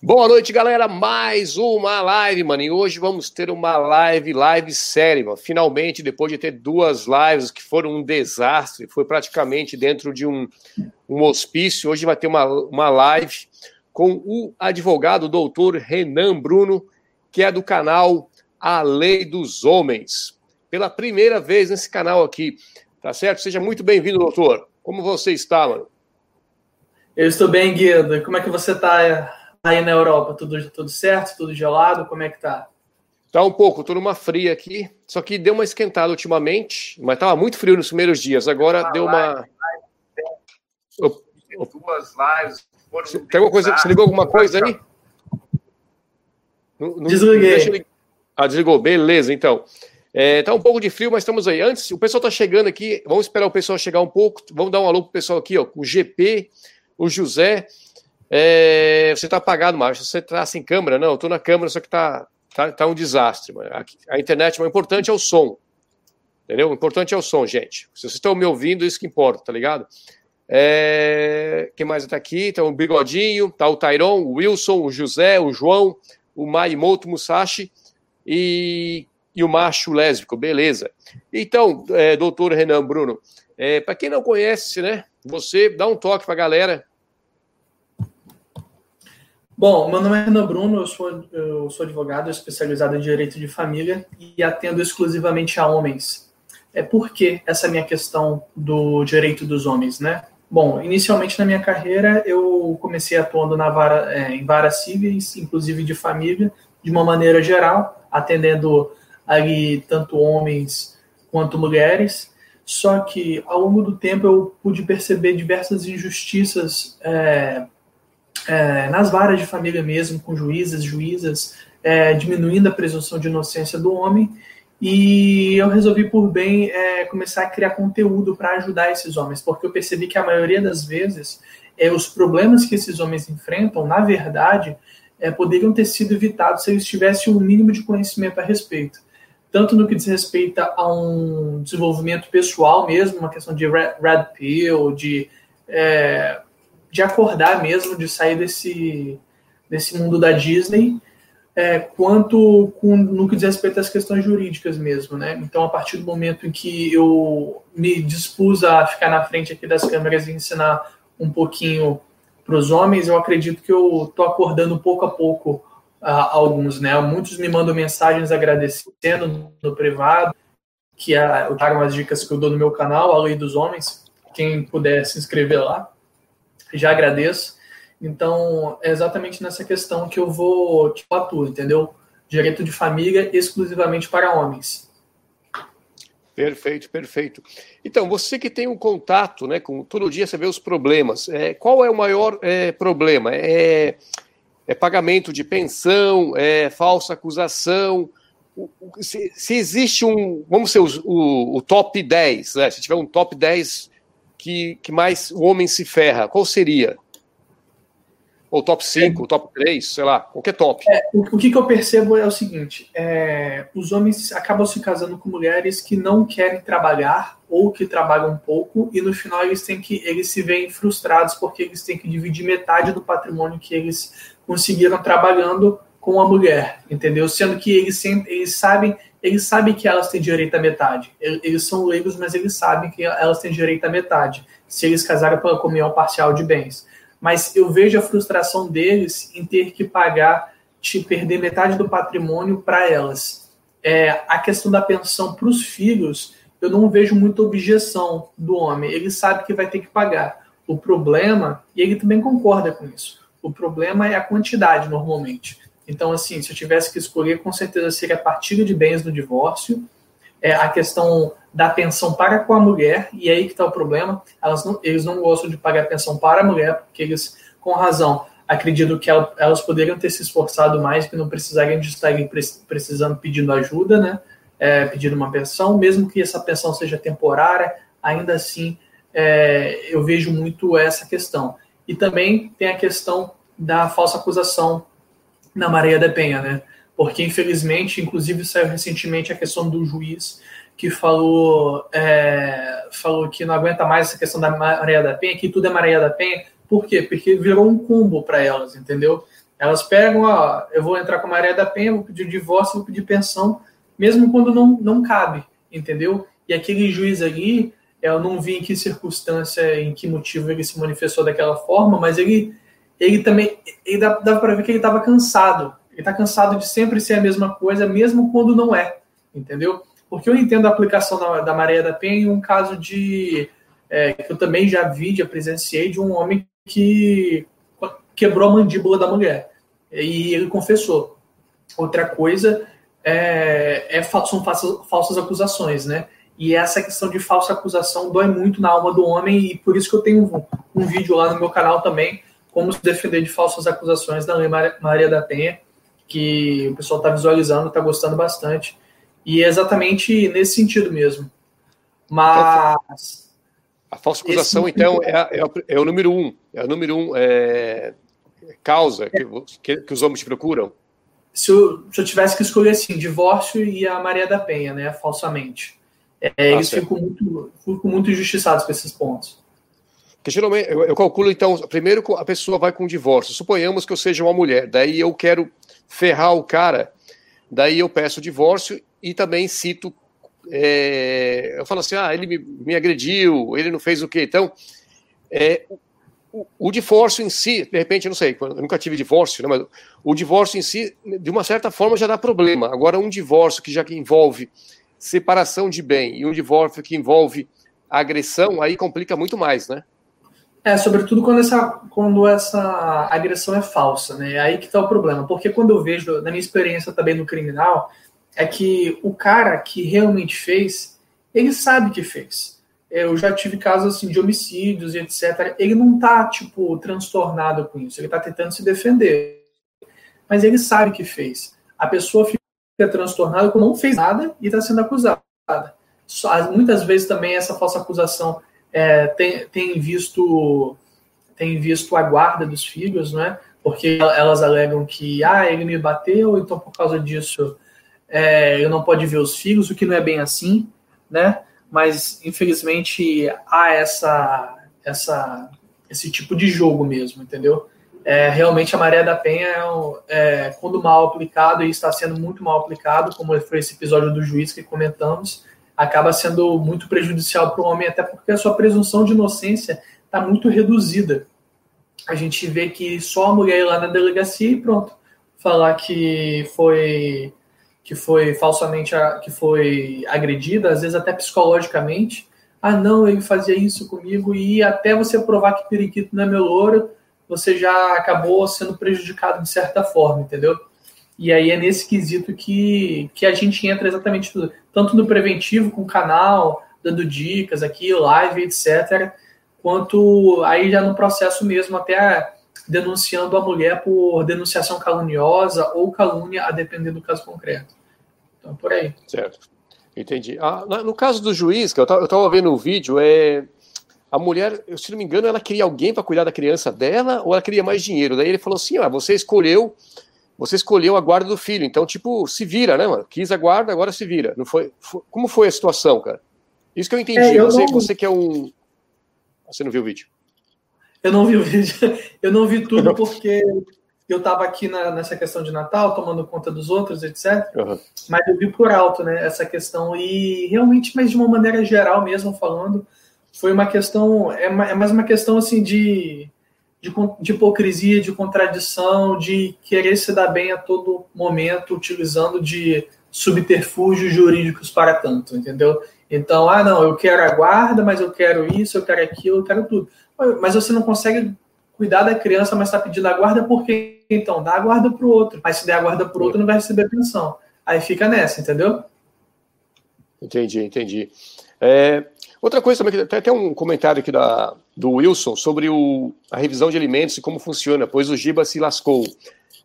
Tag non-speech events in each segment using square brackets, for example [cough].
Boa noite, galera. Mais uma live, mano. E hoje vamos ter uma live, live série, mano. Finalmente, depois de ter duas lives que foram um desastre, foi praticamente dentro de um, um hospício. Hoje vai ter uma, uma live com o advogado doutor Renan Bruno, que é do canal A Lei dos Homens. Pela primeira vez nesse canal aqui, tá certo? Seja muito bem-vindo, doutor. Como você está, mano? Eu estou bem, Guido. Como é que você está? Aí na Europa? Tudo, tudo certo? Tudo gelado? Como é que tá? Tá um pouco, tô numa fria aqui. Só que deu uma esquentada ultimamente, mas tava muito frio nos primeiros dias. Agora ah, deu uma. Duas lives. Tem alguma coisa? Você ligou alguma coisa aí? Não, Desliguei. Ah, desligou. Beleza, então. É, tá um pouco de frio, mas estamos aí. Antes, o pessoal tá chegando aqui. Vamos esperar o pessoal chegar um pouco. Vamos dar um alô pro pessoal aqui, ó. O GP, o José. É, você está apagado, Márcio. Você está sem câmera? Não, eu estou na câmera, só que está tá, tá um desastre. A, a internet, o importante é o som. Entendeu? O importante é o som, gente. Se vocês estão me ouvindo, isso que importa, tá ligado? É... Quem mais está aqui? Tá o Bigodinho, tá o Tairon, o Wilson, o José, o João, o Maimoto Musashi e, e o macho lésbico, beleza. Então, é, doutor Renan Bruno, é, para quem não conhece, né, você dá um toque para a galera, Bom, meu nome é Renan Bruno, eu sou, eu sou advogado especializado em direito de família e atendo exclusivamente a homens. É por que essa minha questão do direito dos homens, né? Bom, inicialmente na minha carreira eu comecei atuando na vara, é, em varas cíveis, inclusive de família, de uma maneira geral, atendendo ali tanto homens quanto mulheres. Só que ao longo do tempo eu pude perceber diversas injustiças é, é, nas varas de família mesmo, com juízes, juízas, é, diminuindo a presunção de inocência do homem. E eu resolvi por bem é, começar a criar conteúdo para ajudar esses homens, porque eu percebi que a maioria das vezes é, os problemas que esses homens enfrentam, na verdade, é, poderiam ter sido evitados se eles tivessem um mínimo de conhecimento a respeito. Tanto no que diz respeito a um desenvolvimento pessoal mesmo, uma questão de red, red pill, de é, de acordar mesmo, de sair desse, desse mundo da Disney, é, quanto com, no que diz respeito às questões jurídicas mesmo, né? Então, a partir do momento em que eu me dispus a ficar na frente aqui das câmeras e ensinar um pouquinho para os homens, eu acredito que eu estou acordando pouco a pouco uh, alguns, né? Muitos me mandam mensagens agradecendo no privado, que eu trago as dicas que eu dou no meu canal, A Lei dos Homens, quem puder se inscrever lá já agradeço. Então, é exatamente nessa questão que eu vou que eu atuo, entendeu? Direito de família exclusivamente para homens. Perfeito, perfeito. Então, você que tem um contato, né, com todo dia você vê os problemas. É, qual é o maior é, problema? É, é, pagamento de pensão, é falsa acusação. Se, se existe um, vamos ser o, o, o top 10, né? se tiver um top 10 que, que mais o homem se ferra? Qual seria? Ou top 5, é. top 3, sei lá, qualquer top. É, o, o que, que, eu percebo é o seguinte: é, os homens acabam se casando com mulheres que não querem trabalhar ou que trabalham pouco, e no final eles têm que eles se veem frustrados porque eles têm que dividir metade do patrimônio que eles conseguiram trabalhando com a mulher, entendeu? Sendo que eles, eles sabem eles sabem que elas têm direito à metade. Eles são leigos, mas eles sabem que elas têm direito à metade, se eles casarem pela comunhão parcial de bens. Mas eu vejo a frustração deles em ter que pagar, te perder metade do patrimônio para elas. É, a questão da pensão para os filhos, eu não vejo muita objeção do homem. Ele sabe que vai ter que pagar. O problema, e ele também concorda com isso, o problema é a quantidade, normalmente. Então, assim, se eu tivesse que escolher, com certeza seria a partilha de bens no divórcio, é, a questão da pensão para com a mulher, e aí que está o problema, não, eles não gostam de pagar pensão para a mulher, porque eles, com razão, acreditam que ela, elas poderiam ter se esforçado mais, que não precisariam de estarem precisando pedindo ajuda, né, é, pedindo uma pensão, mesmo que essa pensão seja temporária, ainda assim é, eu vejo muito essa questão. E também tem a questão da falsa acusação na Maria da Penha, né? Porque, infelizmente, inclusive saiu recentemente a questão do juiz que falou, é, falou que não aguenta mais essa questão da Maria da Penha, que tudo é Maria da Penha. Por quê? Porque virou um combo para elas, entendeu? Elas pegam, ó, eu vou entrar com a Maria da Penha, vou pedir divórcio, vou pedir pensão, mesmo quando não, não cabe, entendeu? E aquele juiz ali, eu não vi em que circunstância, em que motivo ele se manifestou daquela forma, mas ele, ele também, ele dá, dá para ver que ele estava cansado. Ele está cansado de sempre ser a mesma coisa, mesmo quando não é, entendeu? Porque eu entendo a aplicação da, da Maria da Penha em um caso de é, que eu também já vi, já presenciei, de um homem que quebrou a mandíbula da mulher. E ele confessou. Outra coisa é, é são falsas, falsas acusações, né? E essa questão de falsa acusação dói muito na alma do homem, e por isso que eu tenho um, um vídeo lá no meu canal também, como se defender de falsas acusações da Lei Maria da Penha, que o pessoal está visualizando, está gostando bastante. E é exatamente nesse sentido mesmo. Mas a falsa acusação, Esse... então, é, é, é, o número um. É o número um é, causa que, que, que, os homens procuram. Se eu, se eu, tivesse que escolher assim, divórcio e a Maria da Penha, né? Falsamente. É, ah, eles ficam muito, ficam muito injustiçados com esses pontos. Porque geralmente eu, eu, calculo, então, primeiro a pessoa vai com divórcio. Suponhamos que eu seja uma mulher, daí eu quero ferrar o cara, daí eu peço divórcio e também cito é, eu falo assim, ah, ele me, me, agrediu, ele não fez o quê? Então, é, o, o, divórcio em si, de repente, eu não sei, eu nunca tive divórcio, né, mas o divórcio em si, de uma certa forma, já dá problema. Agora, um divórcio que já envolve separação de bem e um divórcio que envolve agressão, aí complica muito mais, né? É, sobretudo quando essa, quando essa agressão é falsa, né? É aí que está o problema. Porque quando eu vejo, na minha experiência também no criminal, é que o cara que realmente fez, ele sabe que fez. Eu já tive casos assim de homicídios e etc. Ele não tá tipo transtornado com isso, ele tá tentando se defender. Mas ele sabe que fez. A pessoa fica transtornada quando não fez nada e está sendo acusada. Muitas vezes também essa falsa acusação é, tem, tem visto tem visto a guarda dos filhos, né? Porque elas alegam que ah, ele me bateu, então por causa disso é, ele não pode ver os filhos, o que não é bem assim, né? Mas infelizmente há essa, essa, esse tipo de jogo mesmo, entendeu? É, realmente a Maré da Penha é, é, quando mal aplicado e está sendo muito mal aplicado, como foi esse episódio do juiz que comentamos, acaba sendo muito prejudicial para o homem, até porque a sua presunção de inocência está muito reduzida. A gente vê que só a mulher ir lá na delegacia e pronto, falar que foi que foi falsamente que foi agredida, às vezes até psicologicamente. Ah, não, ele fazia isso comigo e até você provar que periquito não é meu louro, você já acabou sendo prejudicado de certa forma, entendeu? E aí é nesse quesito que, que a gente entra exatamente tudo, tanto no preventivo com o canal, dando dicas aqui, live, etc., quanto aí já no processo mesmo, até denunciando a mulher por denunciação caluniosa ou calúnia, a depender do caso concreto. Então, por aí. Certo. Entendi. Ah, no caso do juiz, que eu estava vendo o vídeo, é a mulher, se não me engano, ela queria alguém para cuidar da criança dela ou ela queria mais dinheiro. Daí ele falou assim: ah, você escolheu, você escolheu a guarda do filho, então tipo se vira, né, mano? Quis a guarda, agora se vira. Não foi? foi como foi a situação, cara? Isso que eu entendi. É, eu você, não... você que é um, você não viu o vídeo? Eu não vi o vídeo. [laughs] Eu não vi tudo porque eu estava aqui na, nessa questão de Natal, tomando conta dos outros, etc. Uhum. Mas eu vi por alto, né, essa questão. E realmente, mas de uma maneira geral mesmo falando, foi uma questão, é, é mais uma questão assim de, de, de, hipocrisia, de contradição, de querer se dar bem a todo momento, utilizando de subterfúgios jurídicos para tanto, entendeu? Então, ah, não, eu quero a guarda, mas eu quero isso, eu quero aquilo, eu quero tudo. Mas você não consegue cuidar da criança, mas está pedindo a guarda porque então dá a guarda para o outro. Mas se der a guarda para o outro, não vai receber pensão. Aí fica nessa, entendeu? Entendi, entendi. É, outra coisa também, tem até um comentário aqui da, do Wilson sobre o, a revisão de alimentos e como funciona, pois o Giba se lascou.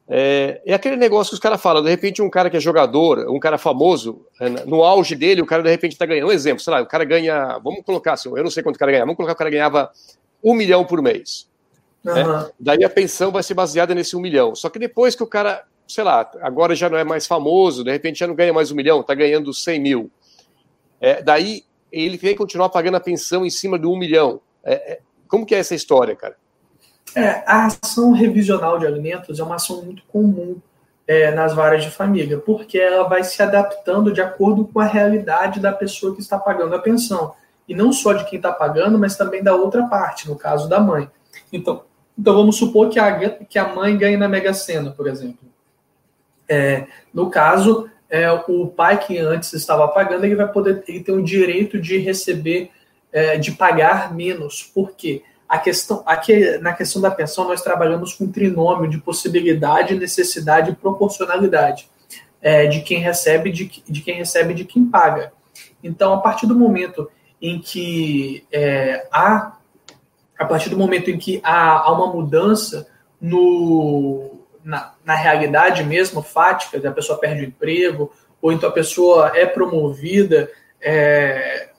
É, é aquele negócio que os caras falam, de repente um cara que é jogador, um cara famoso, é, no auge dele, o cara de repente está ganhando. Um exemplo, sei lá, o cara ganha, vamos colocar assim, eu não sei quanto o cara ganha, vamos colocar que o cara ganhava um milhão por mês. Uhum. Né? Daí a pensão vai ser baseada nesse um milhão. Só que depois que o cara, sei lá, agora já não é mais famoso, de repente já não ganha mais um milhão, está ganhando 100 mil. É, daí ele tem que continuar pagando a pensão em cima do um milhão. É, é, como que é essa história, cara? É, a ação revisional de alimentos é uma ação muito comum é, nas varas de família, porque ela vai se adaptando de acordo com a realidade da pessoa que está pagando a pensão. E não só de quem está pagando, mas também da outra parte, no caso da mãe. Então, então vamos supor que a, que a mãe ganhe na Mega Sena, por exemplo. É, no caso, é, o pai que antes estava pagando, ele vai poder ele tem o direito de receber, é, de pagar menos. Por quê? A questão, aqui na questão da pensão, nós trabalhamos com um trinômio de possibilidade, necessidade e proporcionalidade é, de quem recebe, de, de quem recebe, de quem paga. Então, a partir do momento em que é, há, a partir do momento em que há, há uma mudança no, na, na realidade mesmo, fática, a pessoa perde o emprego, ou então a pessoa é promovida, é,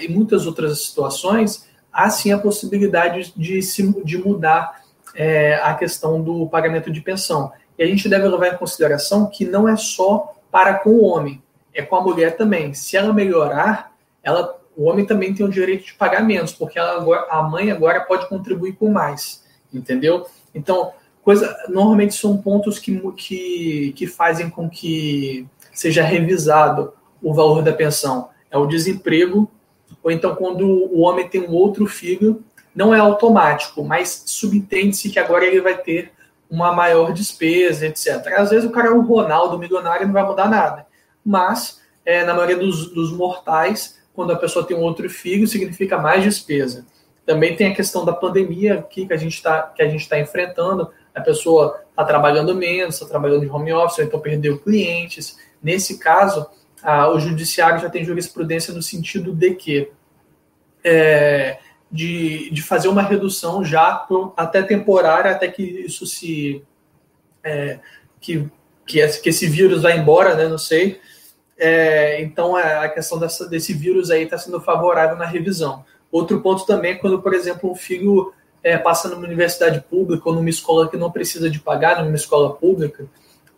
em muitas outras situações, há sim a possibilidade de, se, de mudar é, a questão do pagamento de pensão. E a gente deve levar em consideração que não é só para com o homem, é com a mulher também. Se ela melhorar, ela, o homem também tem o direito de pagar menos, porque ela a mãe agora pode contribuir com mais, entendeu? Então, coisa, normalmente são pontos que, que, que fazem com que seja revisado o valor da pensão. É o desemprego, ou então quando o homem tem um outro filho, não é automático, mas subentende-se que agora ele vai ter uma maior despesa, etc. Às vezes o cara é um Ronaldo milionário não vai mudar nada, mas é, na maioria dos, dos mortais, quando a pessoa tem um outro filho, significa mais despesa. Também tem a questão da pandemia aqui que a gente está tá enfrentando, a pessoa está trabalhando menos, está trabalhando de home office, ou então perdeu clientes. Nesse caso, a, o judiciário já tem jurisprudência no sentido de que é, de, de fazer uma redução já até temporária, até que isso se é, que, que, esse, vírus vá embora, né? Não sei. É, então é, a questão dessa, desse vírus aí está sendo favorável na revisão. Outro ponto também é quando, por exemplo, um filho é, passa numa universidade pública ou numa escola que não precisa de pagar, numa escola pública,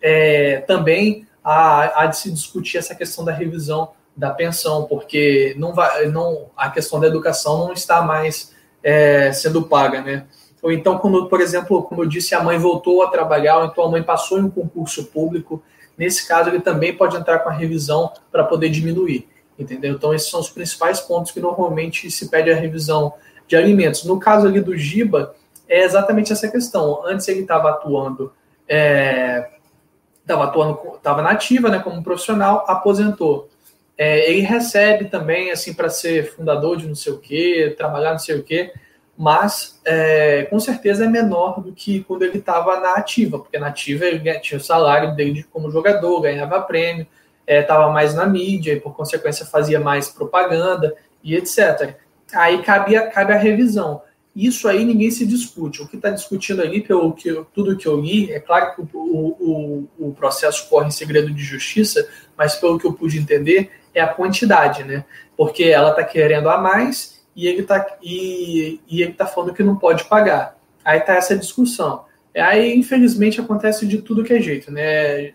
é, também há, há, de se discutir essa questão da revisão da pensão, porque não vai, não, a questão da educação não está mais é, sendo paga, né? Ou então, quando, por exemplo, como eu disse, a mãe voltou a trabalhar, ou então a mãe passou em um concurso público, nesse caso ele também pode entrar com a revisão para poder diminuir, entendeu? Então, esses são os principais pontos que normalmente se pede a revisão de alimentos. No caso ali do Giba, é exatamente essa questão. Antes ele estava atuando, estava é, atuando, estava nativa, né, como profissional, aposentou. É, ele recebe também, assim, para ser fundador de não sei o quê, trabalhar não sei o quê, mas é, com certeza é menor do que quando ele estava na ativa, porque na ativa ele tinha o salário dele como jogador, ganhava prêmio, estava é, mais na mídia e, por consequência, fazia mais propaganda e etc aí cabe a, cabe a revisão. Isso aí ninguém se discute. O que está discutindo ali, pelo que tudo que eu li, é claro que o, o, o, processo corre em segredo de justiça, mas pelo que eu pude entender, é a quantidade, né? Porque ela está querendo a mais e ele está e, e ele tá falando que não pode pagar. Aí está essa discussão. Aí, infelizmente, acontece de tudo que é jeito, né?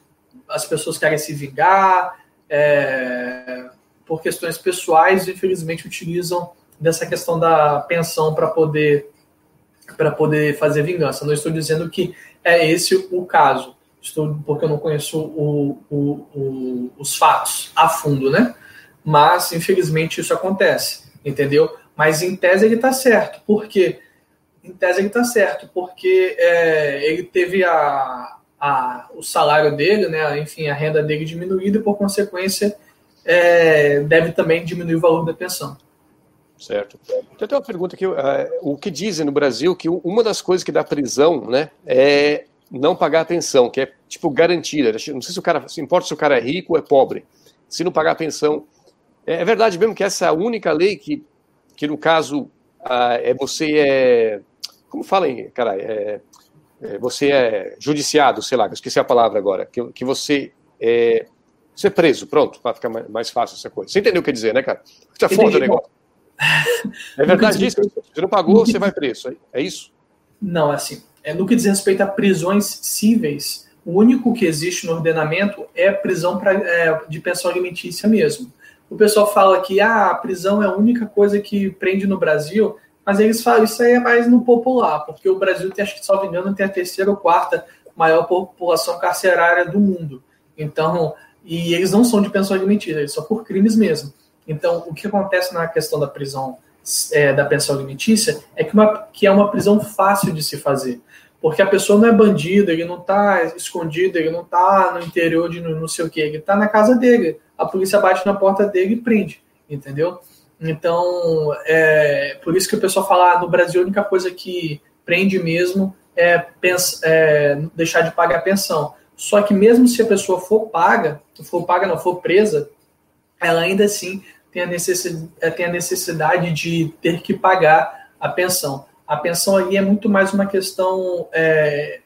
As pessoas querem se vingar, é, por questões pessoais, infelizmente utilizam dessa questão da pensão para poder para poder fazer vingança. Não estou dizendo que é esse o caso, estou porque eu não conheço o, o, o, os fatos a fundo, né? Mas infelizmente isso acontece, entendeu? Mas em tese ele está certo, porque em tese ele está certo, porque é, ele teve a, a, o salário dele, né? Enfim, a renda dele diminuída e por consequência é, deve também diminuir o valor da pensão. Certo. Então, tem uma pergunta aqui. Uh, o que dizem no Brasil que uma das coisas que dá prisão né, é não pagar a pensão, que é tipo garantida. Não sei se o cara se importa se o cara é rico ou é pobre. Se não pagar a pensão. É, é verdade mesmo que essa é a única lei que, que no caso, uh, é você é. Como fala aí, cara? É, é, você é judiciado, sei lá, esqueci a palavra agora. Que, que você é. Você é preso, pronto, para ficar mais fácil essa coisa. Você entendeu o que dizer, né, cara? Você é foda o negócio. É verdade isso? Você não pagou, você vai preso. É isso? Não, assim. É, no que diz respeito a prisões cíveis, o único que existe no ordenamento é prisão pra, é, de pensão alimentícia mesmo. O pessoal fala que ah, a prisão é a única coisa que prende no Brasil. mas eles falam isso aí é mais no popular, porque o Brasil tem, acho que, salvo engano, tem a terceira ou quarta maior população carcerária do mundo. Então, e eles não são de pensão alimentícia, eles são por crimes mesmo. Então, o que acontece na questão da prisão é, da pensão alimentícia é que, uma, que é uma prisão fácil de se fazer. Porque a pessoa não é bandida, ele não está escondido, ele não está no interior de não sei o que, ele está na casa dele. A polícia bate na porta dele e prende, entendeu? Então, é por isso que o pessoal fala, ah, no Brasil a única coisa que prende mesmo é, é deixar de pagar a pensão. Só que mesmo se a pessoa for paga, for paga não, for presa, ela ainda assim tem a necessidade, é, tem a necessidade de ter que pagar a pensão. A pensão ali é muito mais uma questão é,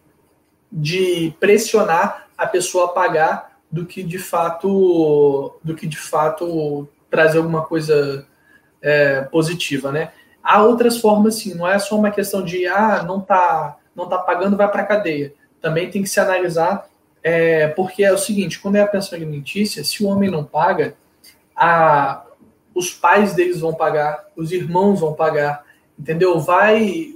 de pressionar a pessoa a pagar do que de fato do que de fato trazer alguma coisa é, positiva, né? Há outras formas, sim. Não é só uma questão de ah não tá não tá pagando vai para cadeia. Também tem que se analisar é, porque é o seguinte, quando é a pensão alimentícia, se o homem não paga, a, os pais deles vão pagar, os irmãos vão pagar, entendeu? Vai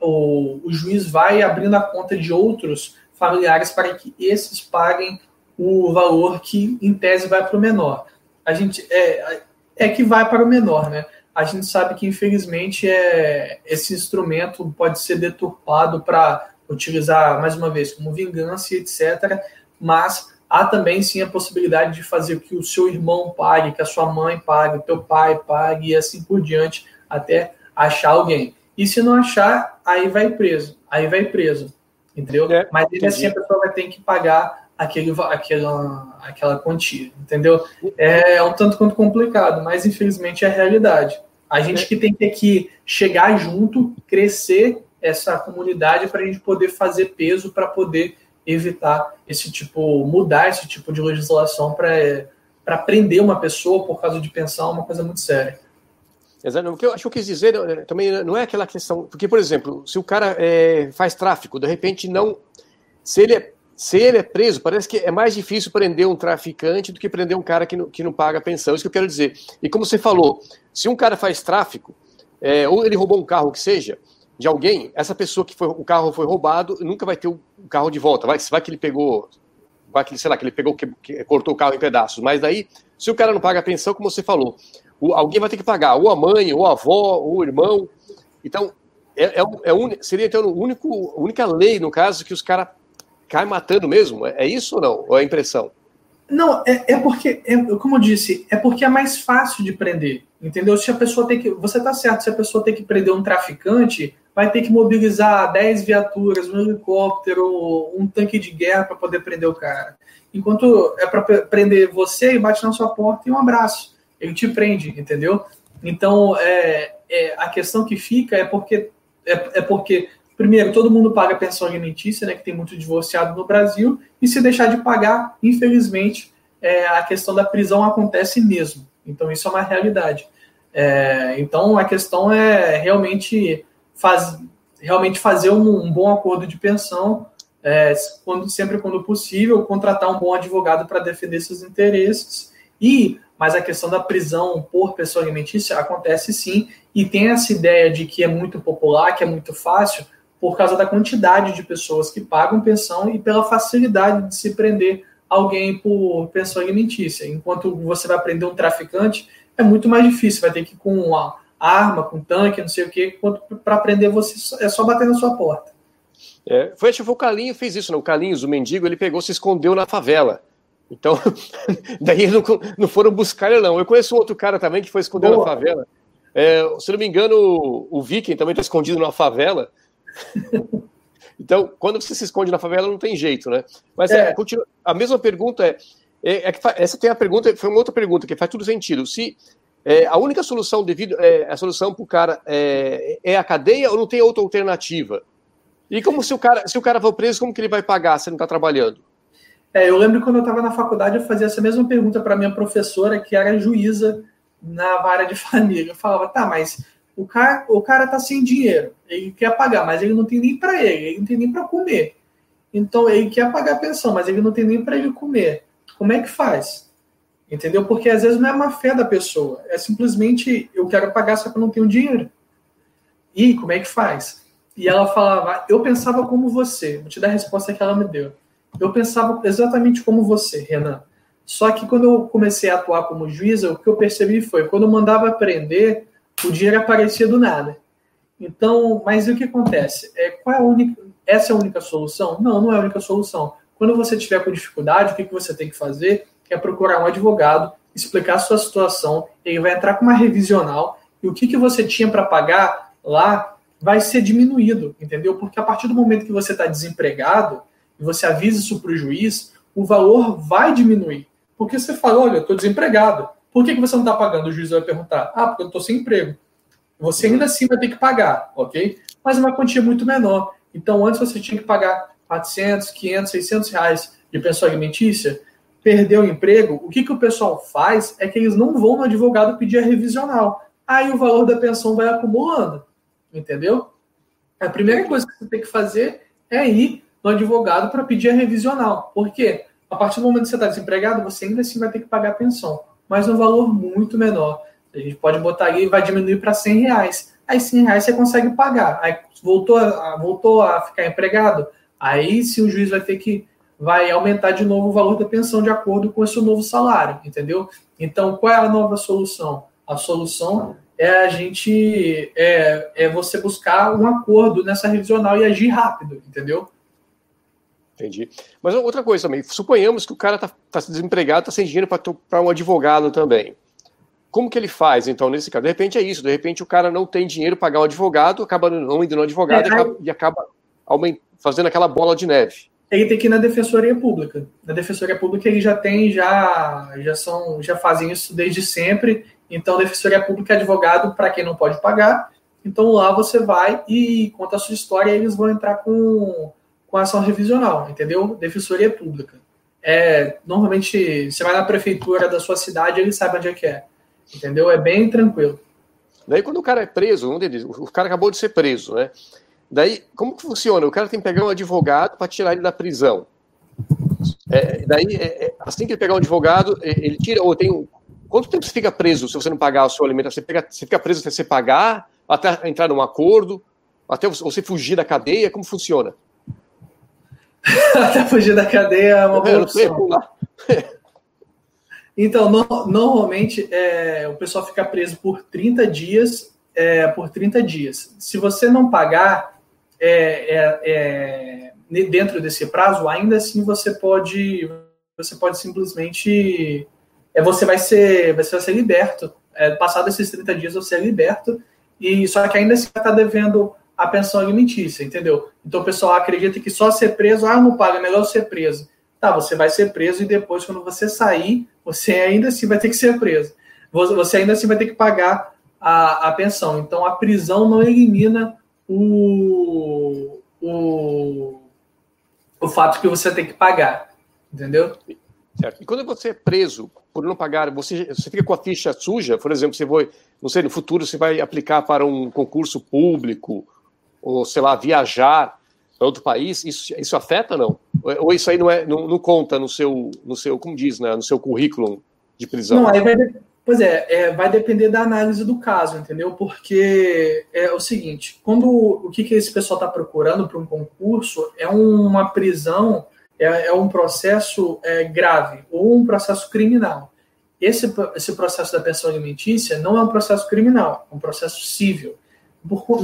o, o juiz vai abrindo a conta de outros familiares para que esses paguem o valor que em tese vai para o menor. A gente é, é que vai para o menor, né? A gente sabe que infelizmente é esse instrumento pode ser deturpado para utilizar mais uma vez como vingança etc. Mas há também sim a possibilidade de fazer que o seu irmão pague, que a sua mãe pague, o teu pai pague e assim por diante, até achar alguém. E se não achar, aí vai preso, aí vai preso, entendeu? É, Mas ainda assim a pessoa vai ter que pagar aquele, aquela, aquela quantia, entendeu? É, é um tanto quanto complicado, mas infelizmente é a realidade. A gente é. que tem que chegar junto, crescer essa comunidade para a gente poder fazer peso para poder evitar esse tipo, mudar esse tipo de legislação para prender uma pessoa por causa de pensão, uma coisa muito séria. Exato. O que eu acho que eu quis dizer eh, também não é aquela questão. Porque, por exemplo, se o cara é, faz tráfico, de repente não. Se ele, é, se ele é preso, parece que é mais difícil prender um traficante do que prender um cara que não, que não paga pensão. Isso que eu quero dizer. E como você falou, se um cara faz tráfico, é, ou ele roubou um carro que seja, de alguém, essa pessoa que foi, o carro foi roubado nunca vai ter o carro de volta. Vai, vai que ele pegou, vai que, sei lá, que ele pegou, que, que, cortou o carro em pedaços. Mas daí, se o cara não paga a pensão, como você falou, o, alguém vai ter que pagar, ou a mãe, ou a avó, ou o irmão. Então, é, é, é un, seria então único, a única lei, no caso, que os caras caem matando mesmo. É, é, isso ou não? Ou é impressão? Não, é, é porque, é, como eu disse, é porque é mais fácil de prender. Entendeu? Se a pessoa tem que. Você tá certo, se a pessoa tem que prender um traficante, vai ter que mobilizar 10 viaturas, um helicóptero, um tanque de guerra para poder prender o cara. Enquanto é para prender você e bate na sua porta e um abraço. Ele te prende, entendeu? Então, é, é a questão que fica é porque, é, é, porque, primeiro, todo mundo paga pensão alimentícia, né, que tem muito divorciado no Brasil, e se deixar de pagar, infelizmente, é, a questão da prisão acontece mesmo. Então, isso é uma realidade. É, então, a questão é realmente faz, realmente fazer um, um bom acordo de pensão, é, quando, sempre quando possível, contratar um bom advogado para defender seus interesses. E, mas a questão da prisão por pessoa alimentícia acontece sim, e tem essa ideia de que é muito popular, que é muito fácil, por causa da quantidade de pessoas que pagam pensão e pela facilidade de se prender alguém por pensão alimentícia. Enquanto você vai prender um traficante, é muito mais difícil, vai ter que ir com uma arma, com tanque, não sei o quê, para prender você é só bater na sua porta. É, foi, acho que foi o Calinho fez isso, não? O Calinhos, o mendigo, ele pegou, se escondeu na favela. Então, [laughs] daí eles não, não foram buscar ele, não. Eu conheço outro cara também que foi esconder na favela. É, se não me engano, o, o Viking também está escondido na favela. [laughs] então, quando você se esconde na favela, não tem jeito, né? Mas é. É, continua, a mesma pergunta é, é, é que essa tem a pergunta, foi uma outra pergunta que faz tudo sentido. Se é, a única solução devido é, a solução para o cara é, é, a cadeia ou não tem outra alternativa? E como se o cara se o cara for preso, como que ele vai pagar se ele não está trabalhando? É, eu lembro quando eu estava na faculdade, eu fazia essa mesma pergunta para minha professora, que era juíza na vara de [laughs] família. Eu falava, tá, mas o cara, o cara tá sem dinheiro, ele quer pagar, mas ele não tem nem para ele, ele não tem nem para comer. Então ele quer pagar a pensão, mas ele não tem nem para ele comer. Como é que faz? Entendeu? Porque às vezes não é má fé da pessoa, é simplesmente eu quero pagar só que eu não tenho dinheiro. E como é que faz? E ela falava, eu pensava como você. Vou te dar a resposta que ela me deu. Eu pensava exatamente como você, Renan. Só que quando eu comecei a atuar como juíza, o que eu percebi foi, quando eu mandava prender, o dinheiro aparecia do nada. Então, mas o que acontece? É, qual é a única, essa é a única solução? Não, não é a única solução. Quando você tiver com dificuldade, o que, que você tem que fazer é procurar um advogado, explicar a sua situação, ele vai entrar com uma revisional, e o que, que você tinha para pagar lá vai ser diminuído, entendeu? Porque a partir do momento que você está desempregado, e você avisa isso para o juiz, o valor vai diminuir. Porque você fala, olha, eu estou desempregado. Por que, que você não está pagando? O juiz vai perguntar. Ah, porque eu estou sem emprego. Você ainda assim vai ter que pagar, ok? Mas é uma quantia muito menor. Então, antes você tinha que pagar 400, 500, 600 reais de pensão alimentícia, perdeu o emprego, o que, que o pessoal faz é que eles não vão no advogado pedir a revisional. Aí o valor da pensão vai acumulando, entendeu? A primeira coisa que você tem que fazer é ir no advogado para pedir a revisional. Por quê? A partir do momento que você está desempregado, você ainda assim vai ter que pagar a pensão, mas no valor muito menor. A gente pode botar aí e vai diminuir para 100 reais. Aí 100 reais você consegue pagar. Aí voltou a, voltou a ficar empregado, aí sim o juiz vai ter que vai aumentar de novo o valor da pensão de acordo com esse novo salário, entendeu? Então, qual é a nova solução? A solução é a gente é, é você buscar um acordo nessa revisional e agir rápido, entendeu? Entendi. Mas outra coisa também, suponhamos que o cara está tá desempregado, está sem dinheiro para um advogado também. Como que ele faz, então, nesse caso? De repente é isso, de repente o cara não tem dinheiro para pagar um advogado, acaba não indo no advogado é, e acaba, e acaba fazendo aquela bola de neve. Ele tem que ir na defensoria pública. Na defensoria pública ele já tem, já, já são, já fazem isso desde sempre. Então, defensoria pública é advogado para quem não pode pagar. Então lá você vai e conta a sua história e eles vão entrar com com ação revisional, entendeu? Defensoria pública. É, normalmente, você vai na prefeitura da sua cidade, ele sabe onde é que é. Entendeu? É bem tranquilo. Daí, quando o cara é preso, o cara acabou de ser preso, né? Daí, como que funciona? O cara tem que pegar um advogado para tirar ele da prisão. É, daí, é, é assim que ele pegar um advogado, é, ele tira, ou tem um, Quanto tempo você fica preso se você não pagar a sua alimentação? Você, pega, você fica preso até você pagar, até entrar num acordo, até você fugir da cadeia? Como funciona? [laughs] Até fugir da cadeia é uma boa opção. [laughs] Então, no, normalmente, é, o pessoal fica preso por 30 dias, é, por 30 dias. Se você não pagar é, é, é, dentro desse prazo, ainda assim você pode, você pode simplesmente, é, você vai ser, você vai ser liberto. É, passado esses 30 dias, você é liberto. E só que ainda assim está devendo a pensão alimentícia, entendeu? Então o pessoal acredita que só ser preso, ah, não paga, é melhor ser preso. Tá, você vai ser preso e depois, quando você sair, você ainda assim vai ter que ser preso. Você ainda assim vai ter que pagar a, a pensão. Então a prisão não elimina o, o, o fato que você tem que pagar, entendeu? Certo. E quando você é preso por não pagar, você, você fica com a ficha suja, por exemplo, você vai, não sei, no futuro você vai aplicar para um concurso público ou sei lá, viajar para outro país, isso, isso afeta não? Ou isso aí não, é, não, não, conta no seu, no seu, como diz, né, no seu currículo de prisão? Não, aí vai, pois é, é, vai depender da análise do caso, entendeu? Porque é o seguinte, quando o que, que esse pessoal está procurando para um concurso é uma prisão, é, é um processo é, grave ou um processo criminal. Esse, esse processo da pensão alimentícia não é um processo criminal, é um processo civil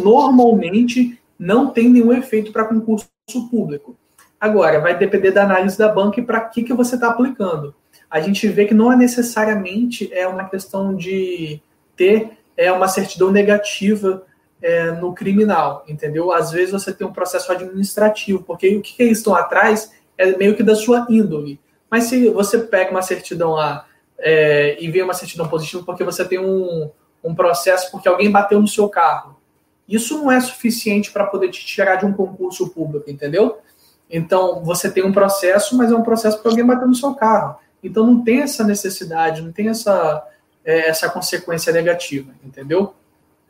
normalmente não tem nenhum efeito para concurso público. Agora, vai depender da análise da banca e para que, que você está aplicando. A gente vê que não é necessariamente é uma questão de ter é, uma certidão negativa é, no criminal, entendeu? Às vezes você tem um processo administrativo, porque o que, eles estão atrás é meio que da sua índole. Mas se você pega uma certidão lá é, e vê uma certidão positiva porque você tem um, um processo porque alguém bateu no seu carro, isso não é suficiente para poder te tirar de um concurso público, entendeu? Então, você tem um processo, mas é um processo para alguém bater no seu carro. Então, não tem essa necessidade, não tem essa, é, essa consequência negativa, entendeu?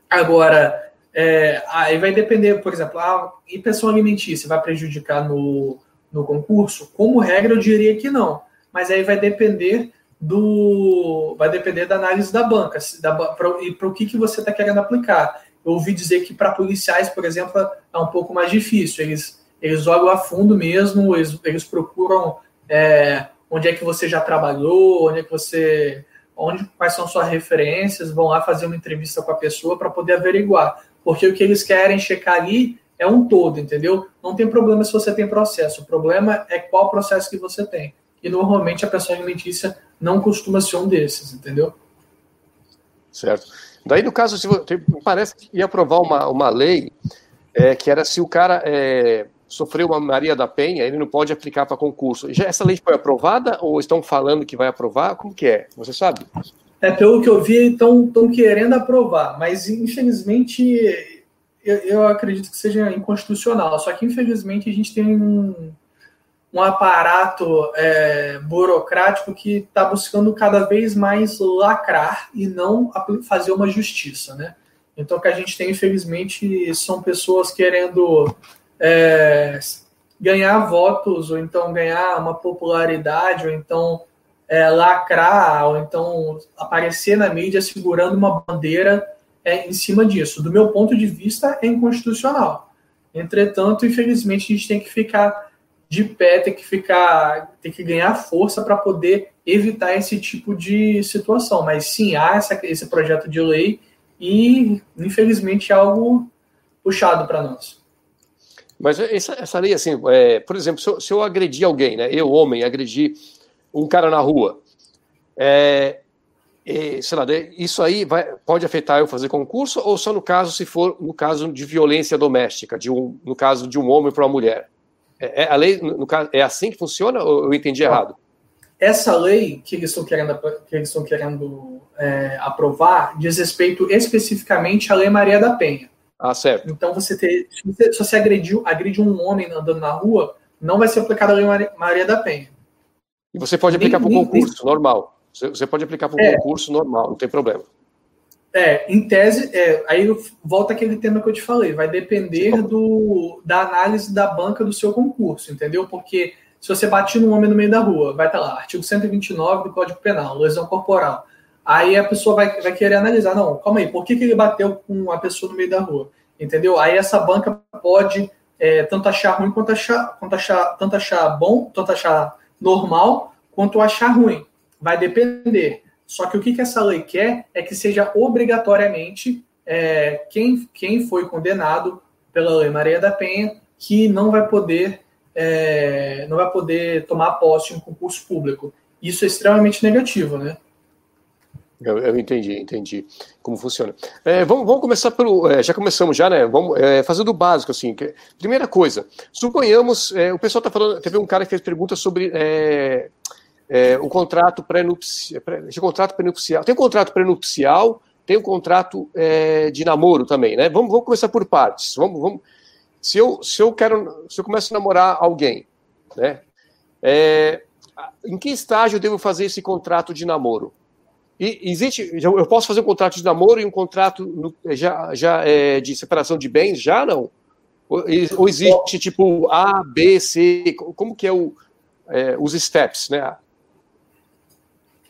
Agora, é, aí vai depender, por exemplo, a e pensão alimentícia vai prejudicar no, no concurso? Como regra, eu diria que não. Mas aí vai depender do. Vai depender da análise da banca da, pra, e para o que, que você está querendo aplicar. eu ouvi dizer que para policiais, por exemplo, é um pouco mais difícil. Eles, eles olham a fundo mesmo, eles, eles procuram é, onde é que você já trabalhou, onde é que você. Onde, quais são suas referências, vão lá fazer uma entrevista com a pessoa para poder averiguar. Porque o que eles querem checar ali é um todo, entendeu? Não tem problema se você tem processo. O problema é qual processo que você tem. E normalmente a pessoa alimentícia não costuma ser um desses, entendeu? Certo. Daí, no caso, se você, parece que ia aprovar uma, uma lei é, que era se o cara é, sofreu uma Maria da Penha, ele não pode aplicar para concurso. Já essa lei foi aprovada ou estão falando que vai aprovar? Como que é? Você sabe? É, pelo que eu vi, estão querendo aprovar, mas infelizmente eu, eu, acredito que seja inconstitucional. Só que, infelizmente, a gente tem um, um aparato é, burocrático que está buscando cada vez mais lacrar e não fazer uma justiça, né? Então, o que a gente tem, infelizmente, são pessoas querendo é, ganhar votos, ou então ganhar uma popularidade, ou então é, lacrar, ou então aparecer na mídia segurando uma bandeira é, em cima disso. Do meu ponto de vista, é inconstitucional. Entretanto, infelizmente, a gente tem que ficar de pé, tem que ficar, tem que ganhar força para poder evitar esse tipo de situação. Mas sim, há essa, esse projeto de lei e, infelizmente, é algo puxado para nós. Mas essa, essa lei, assim, é, por exemplo, se eu, se eu agredir alguém, né, eu, homem, agredir um cara na rua, é, e, sei lá, isso aí vai, pode afetar eu fazer concurso ou só no caso se for no caso de violência doméstica, de um, no caso de um homem para uma mulher? É, é, a lei, no, caso, é assim que funciona ou eu entendi errado? Essa lei que eles estão querendo, que eles estão querendo é, aprovar diz respeito especificamente à Lei Maria da Penha. Ah, certo. Então, você ter, se você, se você agrediu, agride um homem andando na rua, não vai ser aplicada a Lei Maria da Penha. E você pode aplicar para o concurso, normal. Você pode aplicar para um é, concurso normal, não tem problema. É, em tese, é, aí volta aquele tema que eu te falei, vai depender do, da análise da banca do seu concurso, entendeu? Porque se você bate num homem no meio da rua, vai estar lá, artigo 129 do Código Penal, lesão corporal. Aí a pessoa vai, vai querer analisar, não, calma aí, por que, que ele bateu com a pessoa no meio da rua? Entendeu? Aí essa banca pode é, tanto achar ruim quanto achar, quanto achar, tanto achar bom, tanto achar normal, quanto achar ruim. Vai depender. Só que o que, que essa lei quer é que seja obrigatoriamente é, quem, quem foi condenado pela Lei Maria da Penha que não vai poder é, não vai poder tomar posse em um concurso público. Isso é extremamente negativo, né? Eu, eu entendi, entendi como funciona. É, vamos, vamos, começar pelo. É, já começamos já, né? Vamos é, fazer do básico, assim. Que, primeira coisa, suponhamos, é, o pessoal está falando, teve um cara que fez pergunta sobre é, é, o contrato pré-nupcial. Pré, contrato. Tem um contrato pré-nupcial, tem um contrato de namoro também, né? Vamos, vamos começar por partes. Vamos, vamos. Se eu, se eu quero, se eu começo a namorar alguém, né? Em que estágio eu devo fazer esse contrato de namoro? E existe, eu posso fazer um contrato de namoro e um contrato já, já é, de separação de bens, já não? Ou, ou existe tipo A, B, C? Como que é, o, é, os steps, né?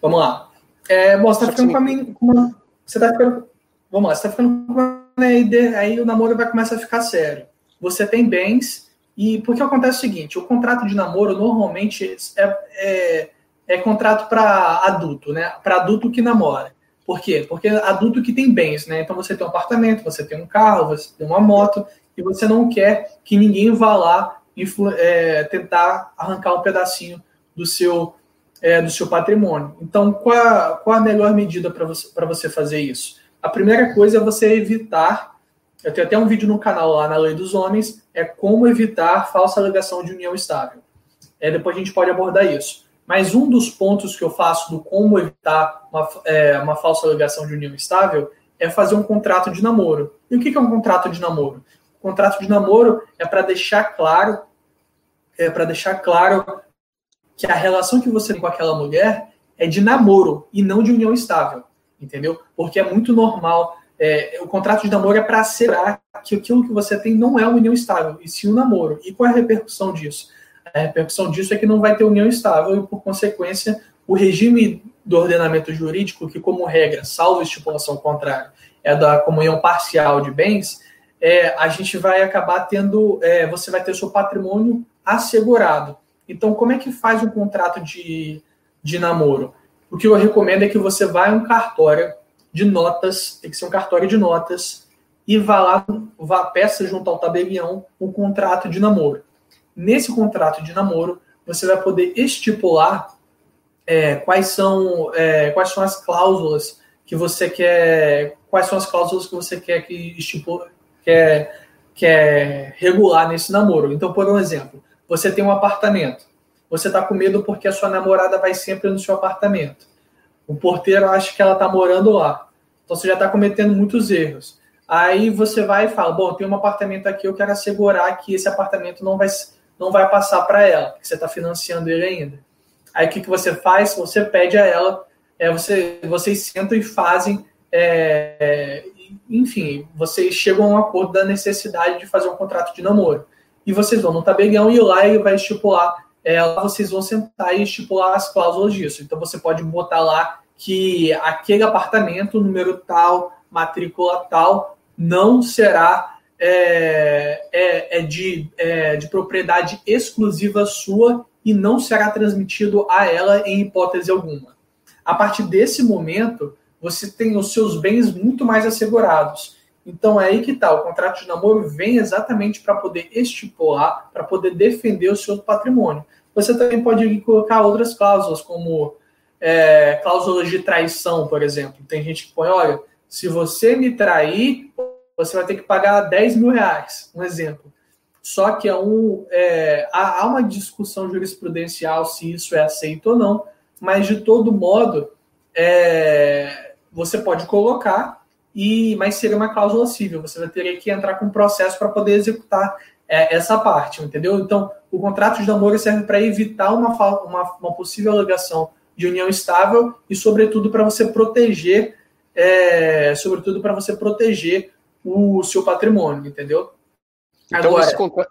Vamos lá. É, bom, você tá ficando com a minha. Uma, você tá ficando. Vamos lá, você tá ficando com uma ideia, aí o namoro vai começar a ficar sério. Você tem bens, e porque acontece o seguinte: o contrato de namoro normalmente é, é, é contrato para adulto, né? Para adulto que namora. Por quê? Porque adulto que tem bens, né? Então você tem um apartamento, você tem um carro, você tem uma moto, e você não quer que ninguém vá lá é, tentar arrancar um pedacinho do seu é, do seu patrimônio. Então, qual a, qual a melhor medida para você, você fazer isso? A primeira coisa é você evitar. Eu tenho até um vídeo no canal lá na Lei dos Homens, é como evitar falsa alegação de união estável. É, depois a gente pode abordar isso. Mas um dos pontos que eu faço do como evitar uma, é, uma falsa alegação de união estável é fazer um contrato de namoro. E o que é um contrato de namoro? O contrato de namoro é para deixar claro, é para deixar claro que a relação que você tem com aquela mulher é de namoro e não de união estável, entendeu? Porque é muito normal. É, o contrato de namoro é para assegurar que aquilo que você tem não é uma união estável, e sim um namoro. E qual é a repercussão disso? A repercussão disso é que não vai ter união estável e, por consequência, o regime do ordenamento jurídico, que como regra, salvo estipulação contrária, é da comunhão parcial de bens, é, a gente vai acabar tendo, é, você vai ter seu patrimônio assegurado. Então, como é que faz um contrato de, de namoro? O que eu recomendo é que você vá a um cartório de notas, tem que ser um cartório de notas, e vá lá, vá peça junto ao tabelião um contrato de namoro. Nesse contrato de namoro, você vai poder estipular é, quais, são, é, quais são as cláusulas que você quer, quais são as cláusulas que você quer que estipula, quer, quer regular nesse namoro. Então, por um exemplo, você tem um apartamento, você está com medo porque a sua namorada vai sempre no seu apartamento. O porteiro acha que ela está morando lá. Então você já está cometendo muitos erros. Aí você vai e fala: Bom, tem um apartamento aqui, eu quero assegurar que esse apartamento não vai, não vai passar para ela, porque você está financiando ele ainda. Aí o que, que você faz? Você pede a ela, é, você, vocês sentam e fazem, é, é, enfim, vocês chegam a um acordo da necessidade de fazer um contrato de namoro. E vocês vão no tabelião e lá ele vai estipular, é, lá vocês vão sentar e estipular as cláusulas disso. Então você pode botar lá que aquele apartamento, número tal, matrícula tal, não será é, é, é de, é, de propriedade exclusiva sua e não será transmitido a ela em hipótese alguma. A partir desse momento, você tem os seus bens muito mais assegurados. Então é aí que está, o contrato de namoro vem exatamente para poder estipular, para poder defender o seu patrimônio. Você também pode colocar outras cláusulas, como é, cláusulas de traição, por exemplo. Tem gente que põe, olha, se você me trair, você vai ter que pagar 10 mil reais, um exemplo. Só que é um, é, há, há uma discussão jurisprudencial se isso é aceito ou não, mas de todo modo, é, você pode colocar, e mas seria uma cláusula civil. Você vai ter que entrar com um processo para poder executar é, essa parte, entendeu? Então, o contrato de namoro serve para evitar uma, uma, uma, possível alegação de união estável e, sobretudo, para você proteger, é, sobretudo para você proteger o seu patrimônio, entendeu? Então, Agora, esse contra...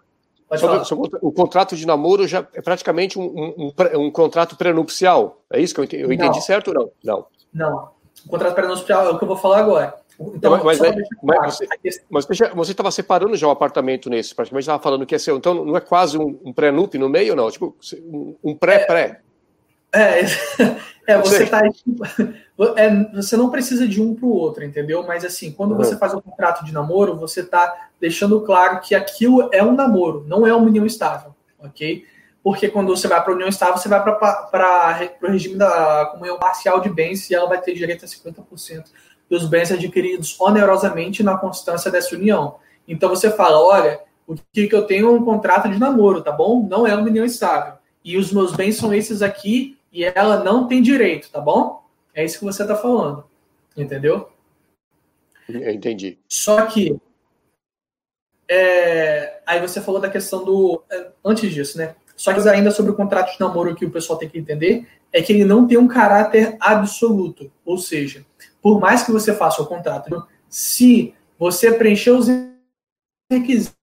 sobre, sobre, o contrato de namoro já é praticamente um, um, um, um contrato pré-nupcial. É isso que eu entendi, eu entendi certo ou não? Não. Não. O contrato pré-nupcial é o que eu vou falar agora. Então, mas, mas, mas, você, você estava separando já o apartamento nesse, praticamente estava falando que é seu, então não é quase um, um pré-nup no meio, não? Tipo, um pré-pré. É, é, é você tá. [laughs] É, você não precisa de um para o outro, entendeu? Mas assim, quando uhum. você faz um contrato de namoro, você está deixando claro que aquilo é um namoro, não é uma união estável, ok? Porque quando você vai para a união estável, você vai para o regime da comunhão parcial de bens e ela vai ter direito a 50% dos bens adquiridos onerosamente na constância dessa união. Então você fala, olha, o que, que eu tenho é um contrato de namoro, tá bom? Não é uma união estável. E os meus bens são esses aqui e ela não tem direito, tá bom? É isso que você está falando. Entendeu? Entendi. Só que é, aí você falou da questão do. É, antes disso, né? Só que ainda sobre o contrato de namoro que o pessoal tem que entender é que ele não tem um caráter absoluto. Ou seja, por mais que você faça o contrato, se você preencher os requisitos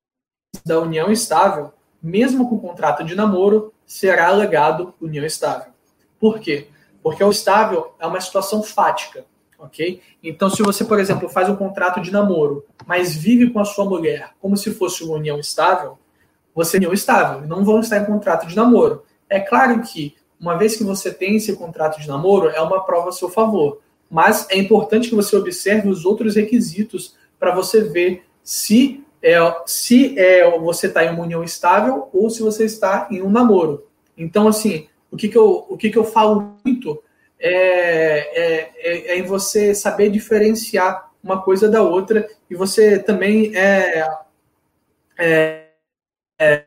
da união estável, mesmo com o contrato de namoro, será alegado união estável. Por quê? Porque o estável é uma situação fática, ok? Então, se você, por exemplo, faz um contrato de namoro, mas vive com a sua mulher como se fosse uma união estável, você é união estável, não vão estar em contrato de namoro. É claro que, uma vez que você tem esse contrato de namoro, é uma prova a seu favor mas é importante que você observe os outros requisitos para você ver se é, se é, você está em uma união estável ou se você está em um namoro. Então, assim, o que, que, eu, o que, que eu falo muito é, é, é, é em você saber diferenciar uma coisa da outra e você também é, é, é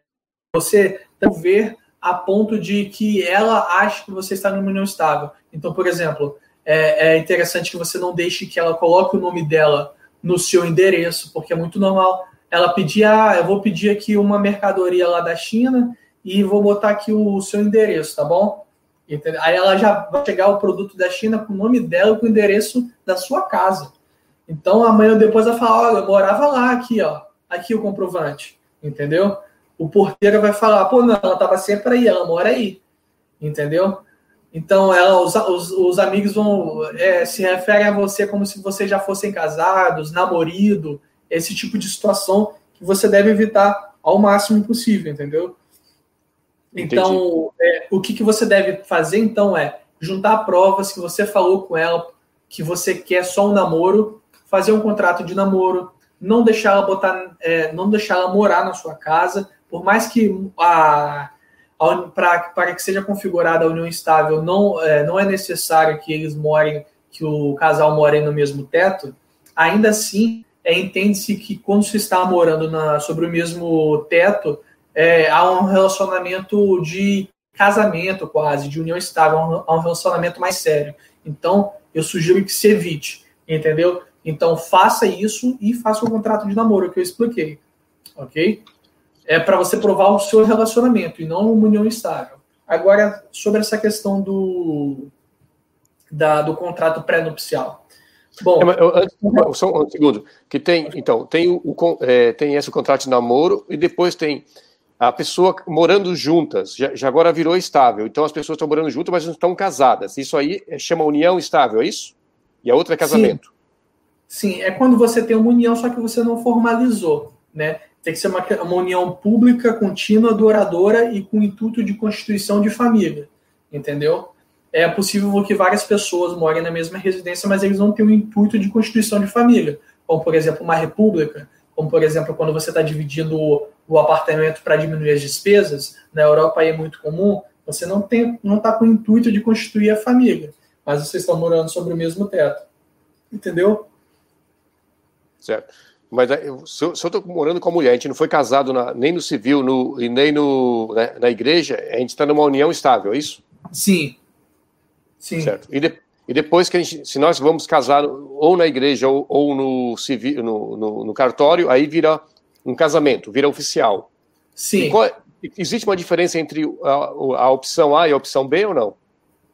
você ver a ponto de que ela ache que você está numa união estável. Então, por exemplo, é, é interessante que você não deixe que ela coloque o nome dela no seu endereço, porque é muito normal ela pedir, ah, eu vou pedir aqui uma mercadoria lá da China e vou botar aqui o seu endereço, tá bom? Aí ela já vai chegar o produto da China com o nome dela e com o endereço da sua casa. Então amanhã depois ela fala, olha, eu morava lá aqui, ó, aqui o comprovante, entendeu? O porteiro vai falar, pô, não, ela tava sempre aí, ela mora aí, entendeu? Então, ela, os, os, os amigos vão é, se referem a você como se vocês já fossem casados, namorado, esse tipo de situação que você deve evitar ao máximo possível, entendeu? Então, é, o que, que você deve fazer, então, é juntar provas que você falou com ela, que você quer só um namoro, fazer um contrato de namoro, não deixar ela botar, é, não deixar ela morar na sua casa, por mais que a, para que seja configurada a união estável, não é, não é necessário que eles morem, que o casal more no mesmo teto, ainda assim, é, entende-se que quando se está morando na, sobre o mesmo teto, é, há um relacionamento de casamento quase, de união estável, há um relacionamento mais sério. Então, eu sugiro que se evite, entendeu? Então, faça isso e faça o contrato de namoro que eu expliquei, ok? é para você provar o seu relacionamento e não uma união estável. Agora, sobre essa questão do, da, do contrato pré-nupcial. Bom, é, só um segundo, que tem, então, tem, o, é, tem esse contrato de namoro e depois tem a pessoa morando juntas, já, já agora virou estável, então as pessoas estão morando juntas, mas não estão casadas. Isso aí chama união estável, é isso? E a outra é casamento. Sim. Sim, é quando você tem uma união, só que você não formalizou, né? tem que ser uma, uma união pública, contínua, duradoura e com intuito de constituição de família, entendeu? É possível que várias pessoas morem na mesma residência, mas eles não têm o intuito de constituição de família, como por exemplo uma república, como por exemplo quando você está dividindo o, apartamento para diminuir as despesas, na Europa é muito comum, você não tem, não está com o intuito de constituir a família, mas vocês estão morando sobre o mesmo teto, entendeu? Certo. Mas se eu estou morando com a mulher, a gente não foi casado na, nem no civil no, e nem no, né, na igreja, a gente está numa união estável, é isso? Sim. Sim. Certo. E, de, e depois que a gente, se nós vamos casar ou na igreja ou, ou no civil, no, no, no, cartório, aí vira um casamento, vira oficial. Sim. Qual, existe uma diferença entre a, a, opção A e a opção B ou não?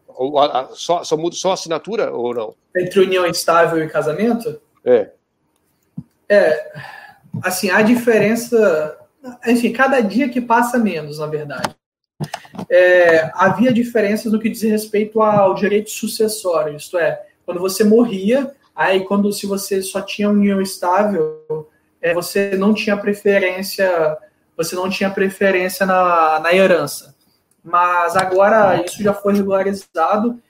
Ou a, só, só muda só a assinatura ou não? Entre união estável e casamento? É. É, assim, a diferença. Enfim, cada dia que passa menos, na verdade. É, havia diferenças no que diz respeito ao direito sucessório, isto é, quando você morria, aí quando se você só tinha união estável, é, você não tinha preferência, você não tinha preferência na, na herança. Mas agora isso já foi regularizado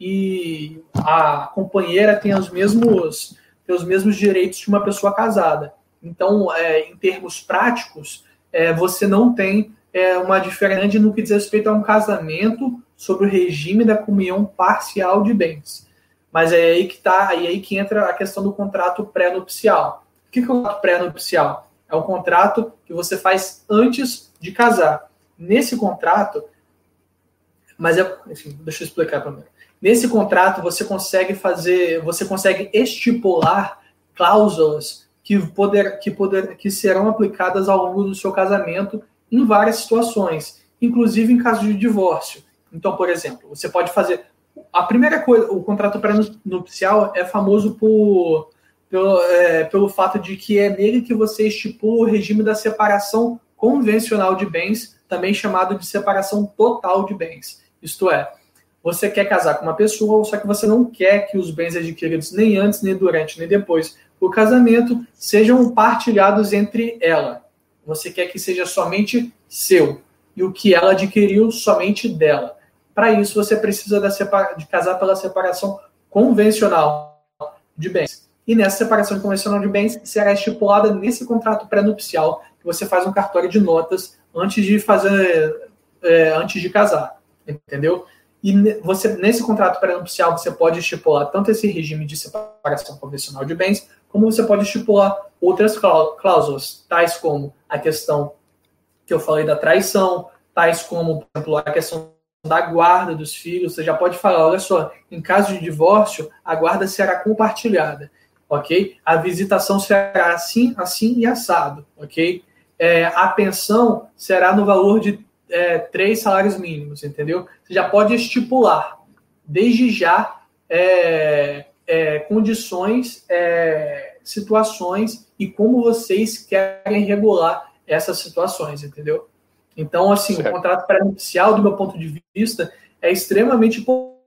e a companheira tem os mesmos ter os mesmos direitos de uma pessoa casada. Então, é, em termos práticos, é, você não tem é, uma diferença no que diz respeito a um casamento sobre o regime da comunhão parcial de bens. Mas é aí que tá, é aí que entra a questão do contrato pré-nupcial. O que é o contrato pré-nupcial? É um contrato que você faz antes de casar. Nesse contrato, mas é, enfim, deixa eu explicar primeiro. Nesse contrato você consegue fazer, você consegue estipular cláusulas que, poder, que, poder, que serão aplicadas ao longo do seu casamento em várias situações, inclusive em caso de divórcio. Então, por exemplo, você pode fazer. A primeira coisa, o contrato pré-nupcial é famoso por, pelo, é, pelo fato de que é nele que você estipula o regime da separação convencional de bens, também chamado de separação total de bens. Isto é, você quer casar com uma pessoa, só que você não quer que os bens adquiridos nem antes, nem durante, nem depois do casamento sejam partilhados entre ela. Você quer que seja somente seu e o que ela adquiriu somente dela. Para isso, você precisa de casar pela separação convencional de bens. E nessa separação convencional de bens será estipulada nesse contrato pré-nupcial que você faz um cartório de notas antes de fazer, é, antes de casar, entendeu? E você, nesse contrato pré-nupcial, você pode estipular tanto esse regime de separação convencional de bens, como você pode estipular outras cláusulas, tais como a questão que eu falei da traição, tais como, por exemplo, a questão da guarda dos filhos. Você já pode falar, olha só, em caso de divórcio, a guarda será compartilhada, ok? A visitação será assim, assim e assado, ok? É, a pensão será no valor de é, três salários mínimos, entendeu? Você já pode estipular, desde já, é, é, condições, é, situações e como vocês querem regular essas situações, entendeu? Então, assim, certo. o contrato pré-nupcial, do meu ponto de vista, é extremamente importante,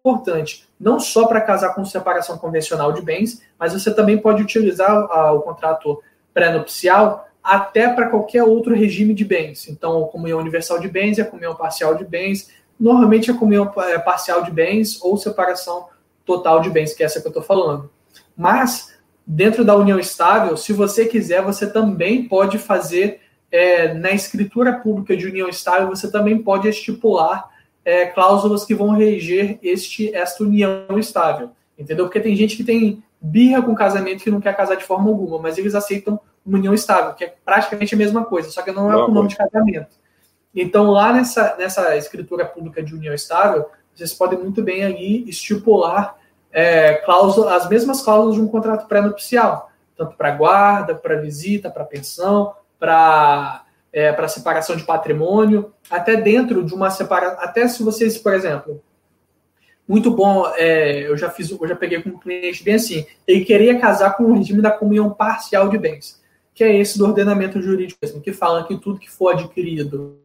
não só para casar com separação convencional de bens, mas você também pode utilizar a, o contrato pré-nupcial até para qualquer outro regime de bens. Então, a comunhão universal de bens e a comunhão parcial de bens. Normalmente, a comunhão é, parcial de bens ou separação total de bens, que é essa que eu estou falando. Mas, dentro da união estável, se você quiser, você também pode fazer, é, na escritura pública de união estável, você também pode estipular é, cláusulas que vão reger este, esta união estável. Entendeu? Porque tem gente que tem birra com casamento que não quer casar de forma alguma, mas eles aceitam uma união estável, que é praticamente a mesma coisa, só que não é o nome de casamento. Então, lá nessa, nessa escritura pública de união estável, vocês podem muito bem ali estipular é, cláusula, as mesmas cláusulas de um contrato pré-nupcial, tanto para guarda, para visita, para pensão, para é, para separação de patrimônio, até dentro de uma separação, até se vocês, por exemplo, muito bom, é, eu já fiz, eu já peguei com um cliente bem assim, ele queria casar com o regime da comunhão parcial de bens, que é esse do ordenamento jurídico mesmo, que fala que tudo que for adquirido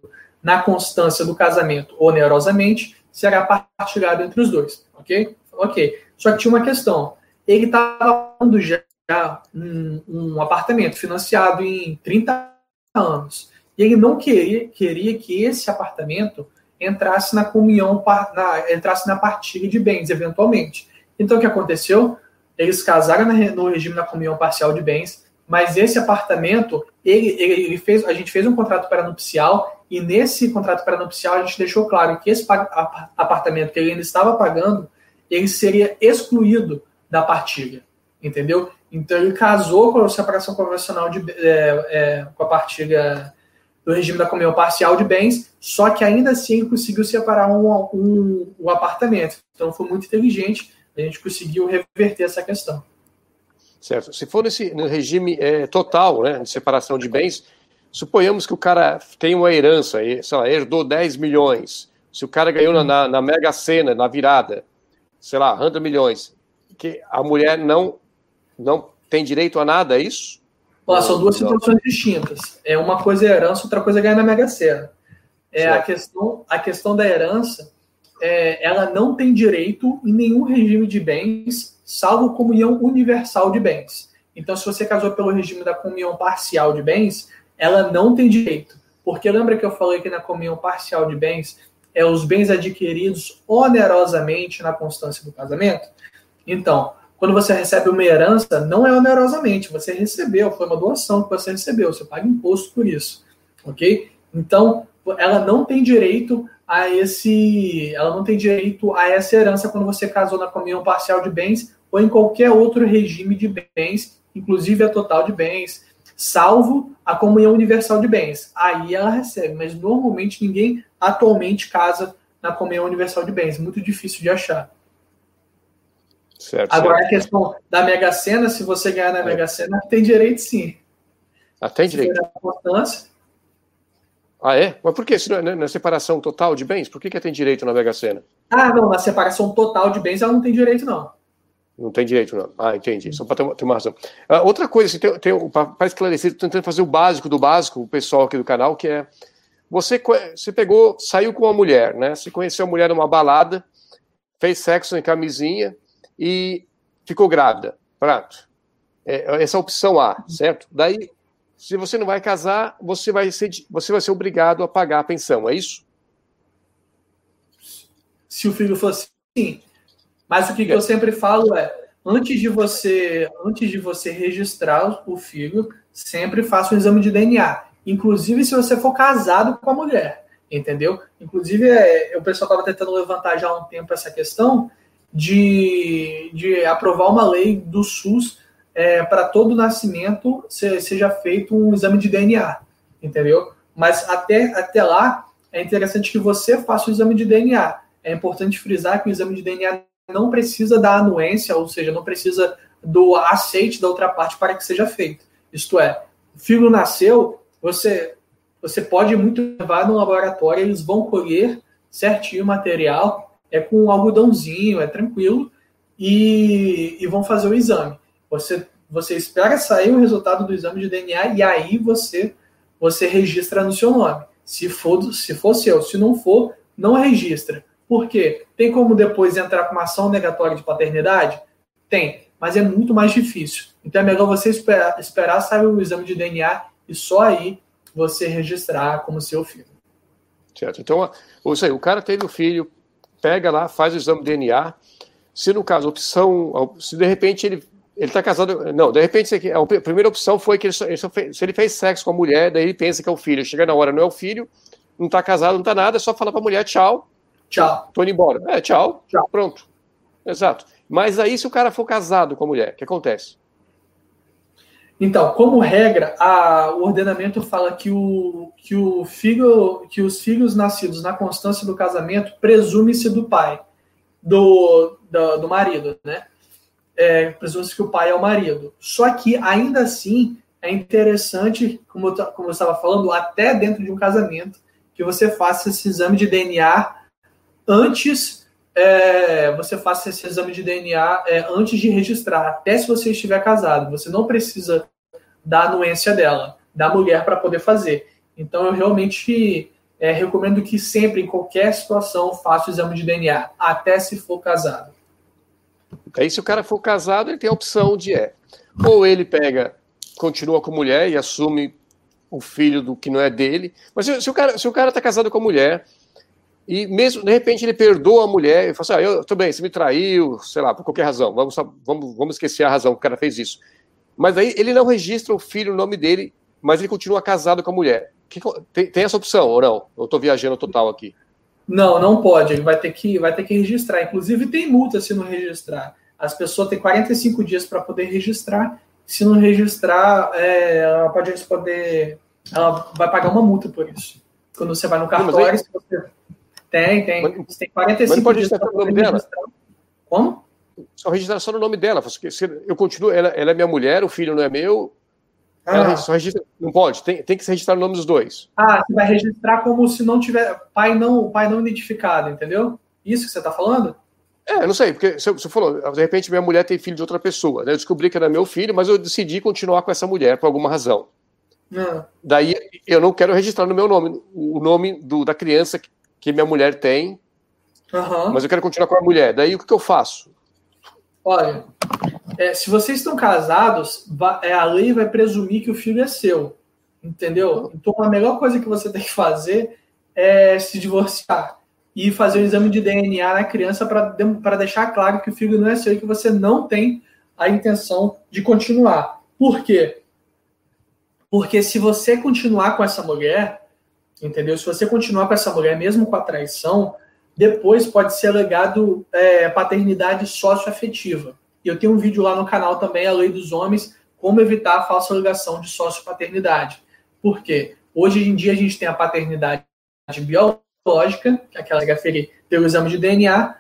na constância do casamento onerosamente será partilhado entre os dois, ok? Ok. Só que tinha uma questão, ele estava falando já um, um apartamento financiado em 30 anos. E ele não queria, queria que esse apartamento entrasse na comunhão, na, entrasse na partilha de bens, eventualmente. Então, o que aconteceu? Eles casaram no regime da comunhão parcial de bens, mas esse apartamento, ele, ele, ele fez, a gente fez um contrato pré-nupcial e nesse contrato pré-nupcial a gente deixou claro que esse apartamento que ele ainda estava pagando, ele seria excluído da partilha, entendeu? Então ele casou com a separação convencional de, é, é, com a partilha do regime da comunhão parcial de bens, só que ainda assim conseguiu separar um, um, apartamento. Então foi muito inteligente, a gente conseguiu reverter essa questão. Certo. Se for nesse no regime é, total, né, de separação de bens, suponhamos que o cara tem uma herança, sei lá, herdou 10 milhões. Se o cara ganhou na, na Mega Sena, na virada, sei lá, 100 milhões, que a mulher não, não tem direito a nada, é isso? São duas situações distintas. É uma coisa é herança, outra coisa é ganhar na Mega Sena. É a questão, a questão da herança, é, ela não tem direito em nenhum regime de bens, salvo comunhão universal de bens. Então, se você casou pelo regime da comunhão parcial de bens, ela não tem direito. Porque lembra que eu falei que na comunhão parcial de bens é os bens adquiridos onerosamente na constância do casamento? Então, quando você recebe uma herança, não é onerosamente, você recebeu, foi uma doação que você recebeu, você paga imposto por isso, ok? Então, ela não tem direito a esse, ela não tem direito a essa herança quando você casou na comunhão parcial de bens ou em qualquer outro regime de bens, inclusive a total de bens, salvo a comunhão universal de bens. Aí ela recebe, mas normalmente ninguém atualmente casa na comunhão universal de bens, muito difícil de achar. Certo, Agora, certo. a questão da Mega Sena, se você ganhar na é. Mega Sena, tem direito sim. Ah, tem direito? Importância. Ah, é? Mas por que? Se não é na separação total de bens, por que, que tem direito na Mega Sena? Ah, não, na separação total de bens ela não tem direito, não. Não tem direito, não. Ah, entendi. Só para ter, ter, uma razão. Ah, outra coisa, assim, tem, tem, para esclarecer, estou tentando fazer o básico do básico, o pessoal aqui do canal, que é. Você, você pegou, saiu com uma mulher, né? Você conheceu a mulher numa balada, fez sexo em camisinha, e ficou grávida. Pronto. É, essa é a opção A, certo? Daí, se você não vai casar, você vai ser, você vai ser obrigado a pagar a pensão, é isso? Se o filho fosse sim. Mas o que, que eu sempre falo é, antes de você, antes de você registrar o filho, sempre faça um exame de DNA. Inclusive se você for casado com a mulher, entendeu? Inclusive, é, o pessoal estava tentando levantar já há um tempo essa questão, de, de aprovar uma lei do SUS é, para todo nascimento seja feito um exame de DNA, entendeu? Mas até, até lá é interessante que você faça o exame de DNA. É importante frisar que o exame de DNA não precisa da anuência, ou seja, não precisa do aceite da outra parte para que seja feito. Isto é, o filho nasceu, você, você pode muito levar no laboratório, eles vão colher certinho o material é com um algodãozinho, é tranquilo, e, e vão fazer o exame. Você, você espera sair o resultado do exame de DNA e aí você, você registra no seu nome. Se for, se for seu, se não for, não registra. Por quê? Tem como depois entrar com uma ação negatória de paternidade? Tem, mas é muito mais difícil. Então é melhor você esperar, esperar sair o exame de DNA e só aí você registrar como seu filho. Certo. Então, ou seja, o cara teve o filho, pega lá, faz o exame DNA. Se no caso, opção, se de repente ele ele está casado. Não, de repente a primeira opção foi que ele, se ele fez sexo com a mulher, daí ele pensa que é o filho. Chega na hora, não é o filho, não está casado, não está nada, é só falar para a mulher tchau. Tchau. Tô indo embora. É, tchau. Tchau. Pronto. Exato. Mas aí, se o cara for casado com a mulher, o que acontece? Então, como regra, a, o ordenamento fala que, o, que, o filho, que os filhos nascidos na constância do casamento presume-se do pai, do, do, do marido, né? É, presume-se que o pai é o marido. Só que, ainda assim, é interessante, como como eu estava falando, até dentro de um casamento, que você faça esse exame de DNA antes é, você faça esse exame de DNA é, antes de registrar, até se você estiver casado. Você não precisa da anuência dela, da mulher, para poder fazer. Então, eu realmente é, recomendo que sempre, em qualquer situação, faça o exame de DNA, até se for casado. Aí, se o cara for casado, ele tem a opção de é. Ou ele pega, continua com a mulher e assume o filho do que não é dele. Mas se, se o cara se o cara está casado com a mulher e mesmo, de repente, ele perdoa a mulher e fala assim: ah, eu, tudo bem, você me traiu, sei lá, por qualquer razão, vamos, vamos, vamos esquecer a razão que o cara fez isso. Mas aí ele não registra o filho no nome dele, mas ele continua casado com a mulher. Que, tem, tem, essa opção ou não? Eu estou viajando total aqui. Não, não pode. Ele vai ter que, vai ter que registrar. Inclusive, tem multa se não registrar. As pessoas têm 45 dias para poder registrar. Se não registrar, é, ela pode responder. Ela vai pagar uma multa por isso. Quando você vai no cartório, aí... você tem, tem. Mas, Você tem 45 mas pode registrar o nome dela. Como? Só registrar só no nome dela. Eu continuo, ela, ela, é minha mulher, o filho não é meu. Ah. Ela só registra, não pode, tem, tem que se registrar o nome dos dois. Ah, você vai registrar como se não tiver pai não, pai não identificado, entendeu? Isso que você está falando? É, eu não sei, porque você, você falou, de repente minha mulher tem filho de outra pessoa, né? Eu descobri que era meu filho, mas eu decidi continuar com essa mulher por alguma razão. Ah. Daí eu não quero registrar no meu nome o nome do, da criança que minha mulher tem, uhum. mas eu quero continuar com a mulher. Daí o que, que eu faço? Olha, é, se vocês estão casados, é, a lei vai presumir que o filho é seu. Entendeu? Então a melhor coisa que você tem que fazer é se divorciar e fazer o um exame de DNA na criança para deixar claro que o filho não é seu e que você não tem a intenção de continuar. Por quê? Porque se você continuar com essa mulher, entendeu? Se você continuar com essa mulher, mesmo com a traição, depois pode ser alegado é, paternidade socioafetiva. E eu tenho um vídeo lá no canal também, a lei dos homens, como evitar a falsa alegação de sociopaternidade. Por quê? Hoje em dia a gente tem a paternidade biológica, que é aquela que é pelo exame de DNA,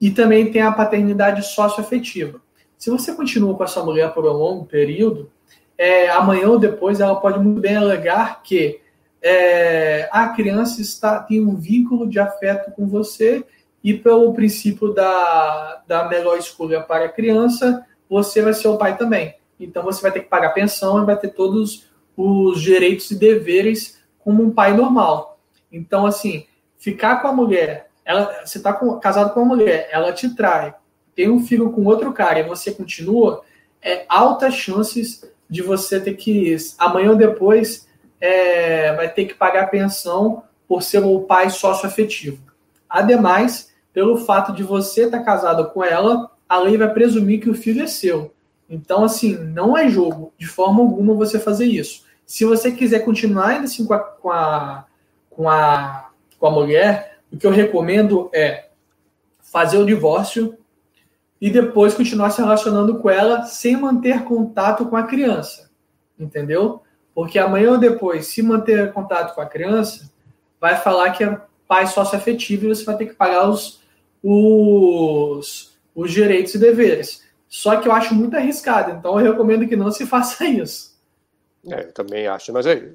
e também tem a paternidade socioafetiva. Se você continua com a sua mulher por um longo período, é, amanhã ou depois ela pode muito bem alegar que é, a criança está tem um vínculo de afeto com você e pelo princípio da, da melhor escolha para a criança, você vai ser o pai também. Então você vai ter que pagar pensão e vai ter todos os direitos e deveres como um pai normal. Então, assim, ficar com a mulher, ela, você está casado com uma mulher, ela te trai, tem um filho com outro cara e você continua, é altas chances de você ter que, amanhã ou depois, é, vai ter que pagar pensão por ser o pai sócio-afetivo. Ademais, pelo fato de você estar casado com ela, a lei vai presumir que o filho é seu. Então, assim, não é jogo, de forma alguma, você fazer isso. Se você quiser continuar ainda assim com a, com a, com a, com a mulher, o que eu recomendo é fazer o divórcio e depois continuar se relacionando com ela sem manter contato com a criança. Entendeu? Porque amanhã ou depois, se manter contato com a criança, vai falar que é pai sócio-afetivo e você vai ter que pagar os, os, os direitos e deveres. Só que eu acho muito arriscado, então eu recomendo que não se [laughs] faça isso. É, eu também acho, mas é,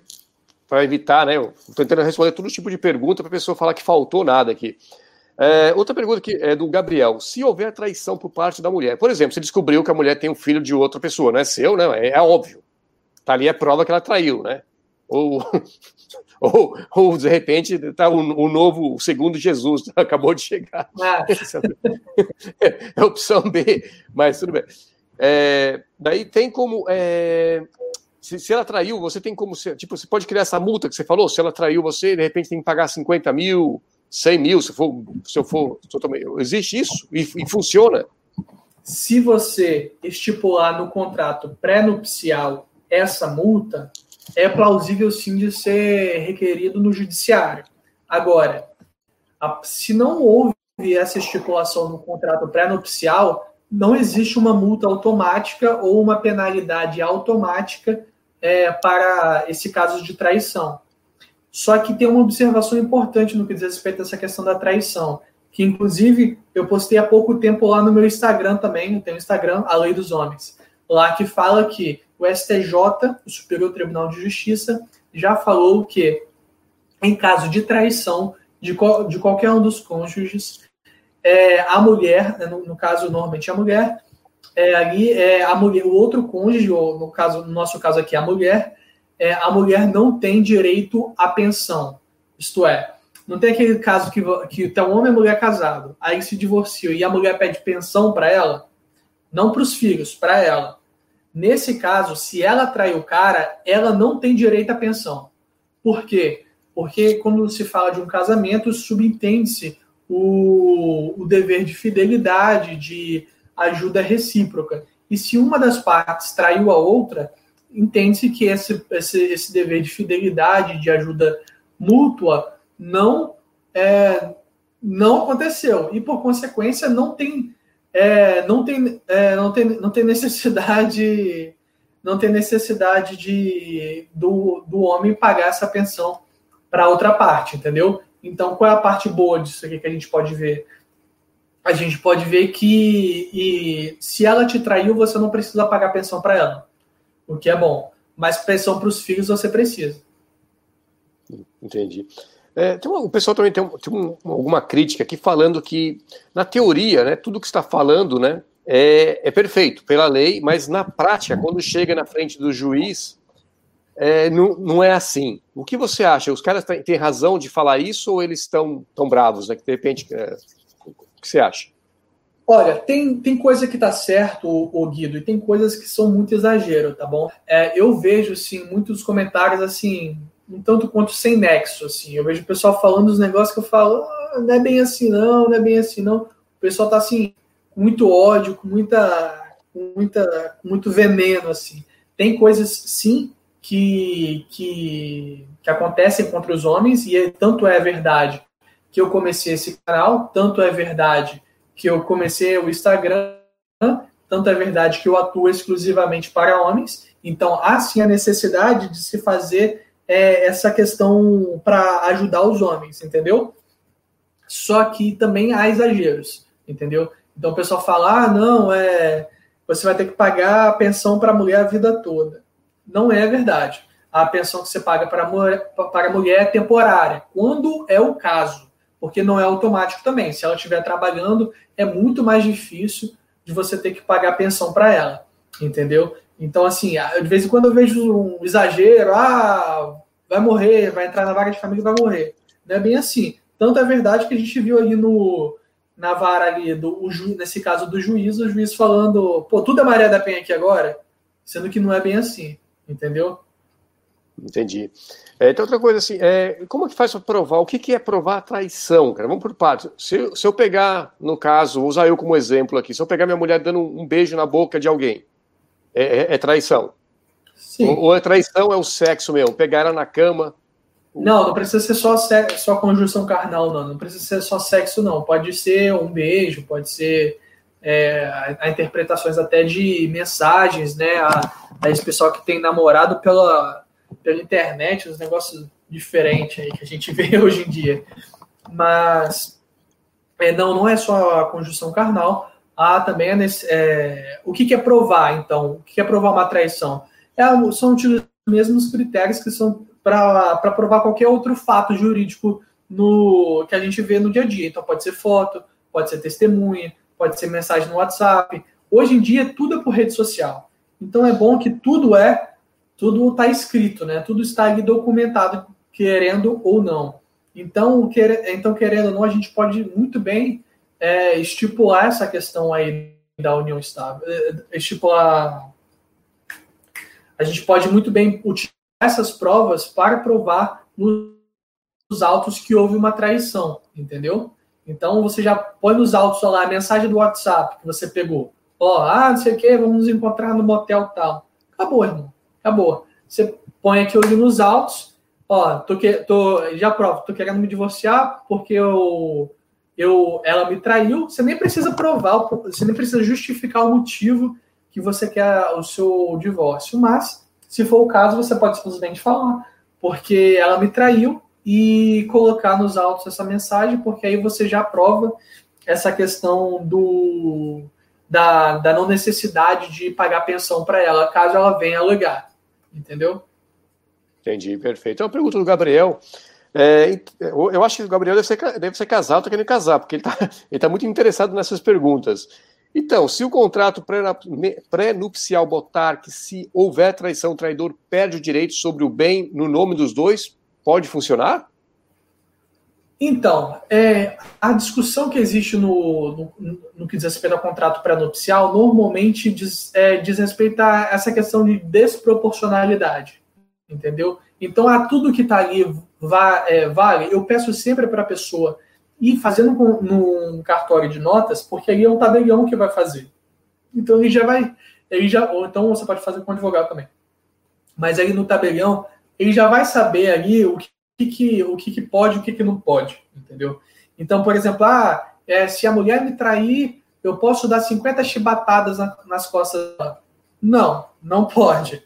para evitar, né? Eu estou tentando responder todo tipo de pergunta para a pessoa falar que faltou nada aqui. É, outra pergunta que é do Gabriel. Se houver traição por parte da mulher, por exemplo, você descobriu que a mulher tem um filho de outra pessoa, não é seu, não, é, é óbvio. Tá ali é prova que ela traiu, né? Ou [laughs] Ou, ou de repente está o, o, novo, o segundo Jesus, [laughs] acabou de chegar. Ah. [laughs] É a opção B, mas tudo bem. É, daí tem como. É, se, se, ela traiu, você tem como. Tipo, você pode criar essa multa que você falou. Se ela traiu você, de repente tem que pagar 50 mil, 100 mil, se, for, se eu for. Existe isso? E, e funciona? Se você estipular no contrato pré-nupcial essa multa, é plausível sim de ser requerido no judiciário. Agora, se não houve essa estipulação no contrato pré-nupcial, não existe uma multa automática ou uma penalidade automática é, para esse caso de traição. Só que tem uma observação importante no que diz respeito a essa questão da traição, que inclusive eu postei há pouco tempo lá no meu Instagram também, eu tenho Instagram, A Lei dos Homens, lá que fala que o STJ, o Superior Tribunal de Justiça, já falou que em caso de traição de, qual, de qualquer um dos cônjuges, é, a mulher, né, no, no, caso normalmente a mulher, é, ali é, a mulher, o outro cônjuge, ou no caso, no nosso caso aqui a mulher, é, a mulher não tem direito à pensão. Isto é, não tem aquele caso que, que tá um homem e mulher casado, aí se divorciam e a mulher pede pensão para ela, não para os filhos, para ela. Nesse caso, se ela traiu o cara, ela não tem direito à pensão. Por quê? Porque quando se fala de um casamento, subentende-se o, o dever de fidelidade, de ajuda recíproca. E se uma das partes traiu a outra, entende-se que esse, esse, esse dever de fidelidade, de ajuda mútua, não é, não aconteceu e por consequência não tem é, não tem é, não tem não tem necessidade não tem necessidade de do, do homem pagar essa pensão para outra parte entendeu? Então qual é a parte boa disso aqui que a gente pode ver? A gente pode ver que e, se ela te traiu você não precisa pagar pensão para ela o que é bom. Mas pensão para os filhos você precisa. Entendi é, uma, o pessoal também tem, tem um, alguma crítica aqui falando que, na teoria, né, tudo que está falando né, é, é, perfeito pela lei, mas na prática, quando chega na frente do juiz, é, não, não é assim. O que você acha? Os caras têm razão de falar isso ou eles estão tão bravos? Né, que de repente, é, o que você acha? Olha, tem, tem coisa que tá certo, o, Guido, e tem coisas que são muito exagero, tá bom? É, eu vejo, sim, muitos comentários, assim, um tanto quanto sem nexo, assim. Eu vejo o pessoal falando os negócios que eu falo, ah, não é bem assim não, não é bem assim não. O pessoal tá assim, com muito ódio, com muita, com muita, com muito veneno, assim. Tem coisas, sim, que, que, que acontecem contra os homens, e é, tanto é verdade que eu comecei esse canal, tanto é verdade que eu comecei o Instagram, tanto é verdade que eu atuo exclusivamente para homens, então há sim a necessidade de se fazer é, essa questão para ajudar os homens, entendeu? Só que também há exageros, entendeu? Então o pessoal fala: ah, não, é, você vai ter que pagar a pensão para a mulher a vida toda. Não é verdade. A pensão que você paga para a mulher, para a mulher é temporária, quando é o caso, porque não é automático também. Se ela estiver trabalhando, é muito mais difícil de você ter que pagar a pensão para ela, entendeu? Então, assim, de vez em quando eu vejo um exagero, ah, vai morrer, vai entrar na vaga de família e vai morrer. Não é bem assim. Tanto é verdade que a gente viu ali no, na vara ali, do, o ju, nesse caso do juiz, o juiz falando, pô, tudo é Maria da Penha aqui agora, sendo que não é bem assim, entendeu? Entendi. É, então, outra coisa assim, é, como é que faz para provar? O que, que é provar a traição, cara? Vamos por partes. Se, se eu pegar, no caso, vou usar eu como exemplo aqui, se eu pegar minha mulher dando um beijo na boca de alguém, é, é, é traição. Sim. Ou, ou a traição é o sexo mesmo, pegar ela na cama. Não, não precisa ser só, sexo, só conjunção carnal, não. Não precisa ser só sexo, não. Pode ser um beijo, pode ser é, a, a, interpretações até de mensagens, né? A, a esse pessoal que tem namorado pela, pela internet, uns negócios diferentes aí que a gente [laughs] vê hoje em dia. Mas é, não, não é só a conjunção carnal há também é, o que, que, é provar, então? O que, é provar uma traição? É, são os mesmos critérios que são para provar qualquer outro fato jurídico no que a gente vê no dia a dia. Então, pode ser foto, pode ser testemunha, pode ser mensagem no WhatsApp. Hoje em dia, tudo é por rede social. Então, é bom que tudo é, tudo está escrito, né? Tudo está ali documentado querendo ou não. Então, quer, então querendo ou não, a gente pode muito bem é, estipular essa questão aí da união estável, é, estipular. A gente pode muito bem utilizar essas provas para provar nos autos que houve uma traição, entendeu? Então você já põe nos autos lá a mensagem do WhatsApp que você pegou. Ó, ah, não sei o que, vamos nos encontrar no motel tal. Acabou, irmão. Acabou. Você põe aqui ali nos autos, ó, tô, que, tô, já provo, tô querendo me divorciar porque eu, eu, ela me traiu. Você nem precisa provar, você nem precisa justificar o motivo que você quer o seu divórcio. Mas, se for o caso, você pode simplesmente falar, porque ela me traiu e colocar nos autos essa mensagem, porque aí você já prova essa questão do da, da não necessidade de pagar pensão para ela, caso ela venha alegar. Entendeu? Entendi, perfeito. É uma pergunta do Gabriel. É, eu acho que o Gabriel deve ser, deve ser casado, está querendo casar, porque ele [laughs] está tá muito interessado nessas perguntas. Então, se o contrato pré-nupcial botar que se houver traição, o traidor perde o direito sobre o bem no nome dos dois, pode funcionar? Então, é, a discussão que existe no, no, no que diz respeito ao contrato pré-nupcial normalmente diz, é, diz respeito a essa questão de desproporcionalidade, entendeu? Então, a tudo que está ali va, é, vale, eu peço sempre para a pessoa ir fazendo num cartório de notas, porque aí é um tabelião que vai fazer. Então, ele já vai, ele já, ou então você pode fazer com o advogado também. Mas aí no tabelião, ele já vai saber ali o que que, que, o que, que pode e o que, que não pode, entendeu? Então, por exemplo, ah, é, se a mulher me trair, eu posso dar 50 chibatadas na, nas costas dela. Não, não pode.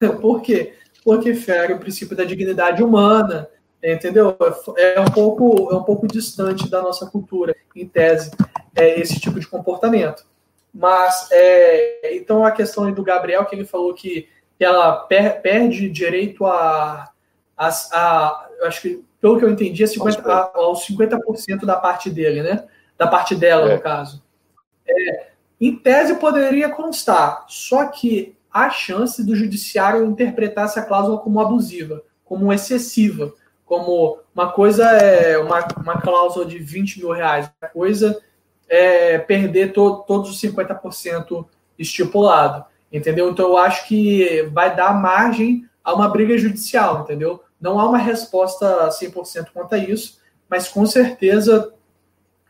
[laughs] Por quê? Porque fere o princípio da dignidade humana, entendeu? É um pouco, é um pouco distante da nossa cultura, em tese, é esse tipo de comportamento. Mas, é, então, a questão do Gabriel, que ele falou que ela per, perde direito a a, eu acho que, pelo que eu entendi, é 50, a, aos 50% da parte dele, né? Da parte dela, é. no caso. É, em tese poderia constar, só que há chance do judiciário interpretar essa cláusula como abusiva, como excessiva, como uma coisa é uma, uma cláusula de 20 mil reais, outra coisa é perder to, todos os 50% estipulado, entendeu? Então eu acho que vai dar margem a uma briga judicial, entendeu? Não há uma resposta 100% quanto a isso, mas com certeza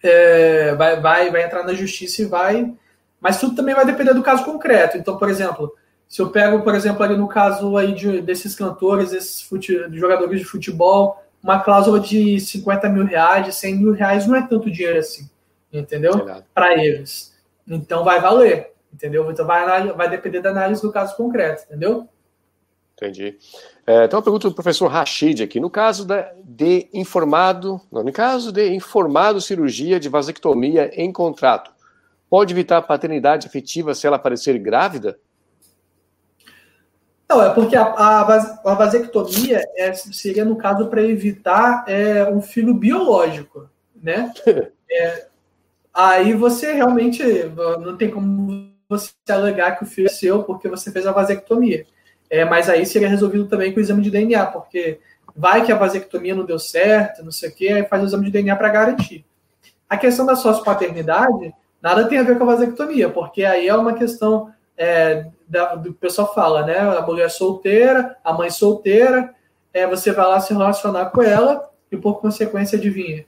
é, vai, vai, vai entrar na justiça e vai. Mas tudo também vai depender do caso concreto. Então, por exemplo, se eu pego, por exemplo, ali no caso aí de, desses cantores, desses fute, jogadores de futebol, uma cláusula de 50 mil reais, de 100 mil reais não é tanto dinheiro assim, entendeu? Para eles. Então vai valer, entendeu? Então vai, vai depender da análise do caso concreto, entendeu? Entendi. É, então, uma pergunta do professor Rachid aqui. No caso de informado, não, no caso de informado cirurgia de vasectomia em contrato, pode evitar a paternidade efetiva se ela aparecer grávida? Não, é porque a, a, a vasectomia é, seria, no caso, para evitar é, um filho biológico, né? [laughs] É, aí você realmente não tem como você alegar que o filho é seu porque você fez a vasectomia. É, mas aí seria resolvido também com o exame de DNA, porque vai que a vasectomia não deu certo, não sei o quê, aí faz o exame de DNA para garantir. A questão da sócio-paternidade nada tem a ver com a vasectomia, porque aí é uma questão é, da, do pessoal fala, né? A mulher solteira, a mãe solteira, é, você vai lá se relacionar com ela e, por consequência, adivinha.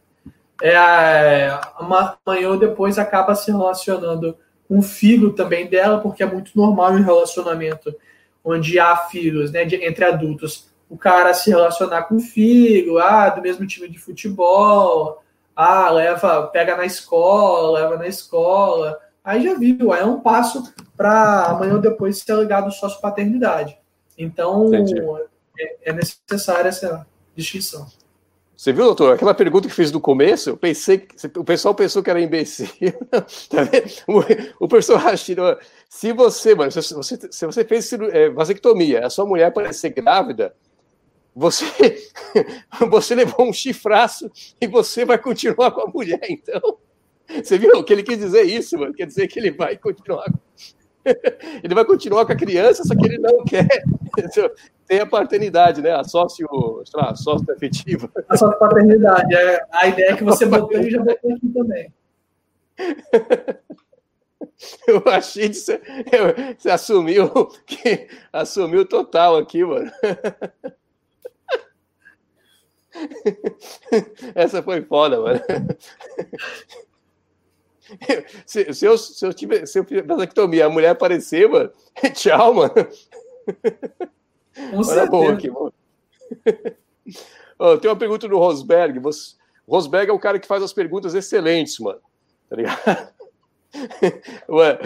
É, uma mãe ou depois acaba se relacionando com o filho também dela, porque é muito normal em relacionamento onde há filhos, né, de, entre adultos, o cara se relacionar com o filho, ah, do mesmo time de futebol, ah, leva, pega na escola, leva na escola, aí já viu, aí é um passo para amanhã ou depois ser ligado sócio paternidade. Então, é, é necessária essa distinção. Você viu, doutor? Aquela pergunta que fiz no começo, eu pensei que o pessoal pensou que era imbecil. [laughs] tá o, o professor se você, mano, se você, se você fez é, vasectomia, a sua mulher parecer grávida, você, [laughs] você levou um chifraço e você vai continuar com a mulher, então. [laughs] Você viu que ele quis dizer isso, mano? Quer dizer que ele vai continuar. [laughs] Ele vai continuar com a criança, só que ele não quer. [laughs] tem a paternidade, né? A sócio, sei lá, sócio afetiva. A sócio paternidade. É, a ideia é que você botou e já botou aqui também. Eu achei que você, você assumiu que assumiu total aqui, mano. Essa foi foda, mano. [laughs] Se, se, eu, se eu tiver se eu fizer vasectomia, a mulher aparecer, mano, [laughs] tchau, mano. Olha boa aqui, mano. Oh, tem uma pergunta do Rosberg. Você, Rosberg é o cara que faz as perguntas excelentes, mano. Tá ligado? [laughs] Ué,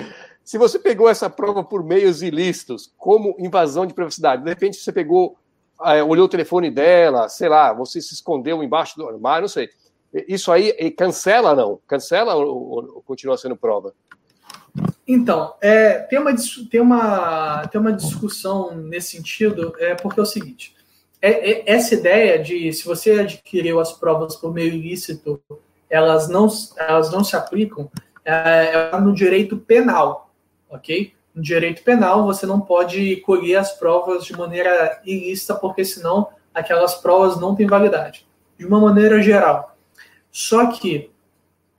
se você pegou essa prova por meios ilícitos, como invasão de privacidade, de repente você pegou, é, olhou o telefone dela, sei lá, você se escondeu embaixo do armário, não sei. Isso aí cancela não? Cancela ou, ou continua sendo prova? Então, é, tem, uma, tem, uma, tem uma discussão nesse sentido, é porque é o seguinte: é, é, essa ideia de se você adquiriu as provas por meio ilícito, elas não, elas não se aplicam é, é no direito penal, ok? No direito penal, você não pode colher as provas de maneira ilícita, porque senão aquelas provas não têm validade, de uma maneira geral. Só que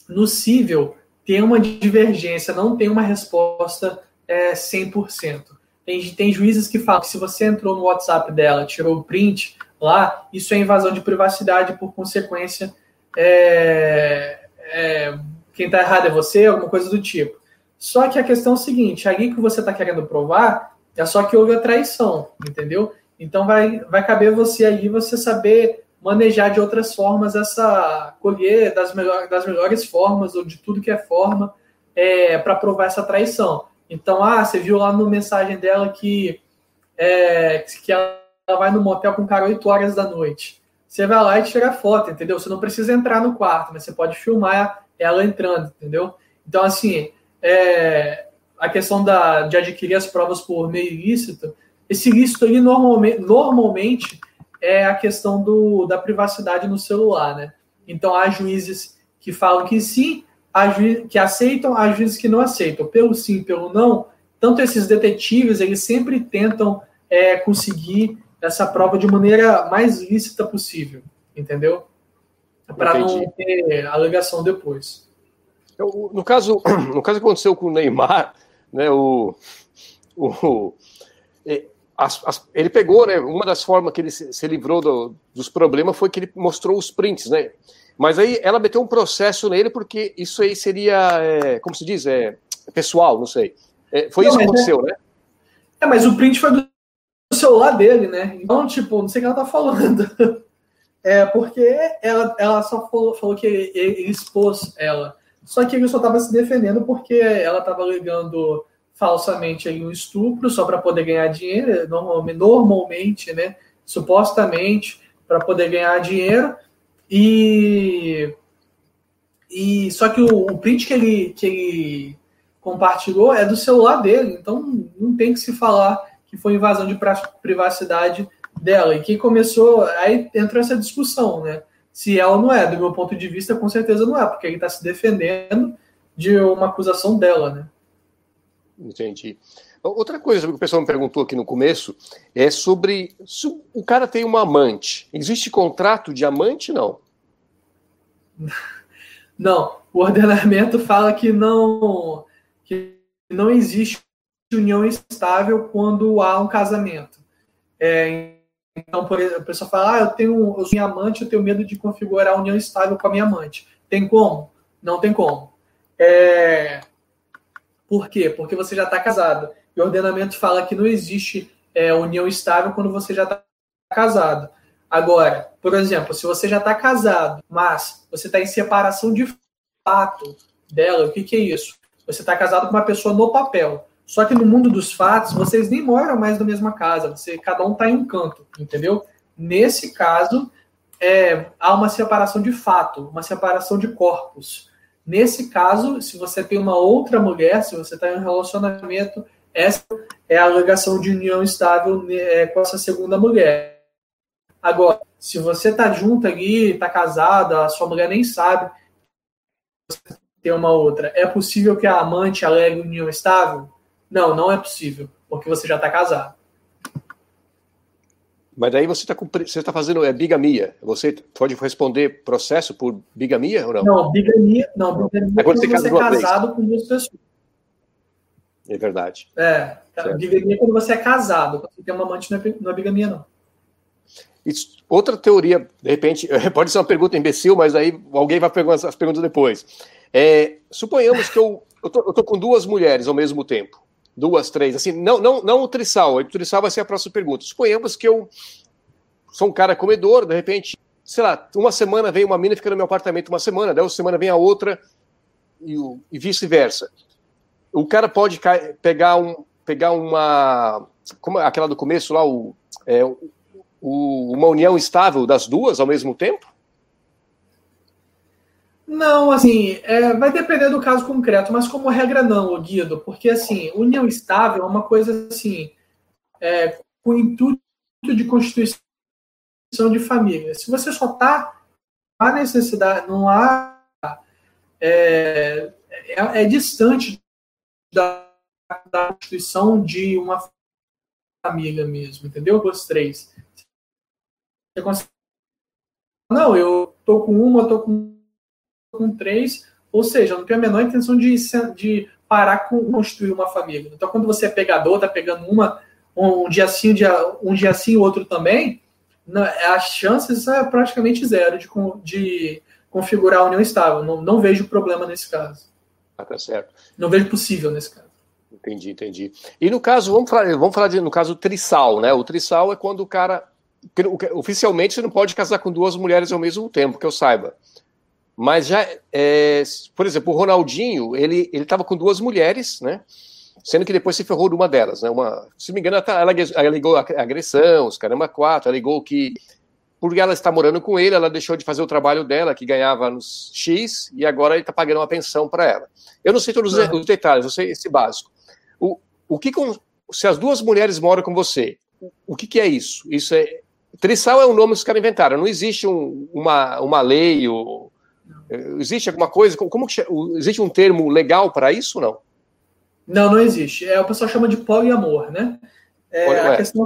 no civil tem uma divergência, não tem uma resposta é, 100%. Tem, tem juízes que falam que se você entrou no WhatsApp dela, tirou o print lá, isso é invasão de privacidade, por consequência, é, é, quem está errado é você, alguma coisa do tipo. Só que a questão é o seguinte: ali que você está querendo provar é só que houve a traição, entendeu? Então vai, vai caber você aí você saber manejar de outras formas essa colher das, melhor, das melhores formas ou de tudo que é forma é, para provar essa traição. Então, ah, você viu lá no mensagem dela que, é, que ela vai no motel com o cara 8 horas da noite. Você vai lá e tira foto, entendeu? Você não precisa entrar no quarto, mas você pode filmar ela entrando, entendeu? Então, assim, é, a questão da, de adquirir as provas por meio ilícito, esse ilícito ali normalmente, normalmente é a questão do, da privacidade no celular, né? Então, há juízes que falam que sim, há juízes que aceitam, há juízes que não aceitam. Pelo sim, pelo não, tanto esses detetives, eles sempre tentam é, conseguir essa prova de maneira mais lícita possível, entendeu? para não ter alegação depois. Eu, no caso, [clears throat] no caso que aconteceu com o Neymar, né, o, o é, as, as, ele pegou, né, uma das formas que ele se, se livrou do, dos problemas foi que ele mostrou os prints, né? Mas aí ela meteu um processo nele porque isso aí seria, é, como se diz, é pessoal, não sei. É, foi não, isso que é- aconteceu, é, né? É, mas o print foi do celular dele, né? Então, tipo, não sei o que ela tá falando. [laughs] É porque ela, ela só falou, falou que ele, ele, expôs ela. Só que ele só estava se defendendo porque ela estava alegando falsamente aí um estupro só para poder ganhar dinheiro, normalmente, né? Supostamente para poder ganhar dinheiro. E, e só que o, o print que ele, que ele compartilhou é do celular dele, então não tem que se falar que foi invasão de privacidade dela. E quem começou, aí entrou essa discussão, né? Se ela não é, do meu ponto de vista, com certeza não é, porque ele está se defendendo de uma acusação dela, né? Entendi. Outra coisa que o pessoal me perguntou aqui no começo é sobre se o cara tem uma amante. Existe contrato de amante? Não. [laughs] Não. O ordenamento fala que não que não existe união estável quando há um casamento. É, então, por exemplo, a pessoa fala, ah, eu tenho, eu sou amante, eu tenho medo de configurar a união estável com a minha amante. Tem como? Não tem como. É... Por quê? Porque você já está casado. E o ordenamento fala que não existe é, união estável quando você já está casado. Agora, por exemplo, se você já está casado, mas você está em separação de fato dela, o que, que é isso? Você está casado com uma pessoa no papel. Só que no mundo dos fatos, vocês nem moram mais na mesma casa, você cada um está em um canto, entendeu? Nesse caso, é, há uma separação de fato, uma separação de corpos. Nesse caso, se você tem uma outra mulher, se você está em um relacionamento, essa é a alegação de união estável é, com essa segunda mulher. Agora, se você está junto ali, está casada, a sua mulher nem sabe, você tem uma outra, é possível que a amante alegue união estável? Não, não é possível, porque você já está casado. Mas daí você está você tá fazendo é, bigamia. Você pode responder processo por bigamia ou não? Não, bigamia, não, bigamia é quando você, você é casado vez. com duas pessoas. É verdade. É, certo. bigamia é quando você é casado. Quando você tem uma amante não é bigamia, não. Isso, outra teoria, de repente, [laughs] pode ser uma pergunta imbecil, mas aí alguém vai pegar as perguntas depois. É, suponhamos que eu, tô com duas mulheres ao mesmo tempo duas, três, assim, não, não, não o trissal, o trissal vai ser a próxima pergunta. Suponhamos que eu sou um cara comedor, de repente, sei lá, uma semana vem uma mina fica no meu apartamento uma semana, daí uma semana vem a outra e, e vice-versa. O cara pode pegar, um, pegar uma, como aquela do começo lá, o, é, o, uma união estável das duas ao mesmo tempo? Não, assim, é, vai depender do caso concreto, mas como regra não, Guido, porque assim, união estável é uma coisa assim, é, com intuito de constituição de família. Se você só está, não há necessidade, não há. É, é, é distante da, da constituição de uma família mesmo, entendeu? Os três. Você consegue... Não, eu tô com uma, tô com com três, ou seja, não tenho a menor intenção de, de parar com construir uma família. Então, quando você é pegador, tá pegando uma, um dia sim, um dia, um dia sim, outro também, as chances é praticamente zero de, de configurar a união estável. Não, não vejo problema nesse caso. Ah, tá certo. Não vejo possível nesse caso. Entendi, entendi. E no caso, vamos falar, vamos falar de, no caso trissal, né? O trissal é quando o cara. Oficialmente você não pode casar com duas mulheres ao mesmo tempo, que eu saiba. Mas já, é, por exemplo, o Ronaldinho, ele estava com duas mulheres, né? Sendo que depois se ferrou de uma delas, né? Uma, se não me engano, ela, ela alegou agressão, os caramba quatro, alegou que porque ela está morando com ele, ela deixou de fazer o trabalho dela, que ganhava nos X, e agora ele está pagando uma pensão para ela. Eu não sei todos os, os, detalhes, eu sei esse básico. O, o que com, se as duas mulheres moram com você, o, o que, que é isso? Isso é Trissal é um nome que os caras inventaram. Não existe um, uma, uma lei ou Existe alguma coisa? Como que, existe um termo legal para isso ou não? Não, não existe. É, o pessoal chama de poliamor, né? É, a, questão,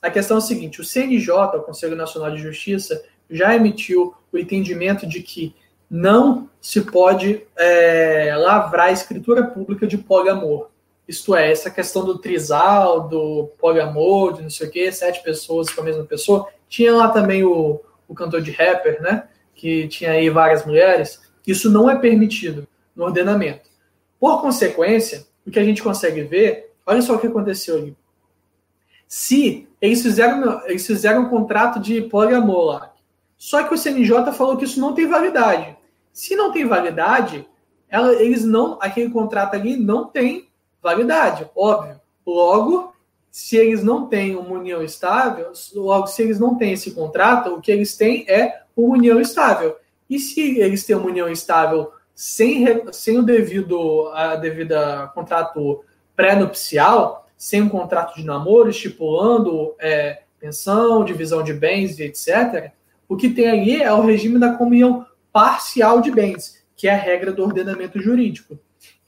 a questão é a seguinte: o CNJ, o Conselho Nacional de Justiça, já emitiu o entendimento de que não se pode é, lavrar a escritura pública de poliamor. Isto é, essa questão do trisal, do poliamor, de não sei o quê, sete pessoas com a mesma pessoa. Tinha lá também o, o cantor de rapper, né? Que tinha aí várias mulheres, isso não é permitido no ordenamento. Por consequência, o que a gente consegue ver, olha só o que aconteceu ali. Se eles fizeram, eles fizeram um contrato de poliamor lá, só que o CNJ falou que isso não tem validade. Se não tem validade, ela, eles não, aquele contrato ali não tem validade, óbvio. Logo, se eles não têm uma união estável, logo se eles não têm esse contrato, o que eles têm é uma união estável. E se eles têm uma união estável sem, sem o devido a devida contrato pré-nupcial, sem um contrato de namoro estipulando é, pensão, divisão de bens e etc., o que tem ali é o regime da comunhão parcial de bens, que é a regra do ordenamento jurídico.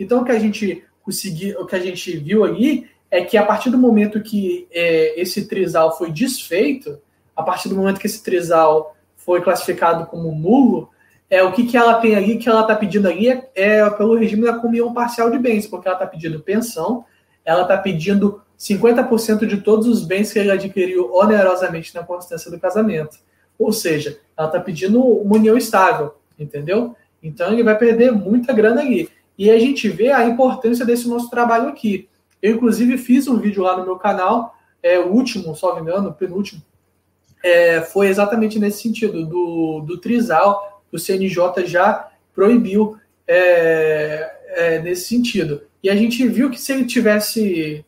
Então, o que a gente conseguiu, o que a gente viu ali é que a partir do momento que é, esse trisal foi desfeito, a partir do momento que esse trisal foi classificado como nulo, é o que, que ela tem ali, que ela está pedindo ali é, é, pelo regime da comunhão parcial de bens, porque ela está pedindo pensão, ela está pedindo 50% de todos os bens que ele adquiriu onerosamente na constância do casamento. Ou seja, ela está pedindo uma união estável, entendeu? Então ele vai perder muita grana ali. E a gente vê a importância desse nosso trabalho aqui. Eu, inclusive, fiz um vídeo lá no meu canal, é o último, só engano, o penúltimo, é, foi exatamente nesse sentido, do, do trisal, o CNJ já proibiu é, é, nesse sentido. E a gente viu que se ele tivesse,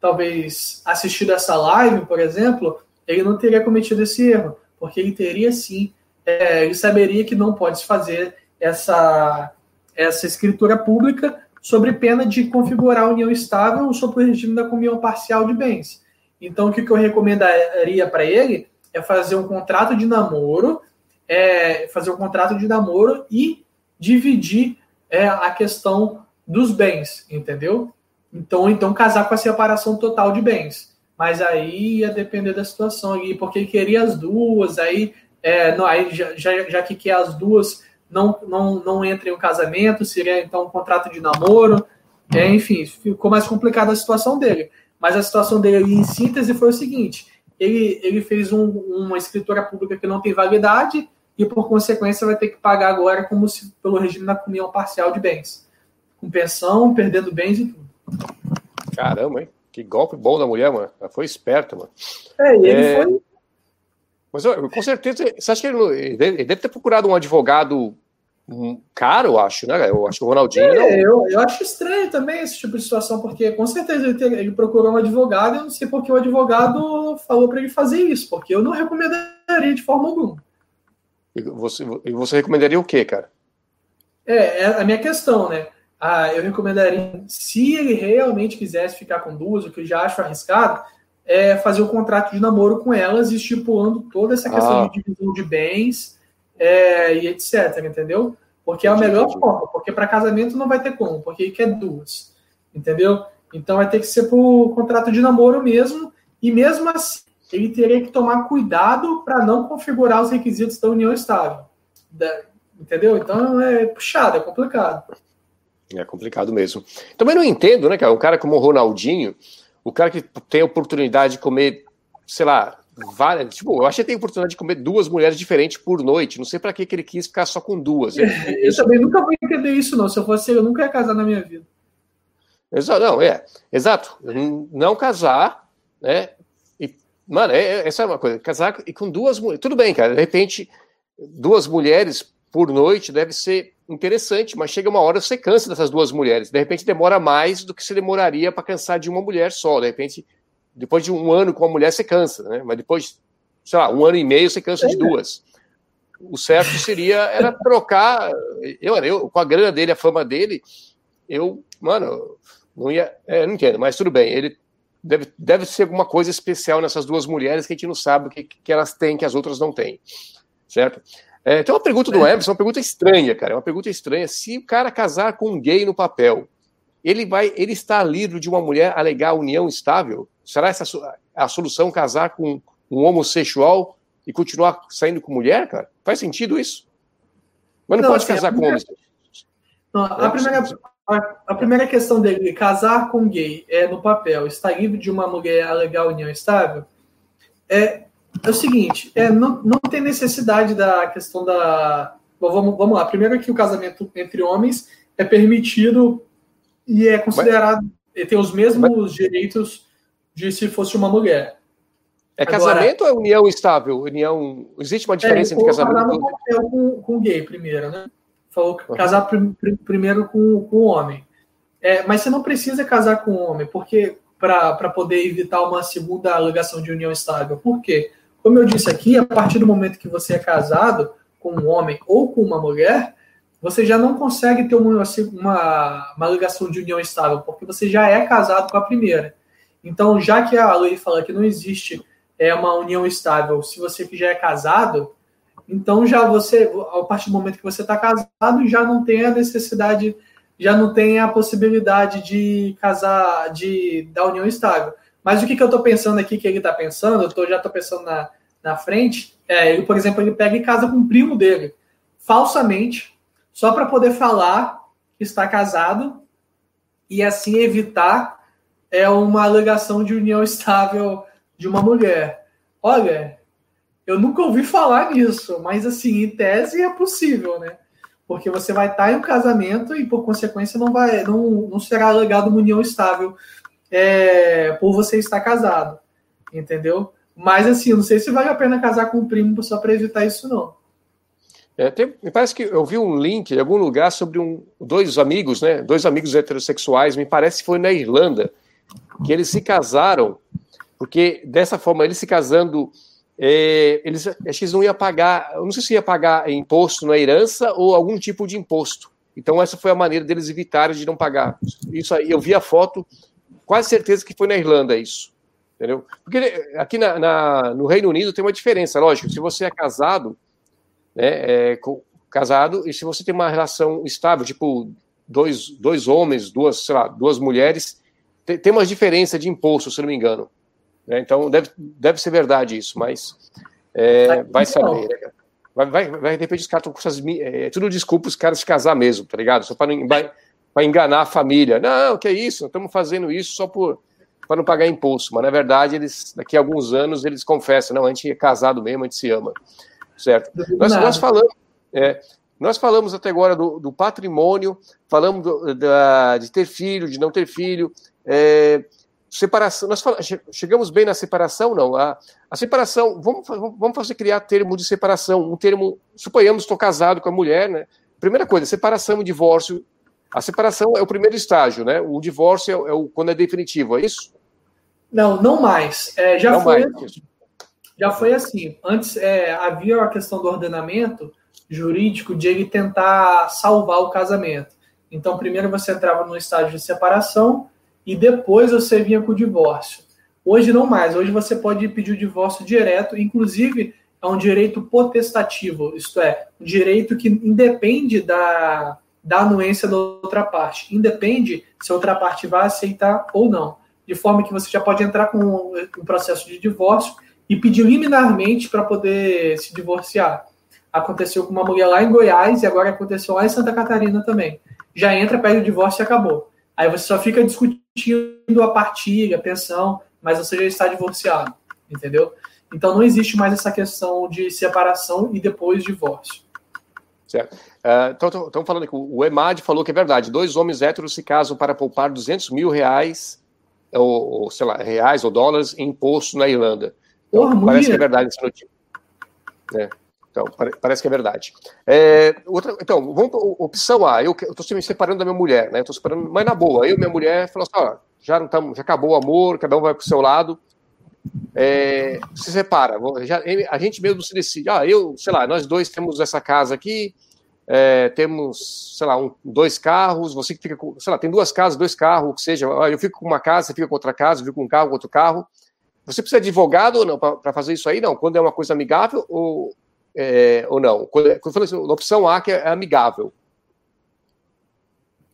talvez, assistido essa live, por exemplo, ele não teria cometido esse erro, porque ele teria sim, é, ele saberia que não pode fazer essa, essa escritura pública sobre pena de configurar a união estável sob o regime da comunhão parcial de bens. Então, o que eu recomendaria para ele é fazer um contrato de namoro, é fazer um contrato de namoro e dividir é, a questão dos bens, entendeu? Então, então casar com a separação total de bens. mas aí ia depender da situação ali, porque queria as duas, aí, é, não, aí já, já, já que quer as duas, não, não, não entra em um casamento, seria então um contrato de namoro, é, enfim, ficou mais complicada a situação dele. Mas a situação dele, em síntese, foi o seguinte: ele, ele fez um, uma escritura pública que não tem validade e, por consequência, vai ter que pagar agora como se pelo regime da comunhão parcial de bens. Com pensão, perdendo bens e tudo. Caramba, hein? Que golpe bom da mulher, mano. Ela foi esperta, mano. É, e ele é... foi. Mas com certeza, você acha que ele, ele deve ter procurado um advogado caro, eu acho, né? Eu acho que o Ronaldinho. É, não... eu, eu acho estranho também esse tipo de situação, porque com certeza ele, ele procurou um advogado, eu não sei porque o advogado falou para ele fazer isso, porque eu não recomendaria de forma alguma. E você, e você recomendaria o quê, cara? É, é a minha questão, né? Ah, eu recomendaria, se ele realmente quisesse ficar com duas, o que eu já acho arriscado, é fazer o um contrato de namoro com elas, estipulando toda essa questão ah. de divisão de bens é, e etc, entendeu? Porque é a melhor forma, porque para casamento não vai ter como, porque ele quer duas, entendeu? Então vai ter que ser por contrato de namoro mesmo, e mesmo assim ele teria que tomar cuidado para não configurar os requisitos da união estável. Da, entendeu? Então é puxado, é complicado. É complicado mesmo. Também não entendo, né, cara? Um cara como o Ronaldinho, o cara que tem a oportunidade de comer, sei lá, várias. Tipo, eu acho que tem a oportunidade de comer duas mulheres diferentes por noite. Não sei para que, ele quis ficar só com duas. Eu, eu também nunca vou entender isso, não. Se eu fosse eu nunca ia casar na minha vida. Exato, não, é. Exato. Não casar, né? E, mano, é, é, essa é uma coisa. Casar e com duas mulheres. Tudo bem, cara. De repente, duas mulheres por noite deve ser interessante, mas chega uma hora você cansa dessas duas mulheres. De repente demora mais do que se demoraria para cansar de uma mulher só. De repente depois de um ano com uma mulher você cansa, né? Mas depois, sei lá, um ano e meio você cansa de duas. O certo seria era trocar. Eu, eu com a grana dele, a fama dele, eu, mano, não ia. É, não entendo, mas tudo bem. Ele deve, deve ser alguma coisa especial nessas duas mulheres que a gente não sabe o que, que elas têm que as outras não têm, certo? É, tem uma pergunta do é. Emerson, uma pergunta estranha, cara. É uma pergunta estranha. Se o cara casar com um gay no papel, ele vai, ele está livre de uma mulher alegar união estável? Será essa a solução casar com um homossexual e continuar saindo com mulher, cara? Faz sentido isso? Mas não, não pode assim, casar primeira... com. Não, a, é, primeira, a, a, primeira questão dele, casar com gay é no papel, está livre de uma mulher alegar união estável, é, é o seguinte, é, não, não tem necessidade da questão da. Bom, vamos, vamos lá. Primeiro que o casamento entre homens é permitido e é considerado. Mas, tem os mesmos mas, direitos de se fosse uma mulher. É casamento Agora, ou é união estável? União. Existe uma diferença é, entre casamento e. Com, com gay primeiro, né? Falou uhum. casar pr primeiro com, com o homem. É, mas você não precisa casar com o homem, porque para poder evitar uma segunda alegação de união estável. Por quê? Como eu disse aqui, a partir do momento que você é casado com um homem ou com uma mulher, você já não consegue ter uma, uma, uma ligação de união estável, porque você já é casado com a primeira. Então, já que a lei fala que não existe é, uma união estável se você já é casado, então já você, a partir do momento que você está casado, já não tem a necessidade, já não tem a possibilidade de casar, de da união estável. Mas o que, que eu estou pensando aqui que ele está pensando, eu tô, já estou pensando na, na frente, é, ele, por exemplo, ele pega e casa com o primo dele, falsamente, só para poder falar que está casado e assim evitar é uma alegação de união [laughs] estável de uma mulher. Olha, eu nunca ouvi falar nisso, mas assim, em tese é possível, né? Porque você vai estar em um casamento e por consequência não vai, não, não será alegado uma união estável é, por você estar casado, entendeu? Mas assim, não sei se vale a pena casar com um primo só para evitar isso não. É, tem, me parece que eu vi um link em algum lugar sobre um, dois amigos, né? Dois amigos heterossexuais, me parece que foi na Irlanda, que eles se casaram, porque dessa forma, eles se casando, é, eles, acho que eles não iam pagar, não sei se ia pagar imposto na herança ou algum tipo de imposto. Então, essa foi a maneira deles evitarem de não pagar. Isso aí, eu vi a foto, quase certeza que foi na Irlanda isso. Entendeu? Porque aqui na, na, no Reino Unido tem uma diferença, lógico. Se você é casado, né, é, com, casado, e se você tem uma relação estável, tipo dois, dois homens, duas, sei lá, duas mulheres, tem, tem uma diferença de imposto, se não me engano. Né? Então, deve, deve ser verdade isso, mas é, vai saber. Né? Vai, vai, vai, de repente, os caras estão com essas. É, tudo desculpa os caras se casar mesmo, tá ligado? Só para enganar a família. Não, que é isso, estamos fazendo isso só por para não pagar imposto. Mas, na verdade, eles daqui a alguns anos eles confessam: não, a gente é casado mesmo, a gente se ama. Certo? Nós, nós, falamos. É, nós falamos até agora do, do patrimônio, falamos do, da, de ter filho, de não ter filho. É, separação, nós falamos, chegamos bem na separação, não? A, a separação, vamos, vamos fazer criar termo de separação, um termo, suponhamos, estou casado com a mulher, né? Primeira coisa, separação e divórcio. A separação é o primeiro estágio, né? O divórcio é, é o, quando é definitivo, é isso? Não, não mais. É, já, não foi, mais. já foi assim. Antes é, havia a questão do ordenamento jurídico de ele tentar salvar o casamento. Então, primeiro você entrava no estágio de separação e depois você vinha com o divórcio. Hoje não mais. Hoje você pode pedir o divórcio direto, inclusive é um direito potestativo, isto é, um direito que independe da, da anuência da outra parte. Independe se a outra parte vai aceitar ou não. De forma que você já pode entrar com um processo de divórcio e pedir liminarmente para poder se divorciar. Aconteceu com uma mulher lá em Goiás e agora aconteceu lá em Santa Catarina também. Já entra, pede o divórcio e acabou. Aí você só fica discutindo a partilha, a pensão, mas você já está divorciado, entendeu? Então não existe mais essa questão de separação e depois divórcio. Certo. Uh, então, estamos falando que o EMAD falou que é verdade. Dois homens héteros se casam para poupar 200 mil reais, ou, ou sei lá, reais ou dólares em imposto na Irlanda. Então, Porra, parece que é verdade essa notícia. É. Então, parece que é verdade. É, outra, então, vamos opção A. Eu estou me separando da minha mulher, né? Estou separando, mas na boa. Eu e minha mulher falou assim: ó, já não tamo, já acabou o amor, cada um vai para o seu lado é, se separa. Já, a gente mesmo se decide. Ah, eu, sei lá, nós dois temos essa casa aqui, é, temos, sei lá, um, dois carros, você que fica com, sei lá, tem duas casas, dois carros, que seja, eu fico com uma casa, você fica com outra casa, eu fico com um carro, com outro carro. Você precisa de advogado ou não para fazer isso aí? Não, quando é uma coisa amigável ou, é, ou não? Quando, é, quando assim, a opção A que é amigável.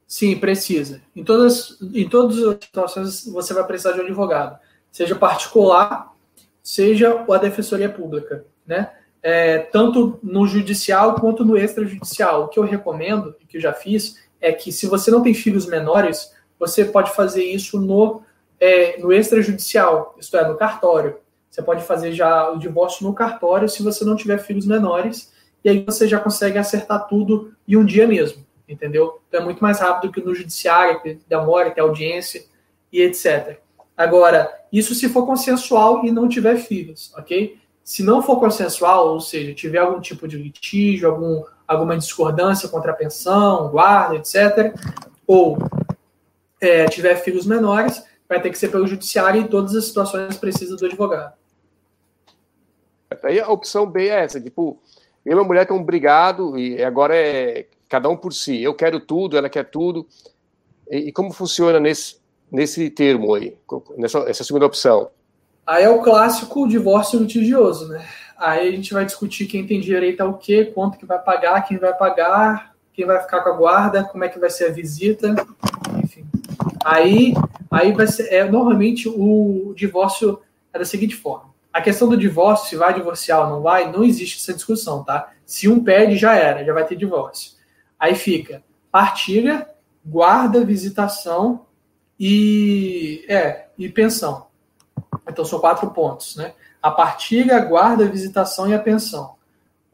Sim, precisa. Em todas, em todas as situações você vai precisar de um advogado seja particular, seja a defensoria pública, né? É, tanto no judicial quanto no extrajudicial. O que eu recomendo, e que eu já fiz, é que se você não tem filhos menores, você pode fazer isso no, é, no extrajudicial, isto é, no cartório. Você pode fazer já o divórcio no cartório se você não tiver filhos menores, e aí você já consegue acertar tudo em um dia mesmo, entendeu? Então é muito mais rápido que no judiciário, que demora, que audiência e etc. Agora, isso se for consensual e não tiver filhos, ok? Se não for consensual, ou seja, tiver algum tipo de litígio, algum, alguma discordância contra a pensão, guarda, etc., ou é, tiver filhos menores, vai ter que ser pelo judiciário e todas as situações precisam do advogado. Aí a opção B é essa, tipo, eu e minha mulher estão brigado e agora é cada um por si. Eu quero tudo, ela quer tudo. E, e como funciona nesse, nesse termo aí, nessa essa segunda opção? Aí é o clássico divórcio litigioso, né? Aí a gente vai discutir quem tem direito ao quê, quanto que vai pagar, quem vai pagar, quem vai ficar com a guarda, como é que vai ser a visita, enfim. Aí, aí vai ser, é, normalmente o divórcio é da seguinte forma. A questão do divórcio, se vai divorciar ou não vai, não existe essa discussão, tá? Se um pede, já era, já vai ter divórcio. Aí fica partilha, guarda, visitação e é e pensão. Então são quatro pontos, né? A partilha, a guarda, a visitação e a pensão.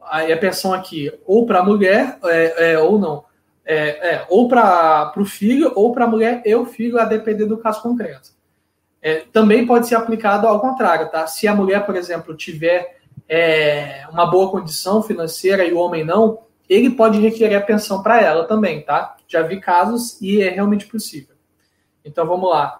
Aí a pensão aqui, ou para a mulher, é, é, ou não, é, é ou para o filho, ou para a mulher e o filho, a depender do caso concreto. É, também pode ser aplicado ao contrário, tá? Se a mulher, por exemplo, tiver é, uma boa condição financeira e o homem não, ele pode requerer a pensão para ela também, tá? Já vi casos e é realmente possível. Então vamos lá.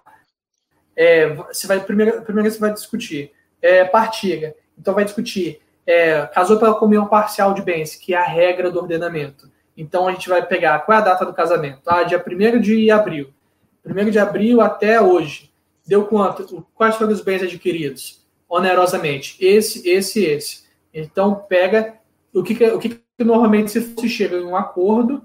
É, você vai primeiro, primeiro você vai discutir é, partilha. Então vai discutir é, casou pela comunhão parcial de bens, que é a regra do ordenamento. Então a gente vai pegar qual é a data do casamento? Ah, dia 1 de abril. 1 de abril até hoje. Deu quanto? Quais foram os bens adquiridos? Onerosamente. Esse, esse, esse. Então pega o que, o que normalmente se chega em um acordo,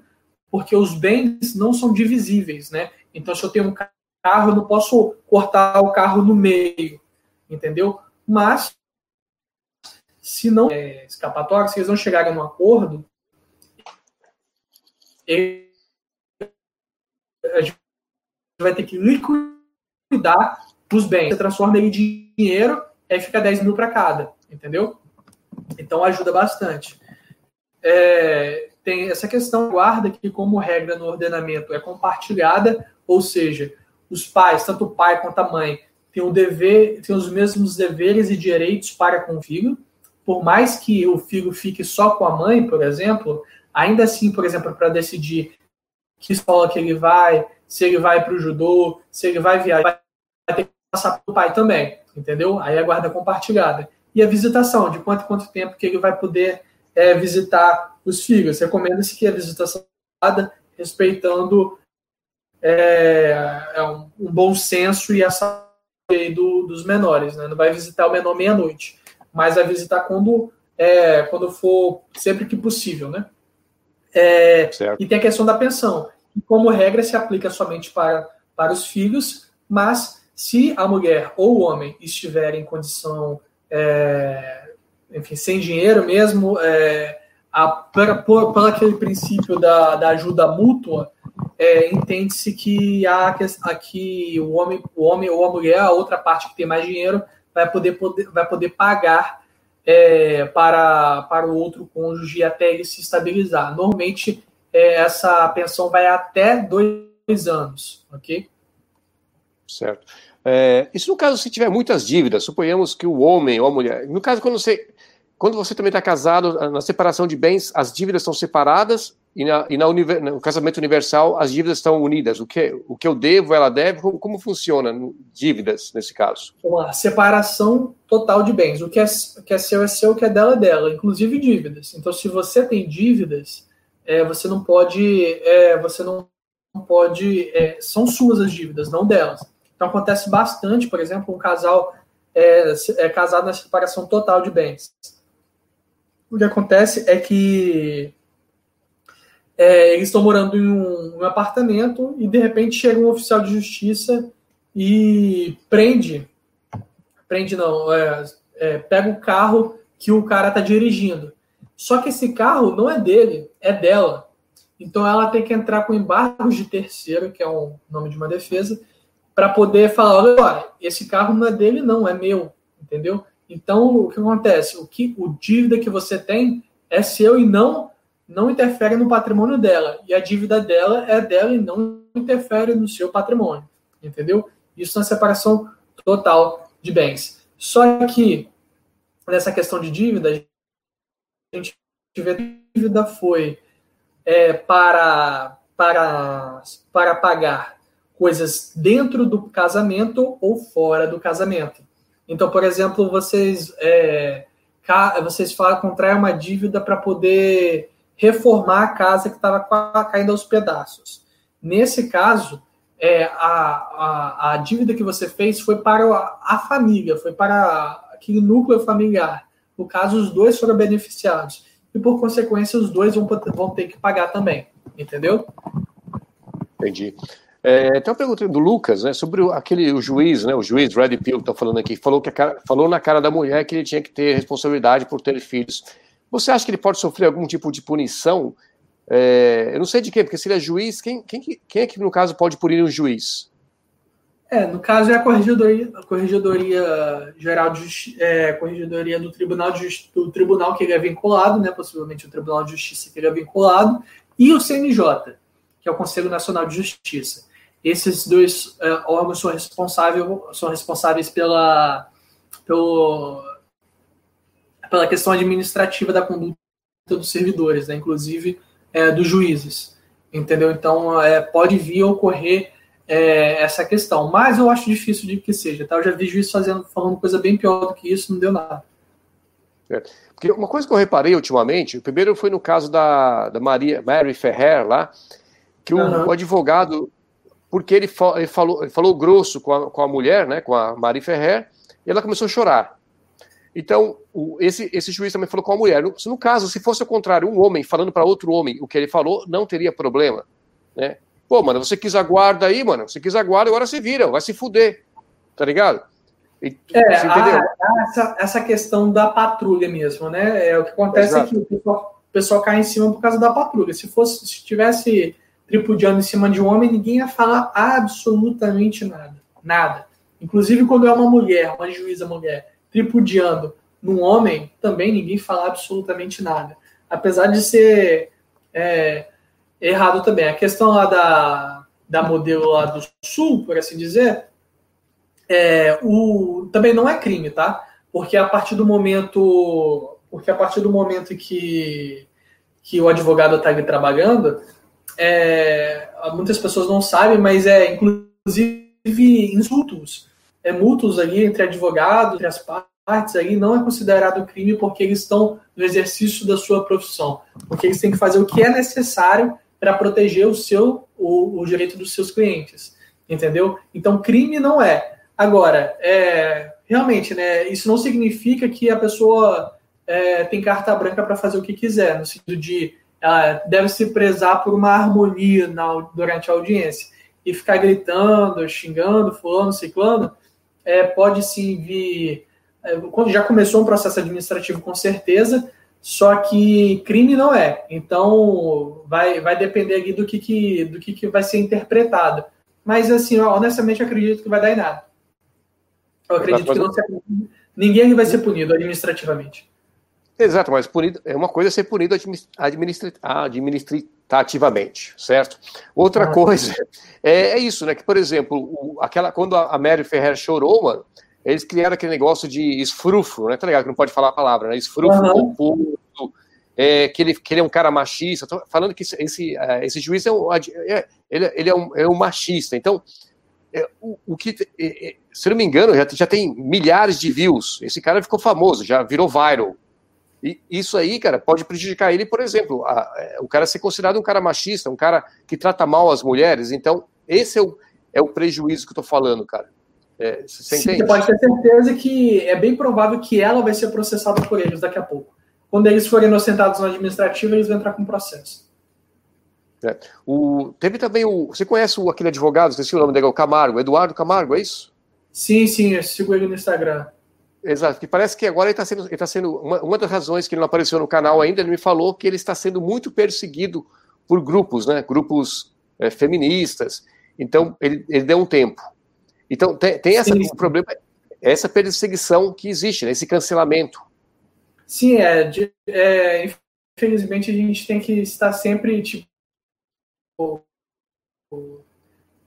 porque os bens não são divisíveis, né? Então, se eu tenho um carro, eu não posso cortar o carro no meio. entendeu? Mas, se não é escapatório, se eles não chegarem num acordo, a gente vai ter que liquidar os bens. Você transforma ele em dinheiro, aí fica 10 mil para cada, entendeu? Então ajuda bastante. É, tem essa questão guarda que, como regra no ordenamento, é compartilhada, ou seja, os pais, tanto o pai quanto a mãe, têm o dever, têm os mesmos deveres e direitos para com o filho. Por mais que o filho fique só com a mãe, por exemplo, ainda assim, por exemplo, para decidir que escola que ele vai, se ele vai para o judô, se ele vai viajar, vai ter que passar para o pai também, entendeu? Aí a guarda compartilhada. E a visitação, de quanto quanto tempo que ele vai poder é, visitar os filhos. Recomenda-se que a visitação respeitando é, é um, um, bom senso e essa do, dos menores, né? Não vai visitar o menor meia-noite, mas vai visitar quando, é, quando for, sempre que possível, né? É, e tem a questão da pensão, que como regra se aplica somente para, para os filhos, mas se a mulher ou o homem estiver em condição, é, enfim, sem dinheiro mesmo, é, a, para, por, por aquele princípio da, da ajuda mútua, é, entende-se que há aqui o homem, o homem ou a mulher, a outra parte que tem mais dinheiro, vai poder, poder, vai poder pagar é, para, para o outro cônjuge até ele se estabilizar. Normalmente, é, essa pensão vai até dois anos, ok? Certo. É, isso no caso se tiver muitas dívidas, suponhamos que o homem ou a mulher, no caso quando você quando você também está casado, na separação de bens, as dívidas são separadas e, na, e na no casamento universal as dívidas estão unidas. O que, o que eu devo, ela deve, como, como funciona dívidas nesse caso? Lá, separação total de bens. O que é, o que é seu é seu, o que é dela é dela, inclusive dívidas. Então, se você tem dívidas, é, você não pode, é, você não pode, é, são suas as dívidas, não delas. Então acontece bastante, por exemplo, um casal é, é casado na separação total de bens o que acontece é que é, eles estão morando em um, um, apartamento e de repente chega um oficial de justiça e prende, prende não, é, é, pega o carro que o cara está dirigindo. Só que esse carro não é dele, é dela. Então ela tem que entrar com embargos de terceiro, que é o nome de uma defesa, para poder falar, olha, esse carro não é dele, não, é meu, entendeu? Então, o que acontece? O que o dívida que você tem é seu e não não interfere no patrimônio dela. E a dívida dela é dela e não interfere no seu patrimônio. Entendeu? Isso na separação total de bens. Só que nessa questão de dívida, a gente vê que a dívida foi é, para, para, para pagar coisas dentro do casamento ou fora do casamento. Então, por exemplo, vocês, é, vocês falam, contraem uma dívida para poder reformar a casa que estava caindo aos pedaços. Nesse caso, é, a, a, a, dívida que você fez foi para a, a família, foi para aquele núcleo familiar. No caso, os dois foram beneficiados. E, por consequência, os dois vão, vão ter que pagar também. Entendeu? Entendi. É, tem uma pergunta do Lucas, né, sobre o, aquele o juiz, né, o juiz Red Pill que está falando aqui, falou que cara, falou na cara da mulher que ele tinha que ter responsabilidade por ter filhos. Você acha que ele pode sofrer algum tipo de punição? É, eu não sei de quem, porque se ele é juiz, quem, quem, quem é que no caso pode punir um juiz? É, no caso é a corregedoria, a corregedoria geral de é, corregedoria do tribunal de, do tribunal que ele é vinculado, né, possivelmente o tribunal de justiça que ele é vinculado, e o CNJ, que é o Conselho Nacional de Justiça. Esses dois é, órgãos são responsáveis, são responsáveis pela, pelo, pela questão administrativa da conduta dos servidores, né, inclusive é, dos juízes. Entendeu? Então, é, pode vir a ocorrer é, essa questão. Mas eu acho difícil de que seja. Tá? Eu já vi juiz fazendo, falando coisa bem pior do que isso, não deu nada. É. Porque uma coisa que eu reparei ultimamente, o primeiro foi no caso da, da Maria, Mary Ferrer lá, que o, uhum. o advogado porque ele, ele, falou, ele falou grosso com a, com a mulher, né, com a Marie Ferrer, e ela começou a chorar. Então, o, esse, esse juiz também falou com a mulher. No, no caso, se fosse o contrário, um homem falando para outro homem o que ele falou, não teria problema. Né? Pô, mano, você quis a guarda aí, mano, você quis a guarda, agora você vira, vai se fuder. Tá ligado? E, é, a, essa, essa questão da patrulha mesmo, né? É, o que acontece Exato. é que o pessoal, o pessoal cai em cima por causa da patrulha. Se fosse, se tivesse tripudiando em cima de um homem, ninguém ia falar absolutamente nada. Nada. Inclusive, quando é uma mulher, uma juíza mulher, tripudiando num homem, também ninguém fala absolutamente nada. Apesar de ser é, errado também. A questão lá da, da modelo lá do sul, por assim dizer, é, o, também não é crime, tá? Porque a partir do momento. Porque a partir do momento que, que o advogado está ali trabalhando, é, muitas pessoas não sabem, mas é inclusive insultos, é mútuos ali entre advogados, entre as partes aí não é considerado crime porque eles estão no exercício da sua profissão, porque eles têm que fazer o que é necessário para proteger o seu o, o, direito dos seus clientes, entendeu? Então crime não é. Agora, é, realmente, né? Isso não significa que a pessoa é, tem carta branca para fazer o que quiser, no sentido de ela deve se prezar por uma harmonia na, durante a audiência. E ficar gritando, xingando, fulano, ciclano, é, pode sim vir. É, já começou um processo administrativo com certeza, só que crime não é. Então vai, vai depender aqui do que, que, do que, que vai ser interpretado. Mas assim, honestamente, acredito que vai dar em nada. Eu acredito que não ser, ninguém vai ser punido administrativamente. Exato, mas punido, é uma coisa ser punido administra, administrativamente, certo? Outra ah, coisa é, é, isso, né? Que, por exemplo, o, aquela, quando a Mary Ferrer chorou, mano, eles criaram aquele negócio de esfrufo, né? Tá ligado? Que não pode falar a palavra, né? Esfrufo, uhum. é, que, ele, que ele é um cara machista. Tô falando que esse, é, esse juiz é um, é, ele, ele é, um, é um machista. Então, é, o, o, que, é, se não me engano, já, já tem milhares de views. Esse cara ficou famoso, já virou viral. E isso aí, cara, pode prejudicar ele, por exemplo, a, a, é, o cara ser considerado um cara machista, um cara que trata mal as mulheres. Então, esse é o, é o prejuízo que eu tô falando, cara. É, você, Sim, você pode ter certeza que é bem provável que ela vai ser processada por eles daqui a pouco. Quando eles forem inocentados no administrativo, eles vão entrar com processo. É. O, teve também o. Você conhece o, aquele advogado, esqueci o nome dele, o Camargo, Eduardo Camargo, é isso? Sim, sim, eu sigo ele no Instagram. Exato, que parece que agora ele está sendo, ele tá sendo uma, uma, das razões que ele não apareceu no canal ainda, ele me falou que ele está sendo muito perseguido por grupos, né, grupos é, feministas, então ele, ele deu um tempo. Então tem, tem essa, um problema, essa perseguição que existe, né, esse cancelamento. Sim, é, de, é, infelizmente a gente tem que estar sempre, tipo,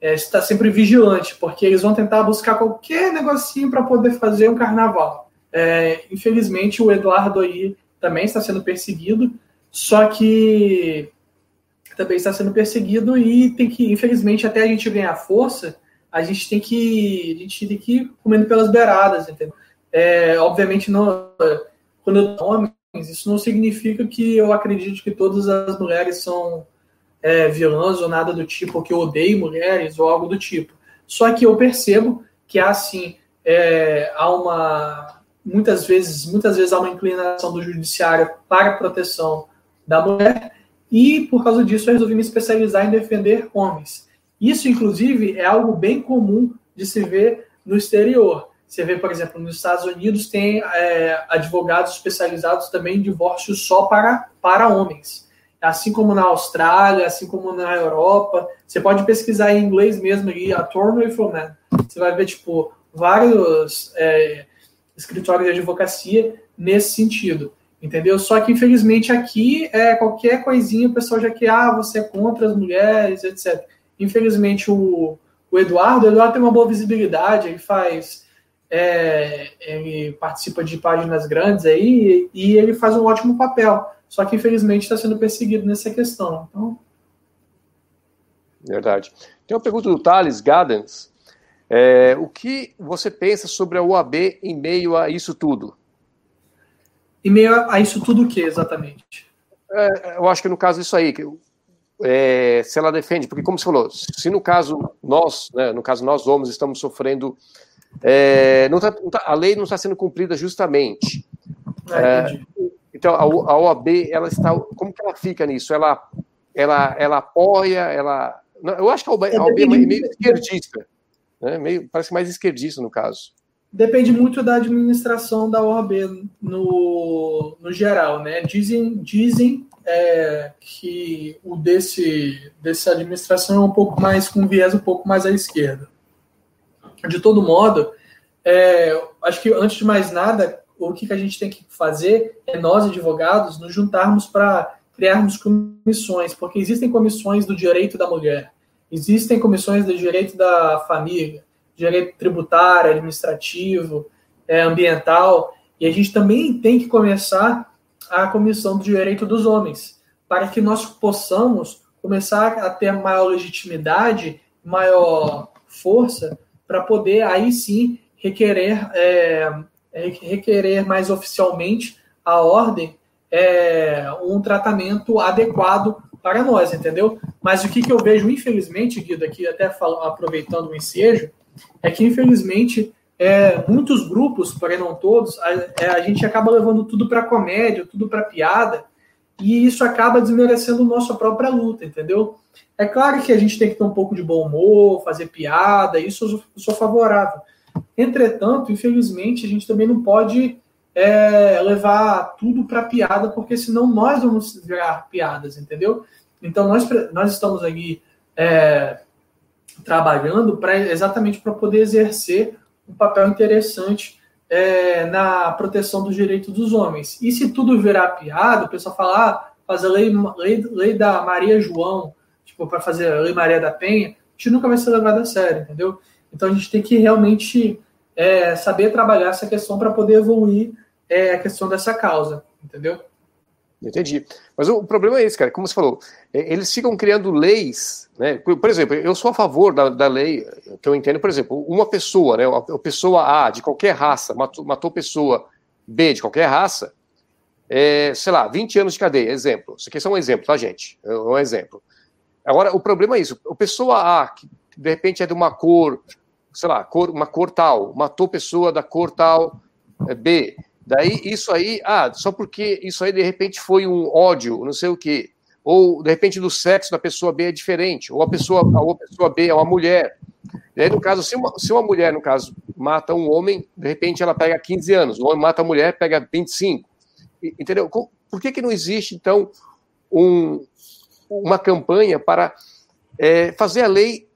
é, está sempre vigilante, porque eles vão tentar buscar qualquer negocinho para poder fazer um carnaval. É, infelizmente, o Eduardo aí também está sendo perseguido, só que também está sendo perseguido e tem que, infelizmente, até a gente ganhar força, a gente tem que, a gente tem que ir comendo pelas beiradas, entendeu? É, obviamente, não, quando eu homens, isso não significa que eu acredito que todas as mulheres são é, vilãs ou nada do tipo, ou que eu odeio mulheres ou algo do tipo. Só que eu percebo que há assim, é, há uma muitas vezes, muitas vezes há uma inclinação do judiciário para a proteção da mulher e por causa disso eu resolvi me especializar em defender homens. Isso, inclusive, é algo bem comum de se ver no exterior. Você vê, por exemplo, nos Estados Unidos tem é, advogados especializados também em divórcio só para, para homens assim como na Austrália, assim como na Europa. Você pode pesquisar em inglês mesmo aí, Attorney for Men. Você vai ver, tipo, vários é, escritórios de advocacia nesse sentido, entendeu? Só que, infelizmente, aqui, é qualquer coisinha, o pessoal já quer, ah, você é contra as mulheres, etc. Infelizmente, o, o Eduardo, o Eduardo tem uma boa visibilidade, ele faz... É, ele participa de páginas grandes aí e ele faz um ótimo papel só que, infelizmente, está sendo perseguido nessa questão. Então... Verdade. Tem uma pergunta do Thales Gadens. É, o que você pensa sobre a UAB em meio a isso tudo? Em meio a isso tudo o que, exatamente? É, eu acho que no caso isso aí, que, é, se ela defende, porque como você falou, se no caso nós, né, no caso nós homens estamos sofrendo, é, não tá, não tá, a lei não está sendo cumprida justamente. É, então, a, a OAB, ela está. Como que ela fica nisso? Ela, ela, ela apoia, ela. Eu acho que a OAB, a OAB é meio esquerdista. Né? Meio, parece mais esquerdista no caso. Depende muito da administração da OAB no, no geral, né? Dizem, dizem é, que o desse dessa administração é um pouco mais com viés um pouco mais à esquerda. De todo modo, é, acho que antes de mais nada, o que, que a gente tem que fazer é nós advogados nos juntarmos para criarmos comissões, porque existem comissões do direito da mulher, existem comissões do direito da família, direito tributário, administrativo, é, ambiental, e a gente também tem que começar a comissão do direito dos homens, para que nós possamos começar a ter maior legitimidade, maior força, para poder aí sim requerer, é, requerer mais oficialmente a ordem é, um tratamento adequado para nós, entendeu? Mas o que, que eu vejo, infelizmente, Guido, aqui até falo, aproveitando o ensejo, é que, infelizmente, é, muitos grupos, porém não todos, a, é, a gente acaba levando tudo para comédia, tudo para piada, e isso acaba desmerecendo nossa própria luta, entendeu? É claro que a gente tem que ter um pouco de bom humor, fazer piada, isso eu sou favorável. Entretanto, infelizmente, a gente também não pode é, levar tudo para piada, porque senão nós vamos virar piadas, entendeu? Então, nós, nós estamos aqui é, trabalhando para exatamente para poder exercer um papel interessante é, na proteção dos direitos dos homens. E se tudo virar piada, o pessoal fala, ah, fazer lei, lei, lei da Maria João, tipo, para fazer a lei Maria da Penha, a gente nunca vai ser levado a sério, entendeu? Então a gente tem que realmente é, saber trabalhar essa questão para poder evoluir é, a questão dessa causa, entendeu? Entendi. Mas o problema é esse, cara. Como você falou, é, eles ficam criando leis, né? Por, exemplo, eu sou a favor da, da, lei, que eu entendo, por exemplo, uma pessoa, né? Uma pessoa A de qualquer raça matou, matou pessoa B de qualquer raça, é, sei lá, 20 anos de cadeia, exemplo. Isso aqui é um exemplo, tá, gente? É um exemplo. Agora, o problema é isso. A pessoa A, que de repente é de uma cor, sei lá, cor, uma cor tal, matou pessoa da cor tal, é, B Daí, isso aí, ah, só porque isso aí de repente foi um ódio, não sei o quê. Ou de repente do sexo da pessoa B é diferente, ou a pessoa, a pessoa B é uma mulher. E aí, no caso, se uma, se uma mulher, no caso, mata um homem, de repente ela pega 15 anos, o homem mata a mulher, pega 25. Entendeu? Por que, que não existe, então, um, uma campanha para é, fazer a lei,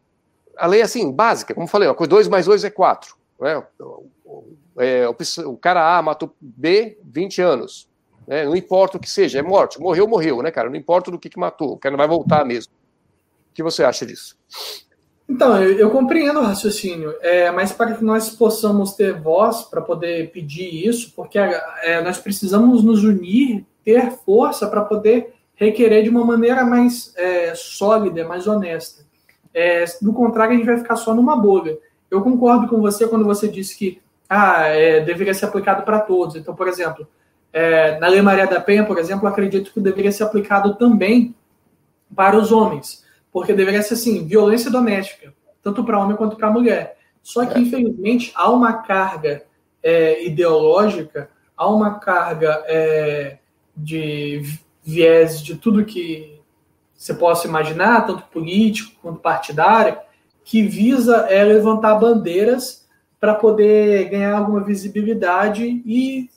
a lei assim, básica, como falei, 2 mais 2 é 4. Né? é, o cara A matou B 20 anos. Né? Não importa o que seja, é morte. Morreu, morreu, né, cara? Não importa do que, que matou, o cara não vai voltar mesmo. O que você acha disso? Então, eu, eu compreendo o raciocínio, é, mas para que nós possamos ter voz para poder pedir isso, porque é, nós precisamos nos unir, ter força para poder requerer de uma maneira mais é, sólida, mais honesta. É, do contrário, a gente vai ficar só numa bolha. Eu concordo com você quando você disse que ah, é, deveria ser aplicado para todos. Então, por exemplo, é, na Lei Maria da Penha, por exemplo, acredito que deveria ser aplicado também para os homens, porque deveria ser assim, violência doméstica, tanto para homem quanto para mulher. Só que, infelizmente, há uma carga é, ideológica, há uma carga é, de viés de tudo que você possa imaginar, tanto político quanto partidário, que visa é, levantar bandeiras para poder ganhar alguma visibilidade e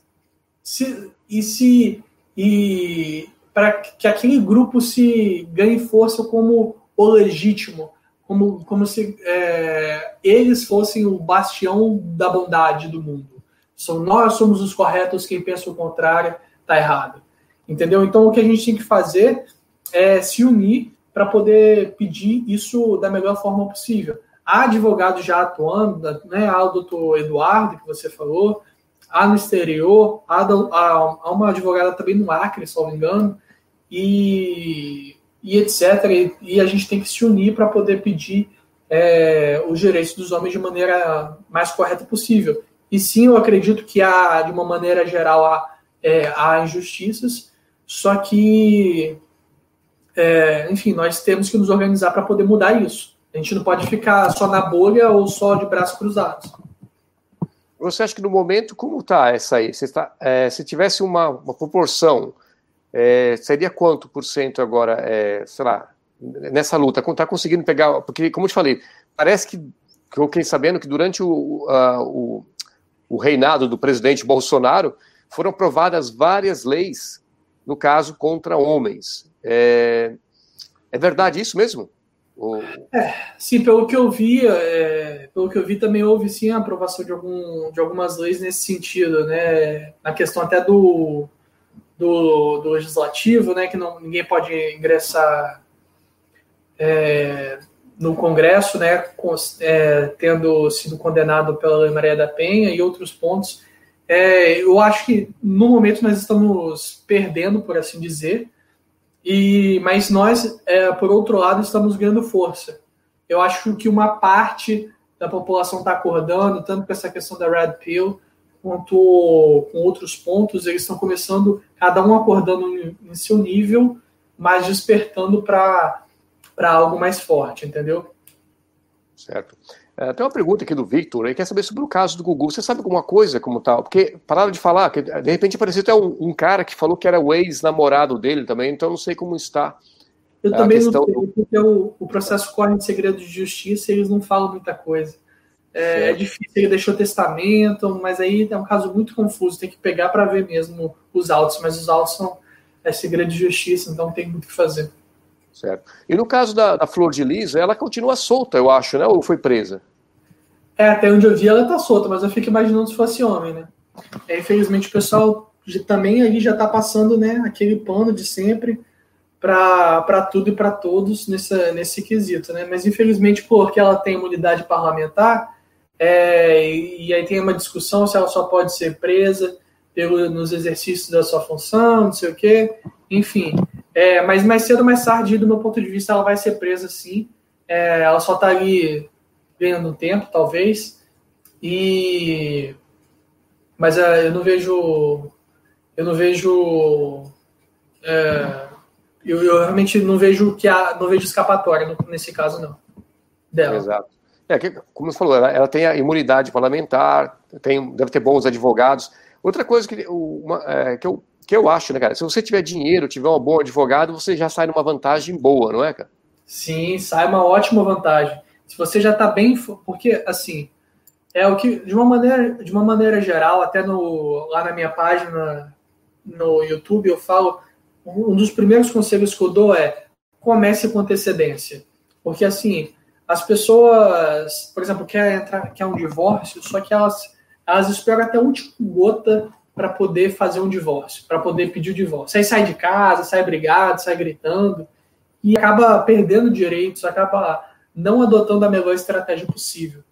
se, e se e para que aquele grupo se ganhe força como o legítimo, como, como se é, eles fossem o bastião da bondade do mundo. São nós somos os corretos, quem pensa o contrário está errado. Entendeu? Então o que a gente tem que fazer é se unir para poder pedir isso da melhor forma possível. Há advogados já atuando, né? Há o doutor Eduardo, que você falou, há no exterior, há, há uma advogada também no Acre, se não me engano, e, e etc. E, e, a gente tem que se unir para poder pedir é, os direitos dos homens de maneira mais correta possível. E sim, eu acredito que há, de uma maneira geral, há, é, há injustiças, só que, é, enfim, nós temos que nos organizar para poder mudar isso. A gente não pode ficar só na bolha ou só de braços cruzados. Você acha que no momento, como está essa aí? Se, tá, é, se tivesse uma, uma proporção, é, seria quanto por cento agora, é, sei lá, nessa luta? Está conseguindo pegar. Porque, como eu te falei, parece que, que eu fiquei sabendo que durante o, a, o, o reinado do presidente Bolsonaro, foram aprovadas várias leis, no caso, contra homens. É, é verdade isso mesmo? É, sim, pelo que eu vi, é, pelo que eu vi também houve sim a aprovação de, algum, de algumas leis nesse sentido, né? Na questão até do, do, do legislativo, né? Que não, ninguém pode ingressar é, no Congresso, né? Com, é, tendo sido condenado pela Lei Maria da Penha e outros pontos. É, eu acho que no momento nós estamos perdendo, por assim dizer, e, mas nós, é, por outro lado, estamos ganhando força. Eu acho que uma parte da população está acordando, tanto com essa questão da Red Pill, quanto com outros pontos, eles estão começando, cada um acordando em, seu nível, mas despertando para algo mais forte, entendeu? Certo. É, tem uma pergunta aqui do Victor, ele quer saber sobre o caso do Gugu. Você sabe alguma coisa como tal? Porque pararam de falar, que de repente apareceu até um, um cara que falou que era o ex-namorado dele também, então eu não sei como está. Eu também não sei, do... porque o, o, processo corre de segredo de justiça e eles não falam muita coisa. É, é, difícil, ele deixou testamento, mas aí é um caso muito confuso, tem que pegar para ver mesmo os autos, mas os autos são é segredo de justiça, então tem muito o que fazer. Certo. E no caso da, da Flor de Lis, ela continua solta, eu acho, né? Ou foi presa? É, até onde eu vi ela tá solta, mas eu fico imaginando se fosse homem, né? É, infelizmente o pessoal também aí já tá passando, né, aquele pano de sempre para tudo e para todos nesse, nesse quesito, né? Mas infelizmente, porque ela tem imunidade parlamentar, é, e aí tem uma discussão se ela só pode ser presa pelo, nos exercícios da sua função, não sei o quê, enfim. É, mas mais cedo ou mais tarde, do meu ponto de vista, ela vai ser presa sim. É, ela só tá ali ganhando tempo, talvez. E mas é, eu não vejo eu não vejo é, eu, eu, realmente não vejo que há, não vejo escapatória nesse caso não dela. Exato. É, como você falou, ela, ela, tem a imunidade parlamentar, tem, deve ter bons advogados. Outra coisa que, uma, é, que, eu, que eu acho, né, cara? Se você tiver dinheiro, tiver um bom advogado, você já sai numa vantagem boa, não é, cara? Sim, sai uma ótima vantagem. Se você já está bem, porque assim é o que de uma maneira de uma maneira geral, até no lá na minha página no YouTube eu falo um dos primeiros conselhos que eu dou é comece com antecedência, porque assim as pessoas, por exemplo, quer entrar quer um divórcio, só que elas elas esperam até a última gota para poder fazer um divórcio, para poder pedir o divórcio. Aí sai de casa, sai brigado, sai gritando e acaba perdendo direitos, acaba não adotando a melhor estratégia possível.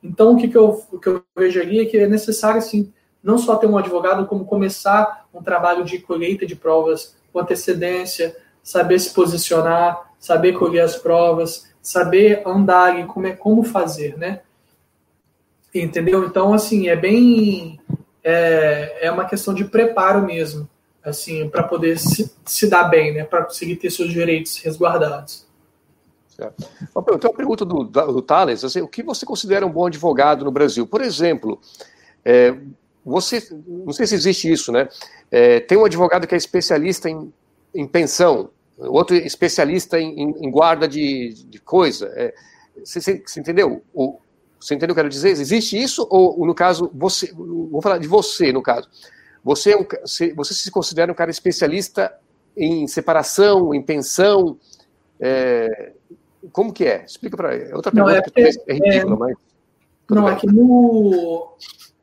Então, o que, que, eu, o que eu vejo ali é que é necessário, sim, não só ter um advogado, como começar um trabalho de colheita de provas com antecedência, saber se posicionar, saber colher as provas, saber andar e como, é, como fazer, né? Entendeu? Então, assim, é bem. É, é uma questão de preparo mesmo, assim, para poder se, se dar bem, né? Para conseguir ter seus direitos resguardados. Certo. Tenho uma pergunta do, do Thales, assim, o que você considera um bom advogado no Brasil? Por exemplo, é, você, não sei se existe isso, né? É, tem um advogado que é especialista em, em pensão, outro especialista em, em, em guarda de, de coisa. É, você, você, entendeu? O, você entendeu o que eu quero dizer? Existe isso? Ou, no caso, você, vou falar de você, no caso. Você, é você se considera um cara especialista em separação, em pensão, é, como que é? Explica para. É outra pergunta não, é, que é, é ridícula, é, mas. Não, bem. é que no.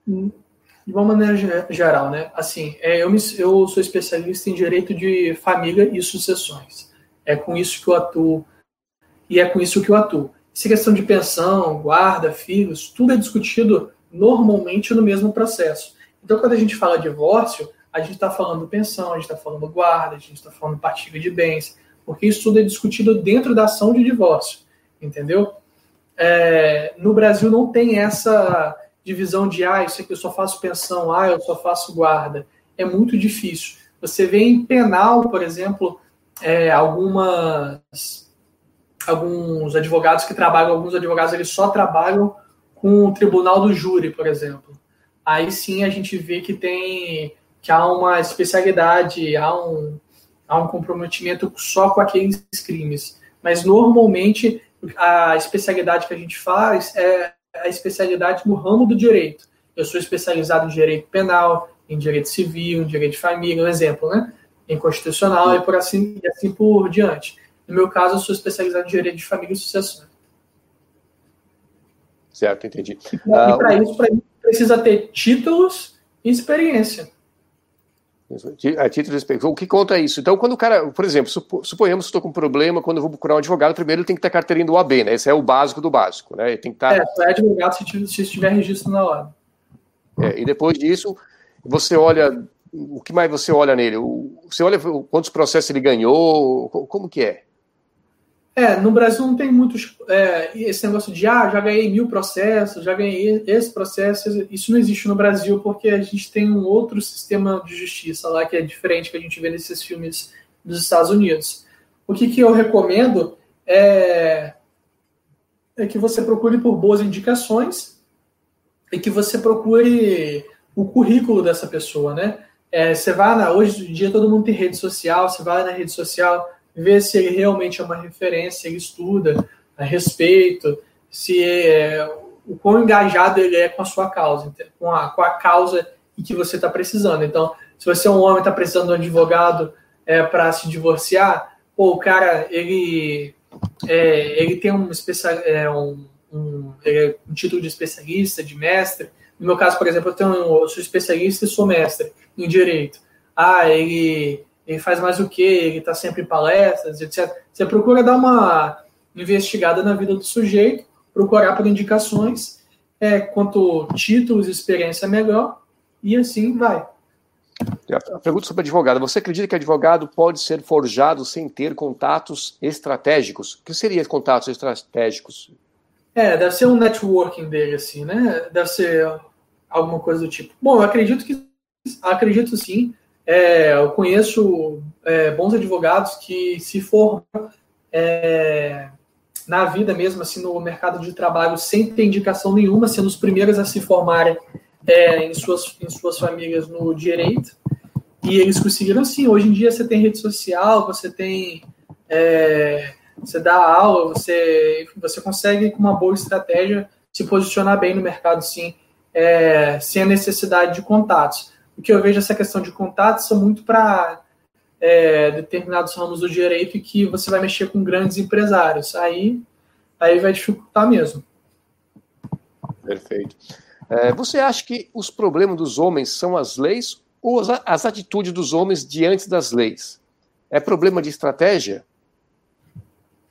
De uma maneira geral, né? Assim, é, eu, me, eu sou especialista em direito de família e sucessões. É com isso que eu atuo. E é com isso que eu atuo. Se questão de pensão, guarda, filhos, tudo é discutido normalmente no mesmo processo. Então, quando a gente fala divórcio, a gente está falando pensão, a gente está falando guarda, a gente está falando partilha de bens, porque isso tudo é discutido dentro da ação de divórcio, entendeu? É, no Brasil não tem essa divisão de, ah, isso aqui eu só faço pensão, ah, eu só faço guarda. É muito difícil. Você vê em penal, por exemplo, é, algumas alguns advogados que trabalham, alguns advogados eles só trabalham com o tribunal do júri, por exemplo. Aí sim a gente vê que tem que há uma especialidade, há um, há um comprometimento só com aqueles crimes. Mas normalmente a especialidade que a gente faz é a especialidade no ramo do direito. Eu sou especializado em direito penal, em direito civil, em direito de família, um exemplo, né? Em constitucional e por assim, e assim por diante. No meu caso, eu sou especializado em direito de família e sucessão. Certo, entendi. E para uh, isso, isso, precisa ter títulos e experiência. A título de O que conta isso? Então, quando o cara, por exemplo, suponhamos que estou com um problema, quando eu vou procurar um advogado, primeiro ele tem que ter carteirinha do AB, né? Esse é o básico do básico, né? Ele tem que estar... Tá é, é advogado se, se estiver registro na hora. É, e depois disso, você olha. O que mais você olha nele? Você olha quantos processos ele ganhou? Como que é? É, no Brasil não tem muitos. É, esse negócio de, ah, já ganhei mil processos, já ganhei esse processo. Isso não existe no Brasil porque a gente tem um outro sistema de justiça lá que é diferente que a gente vê nesses filmes dos Estados Unidos. O que, que eu recomendo é, é que você procure por boas indicações e que você procure o currículo dessa pessoa, né? É, você vai na, hoje em dia todo mundo tem rede social, você vai na rede social ver se ele realmente é uma referência, ele estuda a respeito, se é, o quão engajado ele é com a sua causa, com a, com a causa que você está precisando. Então, se você é um homem está precisando de um advogado é, para se divorciar, pô, o cara ele é, ele tem um, especial, é, um, um, é um título de especialista, de mestre. No meu caso, por exemplo, eu, tenho, eu sou especialista e sou mestre em direito. Ah, ele ele faz mais o quê? Ele está sempre em palestras, etc. Você procura dar uma investigada na vida do sujeito, procurar por indicações, é, quanto títulos, experiência melhor, e assim vai. A pergunta sobre advogado. Você acredita que advogado pode ser forjado sem ter contatos estratégicos? O que seriam contatos estratégicos? É, deve ser um networking dele, assim, né? Deve ser alguma coisa do tipo. Bom, eu acredito que acredito sim. É, eu conheço é, bons advogados que se formam é, na vida mesmo, assim, no mercado de trabalho, sem ter indicação nenhuma, sendo os primeiros a se formarem é, em, suas, em suas famílias no direito. E eles conseguiram, sim. Hoje em dia você tem rede social, você tem. É, você dá aula, você, você consegue, com uma boa estratégia, se posicionar bem no mercado, sim, é, sem a necessidade de contatos o que eu vejo essa questão de contatos são muito para é, determinados ramos do direito e que você vai mexer com grandes empresários. Aí, aí vai dificultar mesmo. Perfeito. É, você acha que os problemas dos homens são as leis ou as, as atitudes dos homens diante das leis? É problema de estratégia?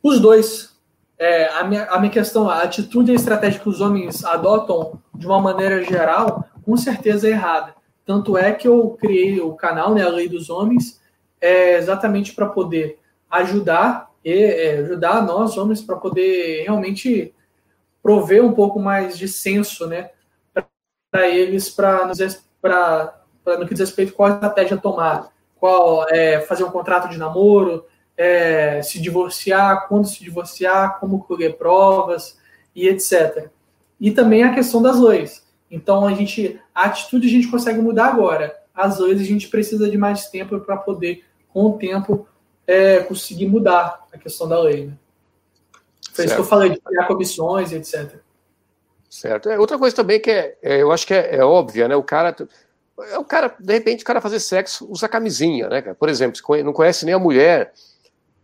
Os dois. É, a, minha, a minha questão, a atitude e a estratégia que os homens adotam de uma maneira geral, com certeza é errada. Tanto é que eu criei o canal, né, a Lei dos Homens, é, exatamente para poder ajudar é, ajudar nós homens para poder realmente prover um pouco mais de senso, né, para eles, para no que diz respeito qual estratégia tomar, qual é, fazer um contrato de namoro, é, se divorciar, quando se divorciar, como colher provas e etc. E também a questão das leis. Então a gente, a atitude a gente consegue mudar agora. Às vezes a gente precisa de mais tempo para poder, com o tempo, é, conseguir mudar a questão da lei. Né? Foi certo. isso que eu falei de criar comissões, etc. Certo. É, outra coisa também que é, é eu acho que é, é, óbvia, né? O cara, é o cara, de repente, o cara fazer sexo usa camisinha, né? Por exemplo, não conhece nem a mulher,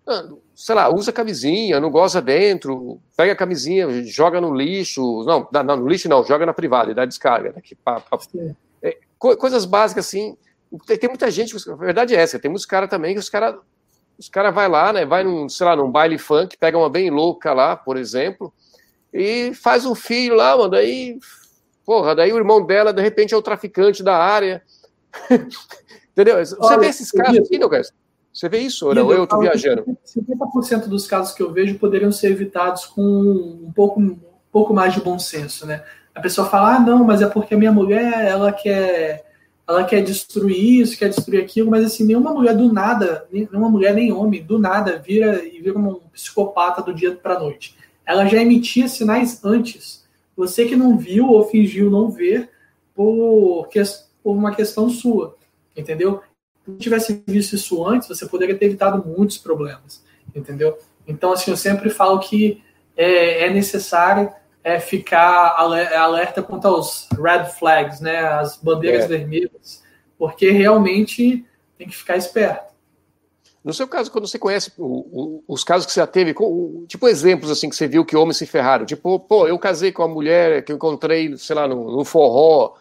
ah, sei lá, usa camisinha, não goza dentro, pega a camisinha, joga no lixo, não, não no lixo não, joga na privada e dá descarga. Né, que, pá, pá, é, coisas básicas assim. Tem, tem, muita gente, a verdade é essa, tem muitos caras também que os caras os cara vai lá, né, vai num, sei lá, num baile funk, pega uma bem louca lá, por exemplo, e faz um filho lá, mano, daí, porra, daí o irmão dela, de repente, é o traficante da área. [laughs] Entendeu? Você Olha, vê esses casos aqui, não, cara? Você vê isso, ou não? Eu estou viajando. 50% dos casos que eu vejo poderiam ser evitados com um pouco, um pouco mais de bom senso, né? A pessoa fala, ah, não, mas é porque a minha mulher, ela quer, ela quer destruir isso, quer destruir aquilo, mas assim, nenhuma mulher do nada, nenhuma mulher nem homem, do nada, vira e vira um psicopata do dia para a noite. Ela já emitia sinais antes. Você que não viu ou fingiu não ver por, por uma questão sua, entendeu? Se tivesse visto isso antes, você poderia ter evitado muitos problemas, entendeu? Então, assim, eu sempre falo que é, é necessário é ficar alerta quanto aos red flags, né, as bandeiras é. vermelhas, porque realmente tem que ficar esperto. No seu caso, quando você conhece o, o, os casos que você já teve, tipo exemplos assim que você viu que homens se ferraram, tipo, pô, eu casei com uma mulher que eu encontrei, sei lá, no, no forró,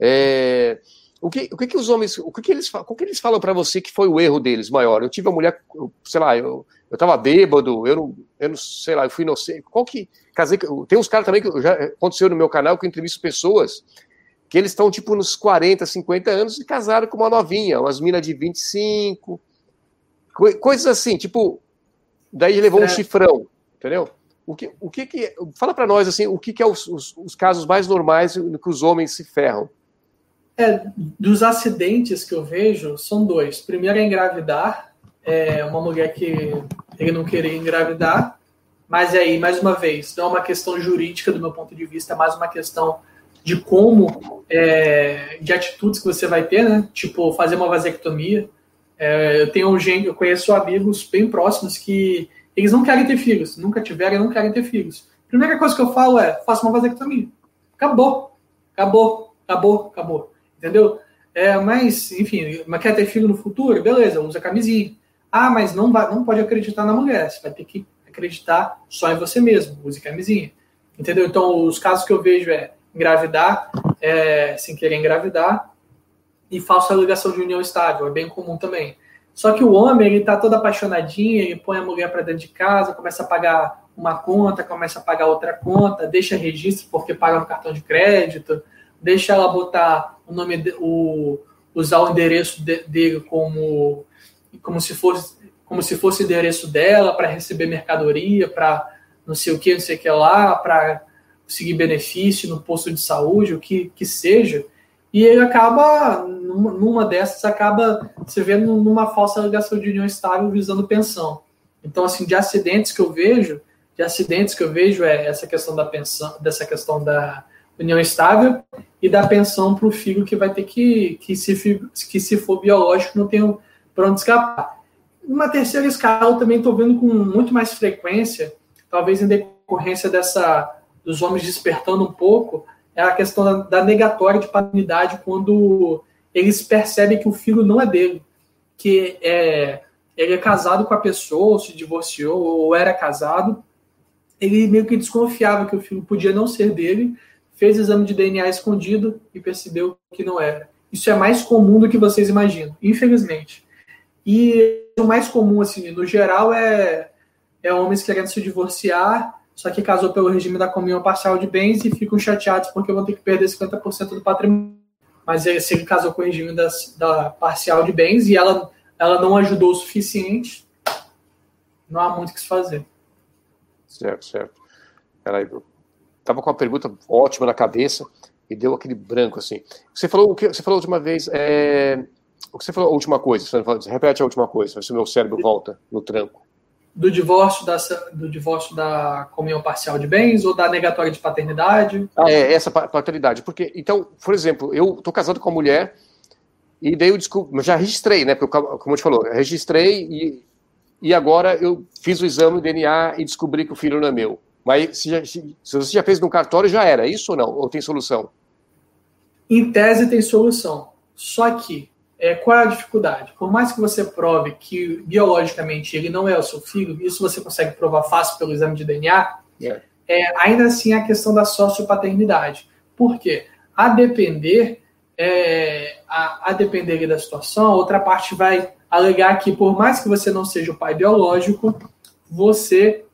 é, o que, o que, que os homens, o que, que eles, o que eles falam para você que foi o erro deles maior? Eu tive uma mulher, sei lá, eu, eu tava bêbado, eu não, eu não, sei lá, eu fui inocente. Qual que, casei, tem uns caras também que já aconteceu no meu canal que eu entrevisto pessoas que eles estão tipo nos 40, 50 anos e casaram com uma novinha, umas minas de 25, coisas assim, tipo, daí levou é. um chifrão, entendeu? O que, o que, que fala para nós assim, o que, que é os, os, os, casos mais normais no que os homens se ferram? É, dos acidentes que eu vejo são dois. Primeiro é engravidar, é uma mulher que ele não queria engravidar, mas aí mais uma vez não é uma questão jurídica do meu ponto de vista, é mais uma questão de como, é, de atitudes que você vai ter, né? Tipo fazer uma vasectomia, é, eu tenho gente, eu conheço amigos bem próximos que eles não querem ter filhos, nunca tiveram e não querem ter filhos. Primeira coisa que eu falo é, faça uma vasectomia. Acabou, acabou, acabou, acabou. Entendeu? É, mas, enfim, mas quer ter filho no futuro? Beleza, usa camisinha. Ah, mas não, vai, não pode acreditar na mulher, você vai ter que acreditar só em você mesmo, use camisinha. Entendeu? Então, os casos que eu vejo é engravidar, é, sem querer engravidar, e falsa ligação de união estável, é bem comum também. Só que o homem, ele tá todo apaixonadinho, ele põe a mulher para dentro de casa, começa a pagar uma conta, começa a pagar outra conta, deixa registro porque paga no cartão de crédito, deixa ela botar o nome, de, o, usar o endereço de, dele como, como se fosse como se fosse endereço dela para receber mercadoria, para não sei o que, não sei o que lá, para conseguir benefício no posto de saúde, o que, que seja. E ele acaba, numa, dessas, acaba se vendo numa falsa ligação de união estável visando pensão. Então, assim, de acidentes que eu vejo, de acidentes que eu vejo é essa questão da pensão, dessa questão da união estável e da pensão para o filho que vai ter que, que se, que se for biológico, não tem para onde escapar. Uma terceira escala também estou vendo com muito mais frequência, talvez em decorrência dessa dos homens despertando um pouco, é a questão da, da negatória de paternidade quando eles percebem que o filho não é dele, que é, ele é casado com a pessoa, ou se divorciou, ou era casado, ele meio que desconfiava que o filho podia não ser dele, fez exame de DNA escondido e percebeu que não era. Isso é mais comum do que vocês imaginam, infelizmente. E o mais comum, assim, no geral, é, é homens querendo se divorciar só que casou pelo regime da comunhão parcial de bens e ficam chateados porque vão ter que perder 50% do patrimônio. Mas se ele casou com o regime das, da parcial de bens e ela, ela não ajudou o suficiente, não há muito o que se fazer. Certo, certo. Peraí, tava com uma pergunta ótima na cabeça e deu aquele branco assim. Você falou o que você falou a última vez? É... O que você falou a última coisa? Você repete a última coisa, se o meu cérebro volta no tranco do divórcio da, do divórcio da comunhão parcial de bens ou da negatória de paternidade? Ah, é, essa paternidade. Porque, então, por exemplo, eu estou casado com uma mulher e daí eu desculpa, já registrei, né? Porque, como eu te falou, registrei e, e agora eu fiz o exame de DNA e descobri que o filho não é meu. Mas se, já, se, se você já fez no cartório, já era, isso ou não? Ou tem solução? Em tese tem solução. Só que é, qual é a dificuldade? Por mais que você prove que biologicamente ele não é o seu filho, isso você consegue provar fácil pelo exame de DNA, yeah. é, ainda assim a questão da sociopaternidade. Por quê? A depender, é, a, a depender da situação, a outra parte vai alegar que por mais que você não seja o pai biológico, você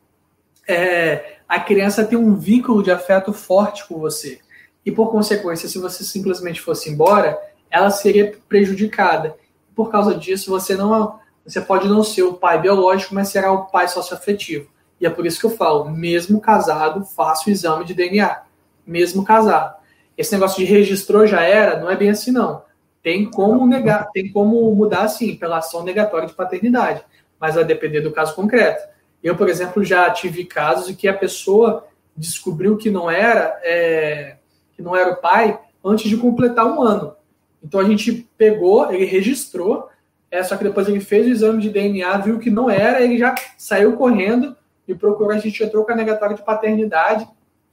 é, a criança tem um vínculo de afeto forte com você. E por consequência, se você simplesmente fosse embora, ela seria prejudicada. Por causa disso, você não você pode não ser o pai biológico, mas será o pai socioafetivo. E é por isso que eu falo, mesmo casado, faça o exame de DNA. Mesmo casado. Esse negócio de registrou já era, não é bem assim não. Tem como negar, tem como mudar sim, pela ação negatória de paternidade, mas vai depender do caso concreto. Eu, por exemplo, já tive casos em que a pessoa descobriu que não era, é, que não era o pai antes de completar um ano. Então a gente pegou, ele registrou, é, só que depois ele fez o exame de DNA, viu que não era, ele já saiu correndo e procurou, a gente entrou com a negatória de paternidade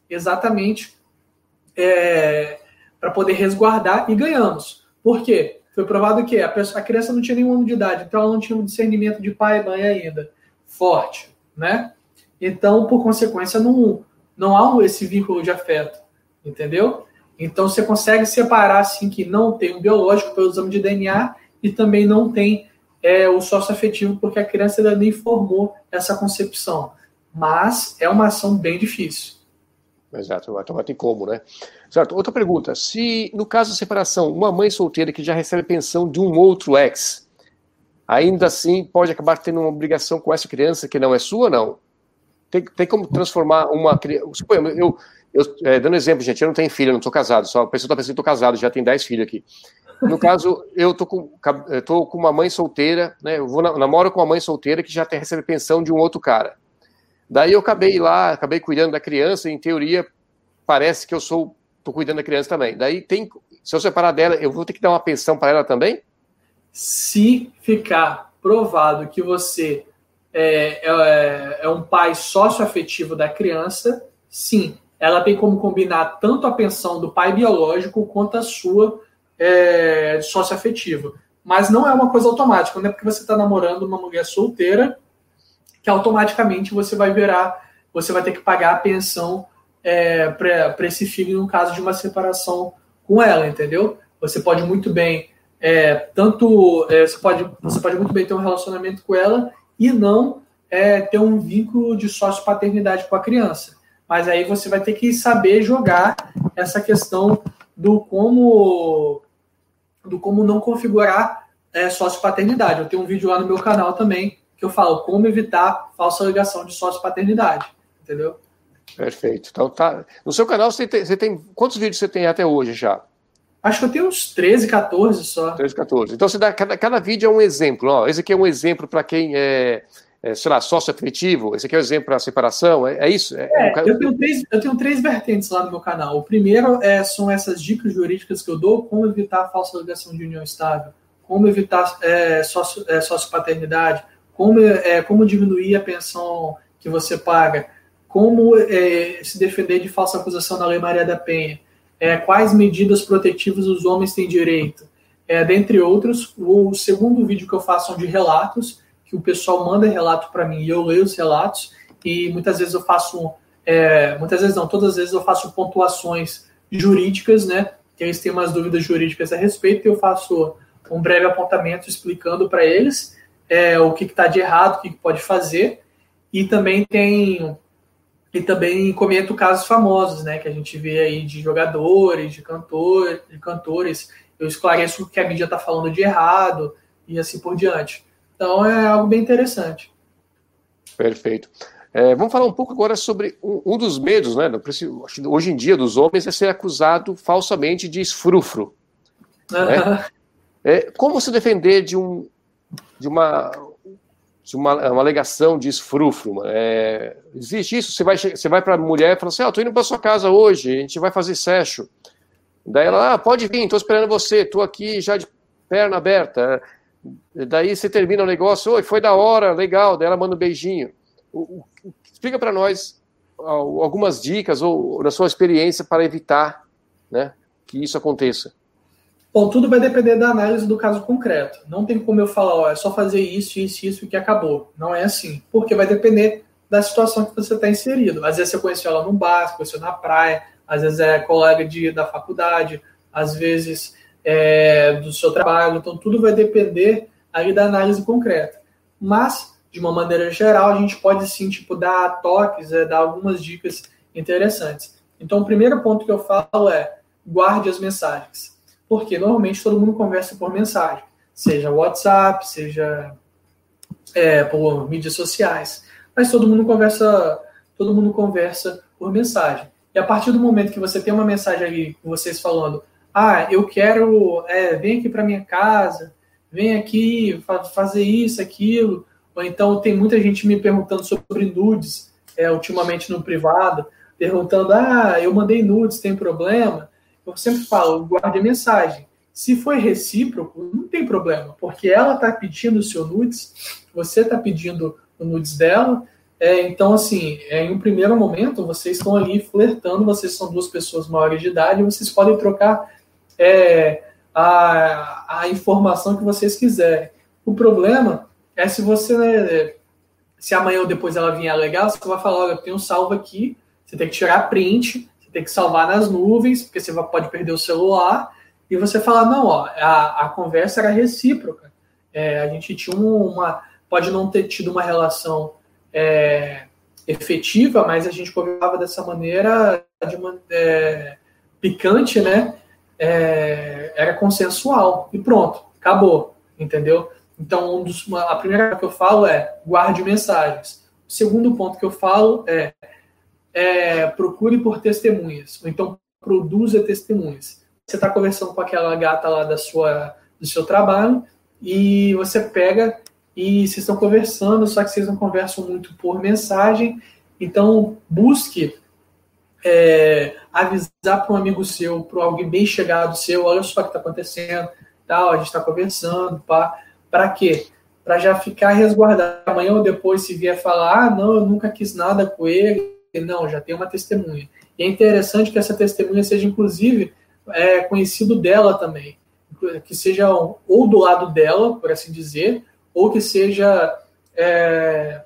exatamente é, para poder resguardar e ganhamos. Por quê? Foi provado que a, pessoa, a criança não tinha nenhum ano de idade, então ela não tinha um discernimento de pai e mãe ainda forte, né? Então, por consequência, não, não há esse vínculo de afeto, entendeu? Então, você consegue separar, assim, que não tem um biológico pelo exame de DNA e também não tem é, o sócio afetivo, porque a criança ainda nem formou essa concepção. Mas é uma ação bem difícil. Exato, vai ter como, né? Certo. Outra pergunta: se no caso da separação, uma mãe solteira que já recebe pensão de um outro ex, ainda assim pode acabar tendo uma obrigação com essa criança que não é sua, não? Tem, tem como transformar uma criança. Eu, eu, é, dando exemplo, gente, eu não tenho filho, eu não estou casado, só a pessoa está pensando que estou casado, já tem 10 filhos aqui. No [laughs] caso, eu tô com, tô com uma mãe solteira, né? Eu vou namoro com uma mãe solteira que já tem, recebe pensão de um outro cara. Daí eu acabei lá, acabei cuidando da criança, em teoria, parece que eu sou, tô cuidando da criança também. Daí tem, se eu separar dela, eu vou ter que dar uma pensão para ela também? Se ficar provado que você é, é, é um pai sócio-afetivo da criança, sim, ela tem como combinar tanto a pensão do pai biológico quanto a sua é, sócio-afetiva. Mas não é uma coisa automática, não é porque você está namorando uma mulher solteira que automaticamente você vai virar, você vai ter que pagar a pensão é, para esse filho no caso de uma separação com ela, entendeu? Você pode muito bem, é, tanto é, você, pode, você pode muito bem ter um relacionamento com ela e não é, ter um vínculo de sócio-paternidade com a criança. Mas aí você vai ter que saber jogar essa questão do como do como não configurar é, sócio-paternidade. Eu tenho um vídeo lá no meu canal também que eu falo como evitar falsa alegação de sócio-paternidade, entendeu? Perfeito. Então tá. No seu canal você tem, você tem. Quantos vídeos você tem até hoje já? Acho que eu tenho uns 13, 14 só. 13, 14. Então você dá. Cada, cada vídeo é um exemplo. Ó, esse aqui é um exemplo para quem é, é, sei lá, sócio afetivo. Esse aqui é um exemplo para separação. É, é isso? É, é, eu, tenho três, eu tenho três vertentes lá no meu canal. O primeiro é, são essas dicas jurídicas que eu dou, como evitar a falsa alegação de união estável, como evitar é, sócio, é, sócio-paternidade como, é, como diminuir a pensão que você paga, como é, se defender de falsa acusação na Lei Maria da Penha, é, quais medidas protetivas os homens têm direito, é, dentre outros. O segundo vídeo que eu faço são de relatos, que o pessoal manda relato para mim e eu leio os relatos, e muitas vezes eu faço, é, muitas vezes não, todas as vezes eu faço pontuações jurídicas, né? Que eles têm umas dúvidas jurídicas a respeito, e eu faço um breve apontamento explicando para eles é, o que está de errado, o que, que pode fazer, e também tem e também comento casos famosos, né, que a gente vê aí de jogadores, de, cantor, de cantores. Eu esclareço o que a mídia está falando de errado e assim por diante. Então é algo bem interessante. Perfeito. É, vamos falar um pouco agora sobre um, um dos medos, né? Hoje em dia dos homens é ser acusado falsamente de esfrufro. Né? É, como se defender de um, de uma, de uma, uma alegação de esfrufro. É, existe isso? Você vai, você vai para a mulher e fala assim: ah, estou indo para sua casa hoje, a gente vai fazer sexo. Daí ela, ah, pode vir, estou esperando você, estou aqui já de perna aberta. Daí você termina o negócio, oi, foi da hora, legal. Daí ela manda um beijinho. O, o, explica para nós algumas dicas ou da sua experiência para evitar né, que isso aconteça. Bom, tudo vai depender da análise do caso concreto. Não tem como eu falar, ó, é só fazer isso, isso, isso e que acabou. Não é assim. Porque vai depender da situação que você está inserido. Às vezes você conheceu ela no bar, conheceu na praia, às vezes é colega de, da faculdade, às vezes é do seu trabalho. Então, tudo vai depender aí da análise concreta. Mas, de uma maneira geral, a gente pode sim, tipo, dar toques, é, dar algumas dicas interessantes. Então, o primeiro ponto que eu falo é guarde as mensagens porque normalmente todo mundo conversa por mensagem, seja WhatsApp, seja é, por mídias sociais, mas todo mundo conversa, todo mundo conversa por mensagem. E a partir do momento que você tem uma mensagem ali com vocês falando, ah, eu quero, é, vem aqui para minha casa, vem aqui fazer isso, aquilo, ou então tem muita gente me perguntando sobre nudes, é, ultimamente no privado, perguntando, ah, eu mandei nudes, tem problema? Eu sempre falo, guarde a mensagem. Se foi recíproco, não tem problema, porque ela está pedindo o seu nudes, você está pedindo o nudes dela, É, então, assim, é, em um primeiro momento, vocês estão ali flertando, vocês são duas pessoas maiores de idade, vocês podem trocar é, a, a informação que vocês quiserem. O problema é se você, né, se amanhã ou depois ela vier legal, você vai falar, olha, eu tenho um salvo aqui, você tem que tirar print, tem que salvar nas nuvens, porque você pode perder o celular, e você fala, não, ó, a, a conversa era recíproca. É, a gente tinha uma. Pode não ter tido uma relação é, efetiva, mas a gente conversava dessa maneira de uma, é, picante, né? É, era consensual. E pronto, acabou. Entendeu? Então, um dos, a primeira que eu falo é guarde mensagens. O segundo ponto que eu falo é, é procure por testemunhas, ou então produza testemunhas você está conversando com aquela gata lá da sua, do seu trabalho e você pega e vocês estão conversando, só que vocês não conversam muito por mensagem. Então, busque é, avisar para um amigo seu, para alguém bem chegado seu, olha só o que está acontecendo, tal, a gente está conversando, para quê? Para já ficar resguardado. Amanhã ou depois, se vier falar, ah, não, eu nunca quis nada com ele, não, já tem uma testemunha. E é interessante que essa testemunha seja, inclusive, é, conhecido dela também, que seja ou do lado dela, por assim dizer, ou que seja é,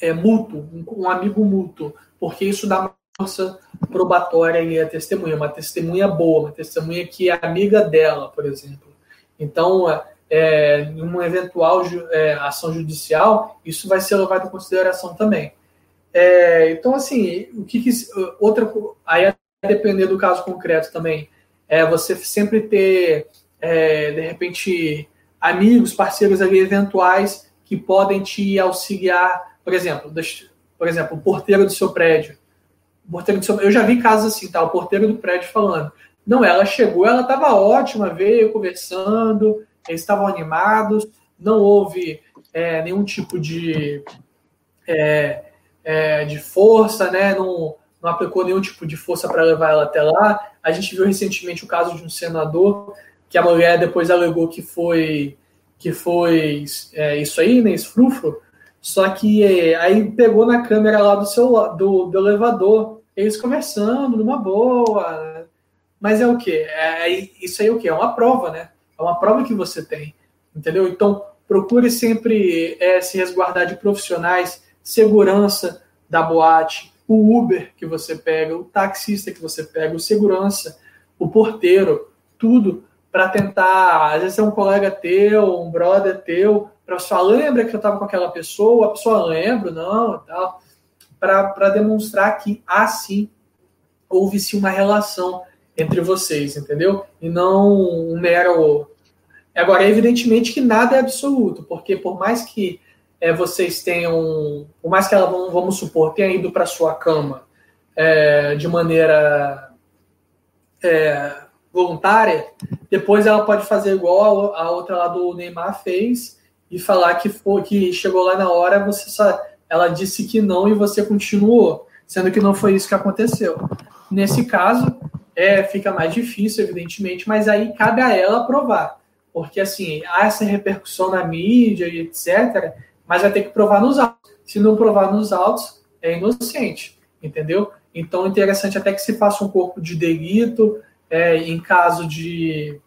é, mútuo, um, amigo mútuo, porque isso dá força probatória e a testemunha, uma testemunha boa, uma testemunha que é amiga dela, por exemplo. Então, é, em uma eventual é, ação judicial, isso vai ser levado em consideração também. É, então, assim, o que, que outra aí depender do caso concreto também. É você sempre ter, é, de repente, amigos, parceiros ali eventuais que podem te auxiliar. Por exemplo, por exemplo, o porteiro do seu prédio. O porteiro do seu, eu já vi casos assim, tá? O porteiro do prédio falando. Não, ela chegou, ela estava ótima, veio conversando, eles estavam animados, não houve é, nenhum tipo de, é, é, de força, né? Não, não aplicou nenhum tipo de força para levar ela até lá. A gente viu recentemente o caso de um senador que a mulher depois alegou que foi que foi é, isso aí, né, esfrufro, só que é, aí pegou na câmera lá do seu do, do elevador, eles conversando numa boa, mas é o que? É, é, isso aí é o que? É uma prova, né? É uma prova que você tem, entendeu? Então procure sempre é, se resguardar de profissionais, segurança da boate, o Uber que você pega, o taxista que você pega, o segurança, o porteiro, tudo para tentar. Às vezes é um colega teu, um brother teu, para falar, lembra que eu estava com aquela pessoa, a pessoa lembra, não, tal, para demonstrar que assim houve-se uma relação entre vocês, entendeu? E não um mero. Agora, evidentemente que nada é absoluto, porque por mais que é, vocês tenham, por mais que ela, vamos supor, tenha ido para sua cama é, de maneira é, voluntária, depois ela pode fazer igual a outra lá do Neymar fez e falar que foi que chegou lá na hora, você só, ela disse que não e você continuou, sendo que não foi isso que aconteceu. Nesse caso, é, fica mais difícil, evidentemente, mas aí cabe a ela provar, porque assim há essa repercussão na mídia e etc mas vai ter que provar nos autos. Se não provar nos autos, é inocente, entendeu? Então, é interessante até que se faça um corpo de delito é, em caso de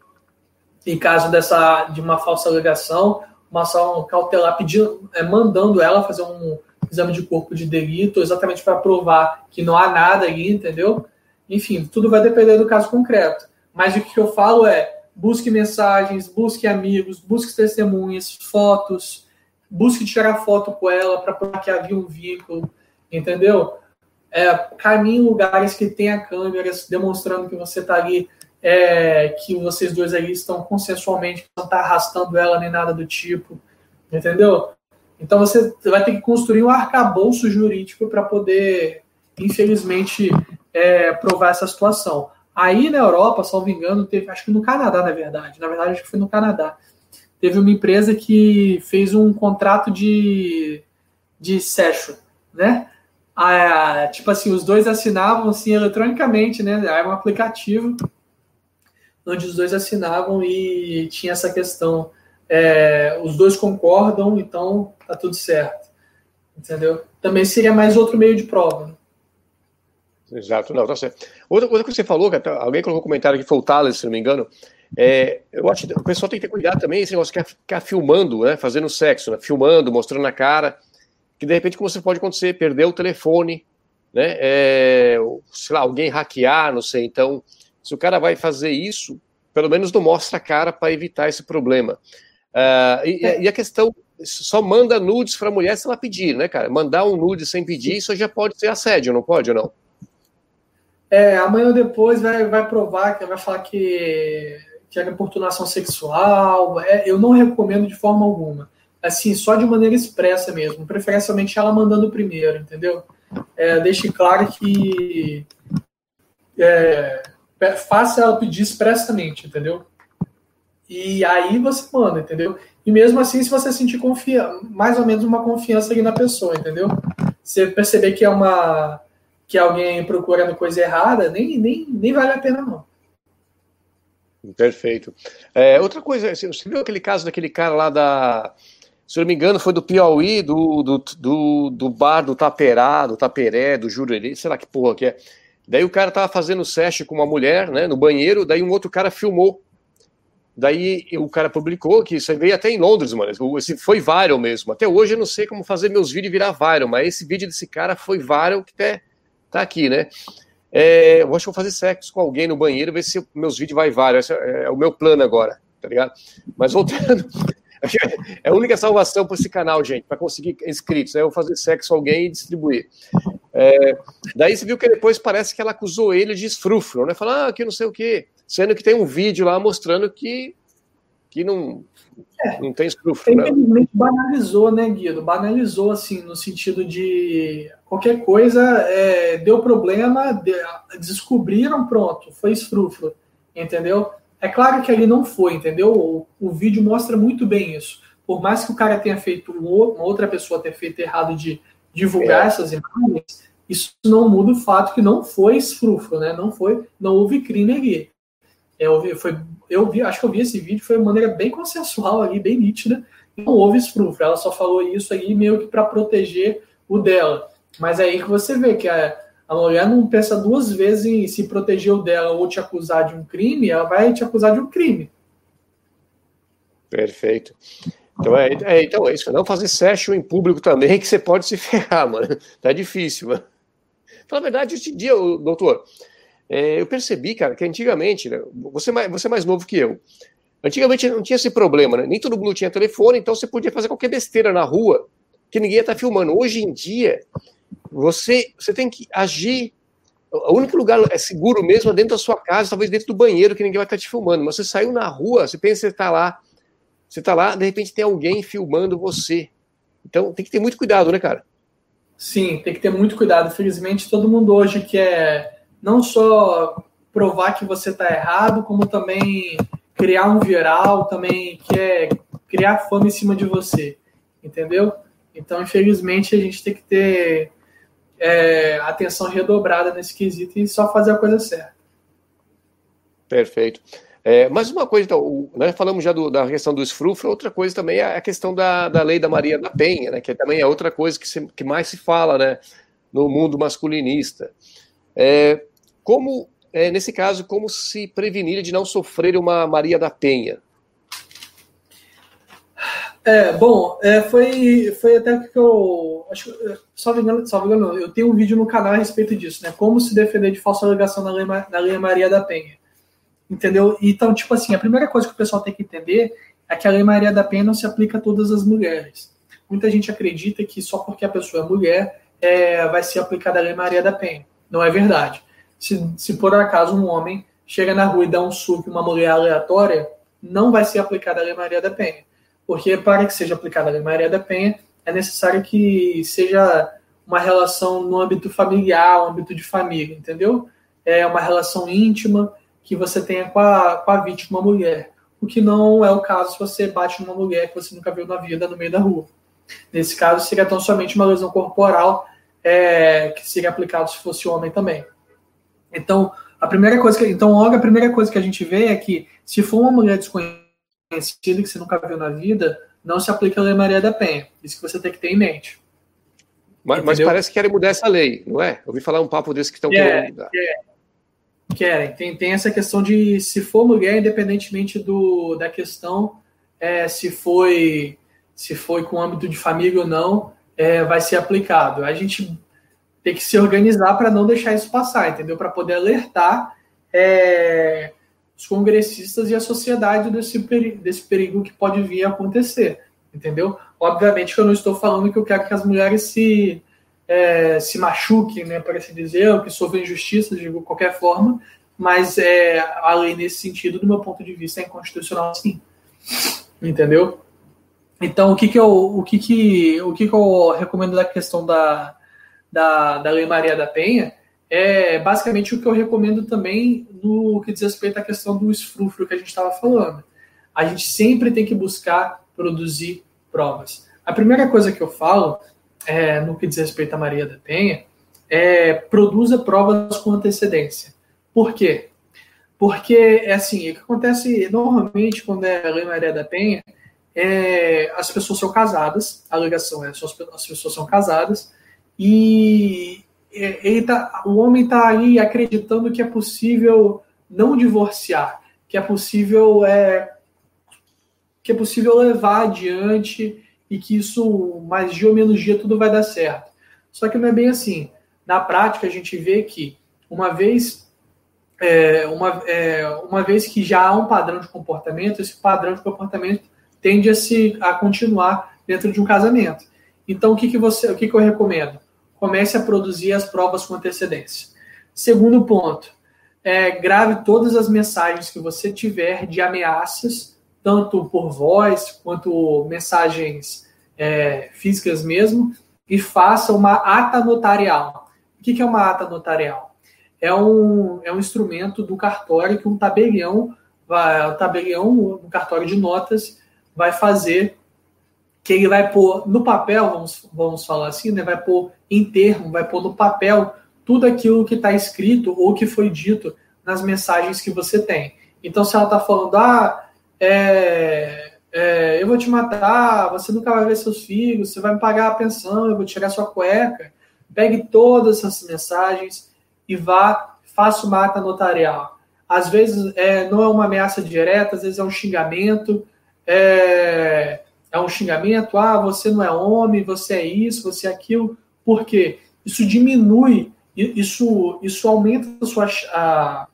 em caso dessa de uma falsa alegação, uma ação cautelar pedindo, é, mandando ela fazer um exame de corpo de delito, exatamente para provar que não há nada ali, entendeu? Enfim, tudo vai depender do caso concreto. Mas o que eu falo é busque mensagens, busque amigos, busque testemunhas, fotos, busque tirar foto com ela para provar que havia um vínculo, entendeu? É, caminhe em lugares que tenha câmeras demonstrando que você está ali, é, que vocês dois ali estão consensualmente, não está arrastando ela nem nada do tipo, entendeu? Então você vai ter que construir um arcabouço jurídico para poder, infelizmente, é, provar essa situação. Aí na Europa, salvo engano, teve, acho que no Canadá, na verdade. Na verdade, acho que foi no Canadá teve uma empresa que fez um contrato de, de session, né? Tipo assim, os dois assinavam assim eletronicamente, né? Era um aplicativo onde os dois assinavam e tinha essa questão. É, os dois concordam, então tá tudo certo. Entendeu? Também seria mais outro meio de prova. Exato, não, tá certo. Outra coisa que você falou, que alguém colocou um comentário que foi o Thales, se não me engano, é, eu acho que o pessoal tem que ter cuidado também, esse negócio de ficar filmando, né, fazendo sexo, né, filmando, mostrando a cara, que de repente como você pode acontecer, perder o telefone, né, é, sei lá, alguém hackear, não sei, então, se o cara vai fazer isso, pelo menos não mostra a cara para evitar esse problema. Uh, e, e, a questão, só manda nudes para a mulher se ela pedir, né, cara? Mandar um nude sem pedir, isso já pode ser assédio, não pode ou não? É, amanhã ou depois vai, vai provar, que vai falar que, é importunação sexual. É, eu não recomendo de forma alguma. Assim, só de maneira expressa mesmo. Preferencialmente ela mandando primeiro, entendeu? É, deixe claro que é, faça ela pedir expressamente, entendeu? E aí você manda, entendeu? E mesmo assim, se você sentir confiança, mais ou menos uma confiança ali na pessoa, entendeu? Você perceber que é uma que alguém procurando coisa errada, nem, nem, nem vale a pena, não. Perfeito. É, outra coisa, você viu aquele caso daquele cara lá da. Se eu não me engano, foi do Piauí, do, do, do, do bar do Taperá, do Taperé, do Jurerê, sei lá que porra que é. Daí o cara tava fazendo sexo com uma mulher, né, no banheiro, daí um outro cara filmou. Daí o cara publicou que isso veio até em Londres, mano. Esse foi viral mesmo. Até hoje eu não sei como fazer meus vídeos virar viral, mas esse vídeo desse cara foi viral que até tá aqui, né? É, eu acho que vou fazer sexo com alguém no banheiro, ver se meus vídeos vai viral. Esse é, é o meu plano agora, tá ligado? Mas voltando, [laughs] é a única salvação para esse canal, gente, para conseguir inscritos. É eu fazer sexo com alguém e distribuir. É, daí você viu que depois parece que ela acusou ele de esfrúfuro, né? Falar ah, que não sei o quê. Sendo que tem um vídeo lá mostrando que, que não, é, não tem escrúfulo. Né? Infelizmente banalizou, né, Guido? Banalizou, assim, no sentido de qualquer coisa é, deu problema, de, descobriram, pronto, foi esfrúfuro, entendeu? É claro que ali não foi, entendeu? O, o, vídeo mostra muito bem isso. Por mais que o cara tenha feito, uma outra pessoa tenha feito errado de divulgar é. essas imagens, isso não muda o fato que não foi esfrúfuro, né? Não foi, não houve crime ali. Eu vi, foi, eu vi, acho que eu vi esse vídeo, foi de maneira bem consensual ali, bem nítida. Não houve esfrúfuro. Ela só falou isso aí meio que para proteger o dela. Mas é aí que você vê que a, a mulher não pensa duas vezes em se proteger o dela ou te acusar de um crime, ela vai te acusar de um crime. Perfeito. Então é, é, então é isso. Não fazer session em público também, que você pode se [laughs] ferrar, mano. Tá difícil, mano. Fala a verdade, hoje em dia, doutor, é, eu percebi, cara, que antigamente, né, você, mais, você é mais novo que eu, antigamente não tinha esse problema, né? Nem todo mundo tinha telefone, então você podia fazer qualquer besteira na rua que ninguém ia estar tá filmando. Hoje em dia, você, você tem que agir. O único lugar é seguro mesmo é dentro da sua casa, talvez dentro do banheiro, que ninguém vai estar tá te filmando. Mas você saiu na rua, você pensa que você está lá, você está lá, de repente tem alguém filmando você. Então tem que ter muito cuidado, né, cara? Sim, tem que ter muito cuidado. Felizmente, todo mundo hoje quer não só provar que você está errado, como também criar um viral, também quer criar fama em cima de você, entendeu? Então, infelizmente, a gente tem que ter é, atenção redobrada nesse quesito e só fazer a coisa certa. Perfeito. É, mais uma coisa, então, nós falamos já do, da questão do esfrufro, outra coisa também é a questão da, da lei da Maria da Penha, né, que também é outra coisa que, se, que mais se fala né, no mundo masculinista. É, como, é, nesse caso, como se prevenir de não sofrer uma Maria da Penha? É, bom, é, foi, foi até que eu. Acho, só me engano, só engano, eu tenho um vídeo no canal a respeito disso, né? Como se defender de falsa alegação na lei, na lei Maria da Penha. Entendeu? Então, tipo assim, a primeira coisa que o pessoal tem que entender é que a lei Maria da Penha não se aplica a todas as mulheres. Muita gente acredita que só porque a pessoa é mulher é, vai ser aplicada a lei Maria da Penha. Não é verdade. Se, se por acaso um homem chega na rua e dá um suco uma mulher aleatória, não vai ser aplicada a Lei Maria da Penha. Porque para que seja aplicada a Lei Maria da Penha, é necessário que seja uma relação no âmbito familiar, no âmbito de família, entendeu? É uma relação íntima que você tenha com a, com a vítima mulher. O que não é o caso se você bate numa mulher que você nunca viu na vida no meio da rua. Nesse caso, seria tão somente uma lesão corporal é, que seria aplicado se fosse homem também. Então, a primeira coisa que, então, logo a primeira coisa que a gente vê é que se for uma mulher desconhecida que você nunca viu na vida, não se aplica a Lei Maria da Penha. Isso que você tem que ter em mente. Mas, mas, parece que querem mudar essa lei, não é? Eu ouvi falar um papo desse que estão querendo mudar. Querem. Tem, tem essa questão de se for mulher, independentemente do, da questão, é, se foi se foi com âmbito de família ou não, é, vai ser aplicado. A gente tem que se organizar para não deixar isso passar, entendeu? Para poder alertar é, os congressistas e a sociedade desse, desse perigo que pode vir a acontecer, entendeu? Obviamente que eu não estou falando que eu quero que as mulheres se, é, se machuquem, né, para assim dizer, ou que sofrem injustiças de qualquer forma, mas é, a lei nesse sentido, do meu ponto de vista, é inconstitucional sim. Entendeu? Então, o que que eu, o que que, o que que eu recomendo da questão da, da, da Lei Maria da Penha é basicamente o que eu recomendo também no que diz respeito à questão do esfrúfrio que a gente estava falando. A gente sempre tem que buscar produzir provas. A primeira coisa que eu falo é, no que diz respeito à Maria da Penha é produza provas com antecedência. Por quê? Porque, é assim, o que acontece normalmente quando é a Lei Maria da Penha é, as pessoas são casadas, a alegação é as pessoas são casadas, e é, ele tá, o homem está aí acreditando que é possível não divorciar, que é possível é, que é possível levar adiante e que isso, mais dia ou menos dia, tudo vai dar certo. Só que não é bem assim. Na prática, a gente vê que uma vez é, uma, é, uma vez que já há um padrão de comportamento, esse padrão de comportamento tende a se a continuar dentro de um casamento. Então, o que, que você, o que, que eu recomendo? Comece a produzir as provas com antecedência. Segundo ponto, é, grave todas as mensagens que você tiver de ameaças, tanto por voz quanto mensagens é, físicas mesmo, e faça uma ata notarial. O que, é uma ata notarial? É um, é um instrumento do cartório que um tabelião, vai, um tabelião, um cartório de notas, vai fazer que ele vai pôr no papel, vamos, vamos falar assim, né? vai pôr em termo, vai pôr no papel tudo aquilo que está escrito ou que foi dito nas mensagens que você tem. Então, se ela está falando, ah, é, é, eu vou te matar, você nunca vai ver seus filhos, você vai me pagar a pensão, eu vou tirar sua cueca, pegue todas essas mensagens e vá, faça uma ata notarial. Às vezes é, não é uma ameaça direta, às vezes é um xingamento, é, é um xingamento, ah, você não é homem, você é isso, você é aquilo, por quê? Isso diminui, isso, isso aumenta a sua. A,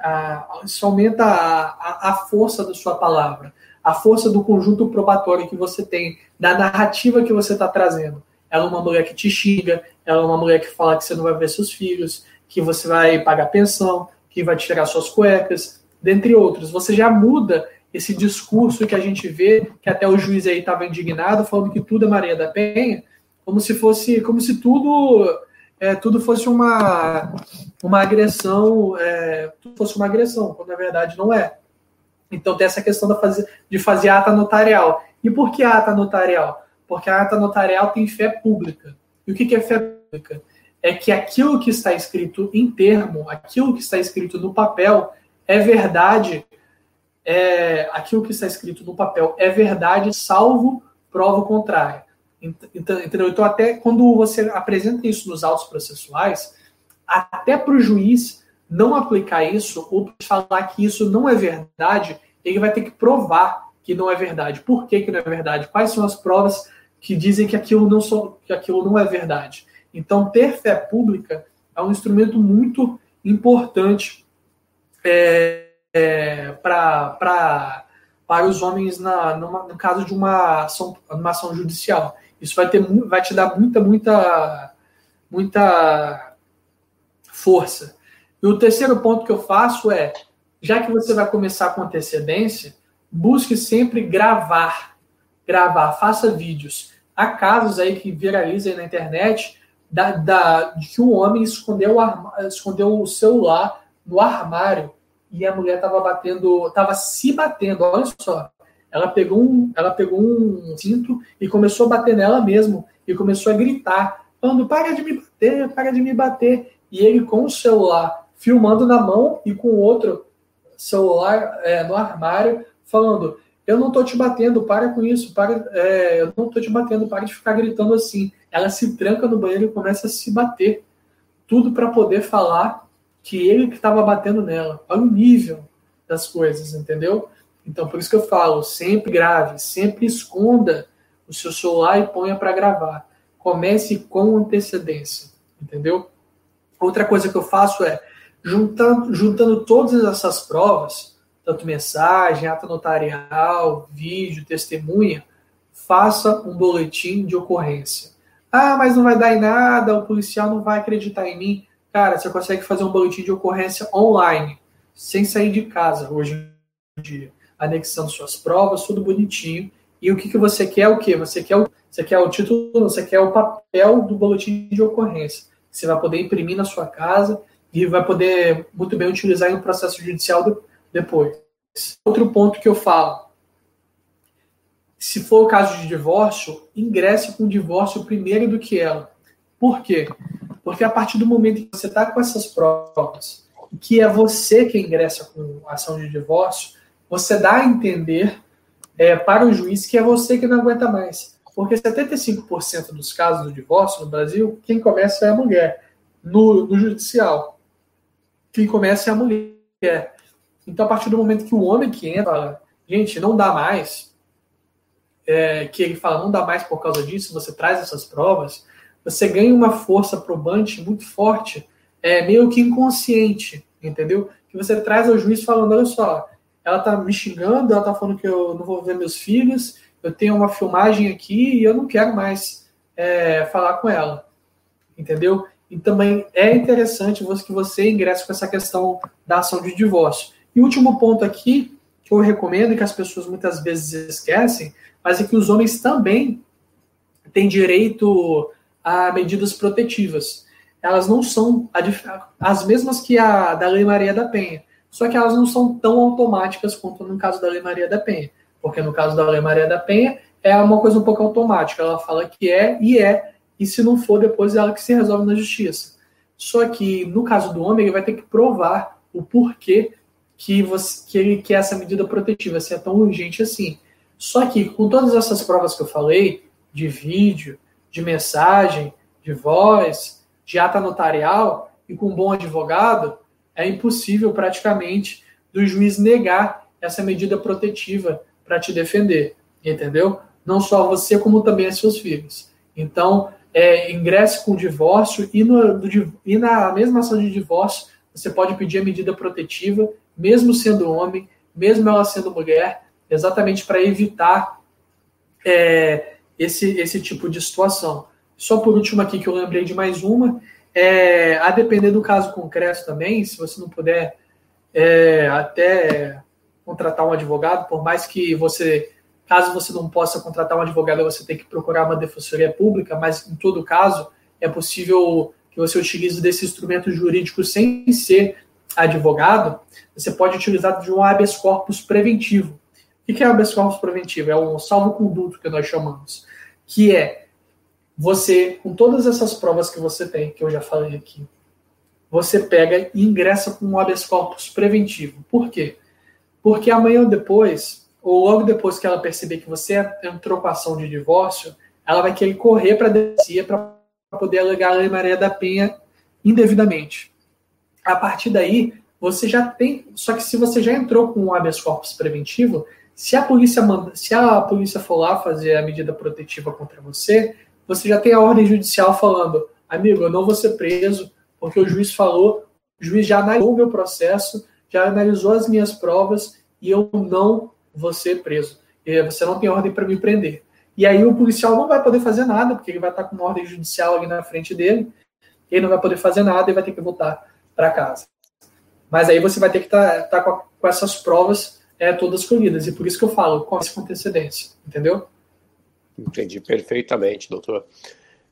a, isso aumenta a, a força da sua palavra, a força do conjunto probatório que você tem, da narrativa que você está trazendo. Ela é uma mulher que te xinga, ela é uma mulher que fala que você não vai ver seus filhos, que você vai pagar pensão, que vai tirar suas cuecas, dentre outros. Você já muda esse discurso que a gente vê, que até o juiz aí estava indignado, falando que tudo é Maria da Penha, como se fosse, como se tudo, é, tudo fosse uma, uma agressão, é, fosse uma agressão, quando na verdade não é. Então tem essa questão da fazer, de fazer ata notarial. E por que ata notarial? Porque a ata notarial tem fé pública. E o que é fé pública? É que aquilo que está escrito em termo, aquilo que está escrito no papel, é verdade é, aquilo que está escrito no papel é verdade, salvo prova contrária. Então, entendeu? Então, até quando você apresenta isso nos autos processuais, até para o juiz não aplicar isso ou falar que isso não é verdade, ele vai ter que provar que não é verdade. Por que, que não é verdade? Quais são as provas que dizem que aquilo não, so, que aquilo não é verdade? Então, ter fé pública é um instrumento muito importante é, é, para os homens na, numa, no caso de uma ação, uma ação judicial. Isso vai, ter, vai te dar muita, muita, muita força. E o terceiro ponto que eu faço é, já que você vai começar com antecedência, busque sempre gravar. Gravar, faça vídeos. Há casos aí que viralizam na internet da, da, de que o homem escondeu, escondeu o celular no armário e a mulher estava batendo, estava se batendo, olha só. Ela pegou um, ela pegou um cinto e começou a bater nela mesmo e começou a gritar, falando: "Para de me bater, para de me bater". E ele com o celular filmando na mão e com o outro celular é, no armário, falando: "Eu não tô te batendo, para com isso, para, é, eu não tô te batendo, para de ficar gritando assim". ela se tranca no banheiro e começa a se bater. Tudo para poder falar que ele que estava batendo nela. Olha o nível das coisas, entendeu? Então, por isso que eu falo, sempre grave, sempre esconda o seu celular e ponha para gravar. Comece com antecedência, entendeu? Outra coisa que eu faço é, juntando, juntando todas essas provas, tanto mensagem, ata notarial, vídeo, testemunha, faça um boletim de ocorrência. Ah, mas não vai dar em nada, o policial não vai acreditar em mim. Cara, você consegue fazer um boletim de ocorrência online, sem sair de casa hoje em dia, anexando suas provas, tudo bonitinho. E o que, que você quer? O que? Você quer o, você quer o título, você quer o papel do boletim de ocorrência. Você vai poder imprimir na sua casa e vai poder muito bem utilizar em um processo judicial depois. Outro ponto que eu falo, se for o caso de divórcio, ingresse com o divórcio primeiro do que ela. Por quê? Porque a partir do momento que você está com essas provas, que é você que ingressa com ação de divórcio, você dá a entender é, para o juiz que é você que não aguenta mais. Porque 75% dos casos do divórcio no Brasil, quem começa é a mulher, no, no judicial. Quem começa é a mulher. Então, a partir do momento que o homem que entra, gente, não dá mais, é, que ele fala não dá mais por causa disso, você traz essas provas, você ganha uma força probante muito forte, é, meio que inconsciente, entendeu? Que você traz ao juiz falando, olha só, ela tá me xingando, ela tá falando que eu não vou ver meus filhos, eu tenho uma filmagem aqui e eu não quero mais é, falar com ela, entendeu? E também é interessante que você ingresse com essa questão da ação de divórcio. E último ponto aqui, que eu recomendo que as pessoas muitas vezes esquecem, mas é que os homens também têm direito a medidas protetivas. Elas não são as mesmas que a da Lei Maria da Penha, só que elas não são tão automáticas quanto no caso da Lei Maria da Penha, porque no caso da Lei Maria da Penha é uma coisa um pouco automática, ela fala que é e é, e se não for, depois é ela que se resolve na justiça. Só que no caso do homem, ele vai ter que provar o porquê que, você, que ele quer essa medida protetiva, se é tão urgente assim. Só que com todas essas provas que eu falei, de vídeo, de mensagem, de voz, de ata notarial, e com um bom advogado, é impossível praticamente do juiz negar essa medida protetiva para te defender, entendeu? Não só você, como também seus filhos. Então, é, ingresse com divórcio e, no, do, e na mesma ação de divórcio, você pode pedir a medida protetiva, mesmo sendo homem, mesmo ela sendo mulher, exatamente para evitar é, esse, esse tipo de situação. Só por último aqui que eu lembrei de mais uma, é, a depender do caso concreto também, se você não puder é, até contratar um advogado, por mais que você, caso você não possa contratar um advogado, você tem que procurar uma defensoria pública, mas em todo caso é possível que você utilize desse instrumento jurídico sem ser advogado, você pode utilizar de um habeas corpus preventivo. O que é o habeas corpus preventivo? É um salvo-conduto que nós chamamos, que é você, com todas essas provas que você tem, que eu já falei aqui, você pega e ingressa com um habeas corpus preventivo. Por quê? Porque amanhã ou depois, ou logo depois que ela perceber que você entrou com a ação de divórcio, ela vai querer correr para a delegacia para poder alegar a Lei Maria da Penha indevidamente. A partir daí, você já tem. Só que se você já entrou com um habeas corpus preventivo, se a polícia manda, se a polícia for lá fazer a medida protetiva contra você, você já tem a ordem judicial falando, amigo, eu não vou ser preso, porque o juiz falou, o juiz já analisou o meu processo, já analisou as minhas provas e eu não vou ser preso. E você não tem ordem para me prender. E aí o policial não vai poder fazer nada, porque ele vai estar com uma ordem judicial ali na frente dele, ele não vai poder fazer nada e vai ter que voltar para casa. Mas aí você vai ter que estar tá, tá com, com essas provas é, todas colhidas. E por isso que eu falo, com essa antecedência, entendeu? Entendi perfeitamente, doutor.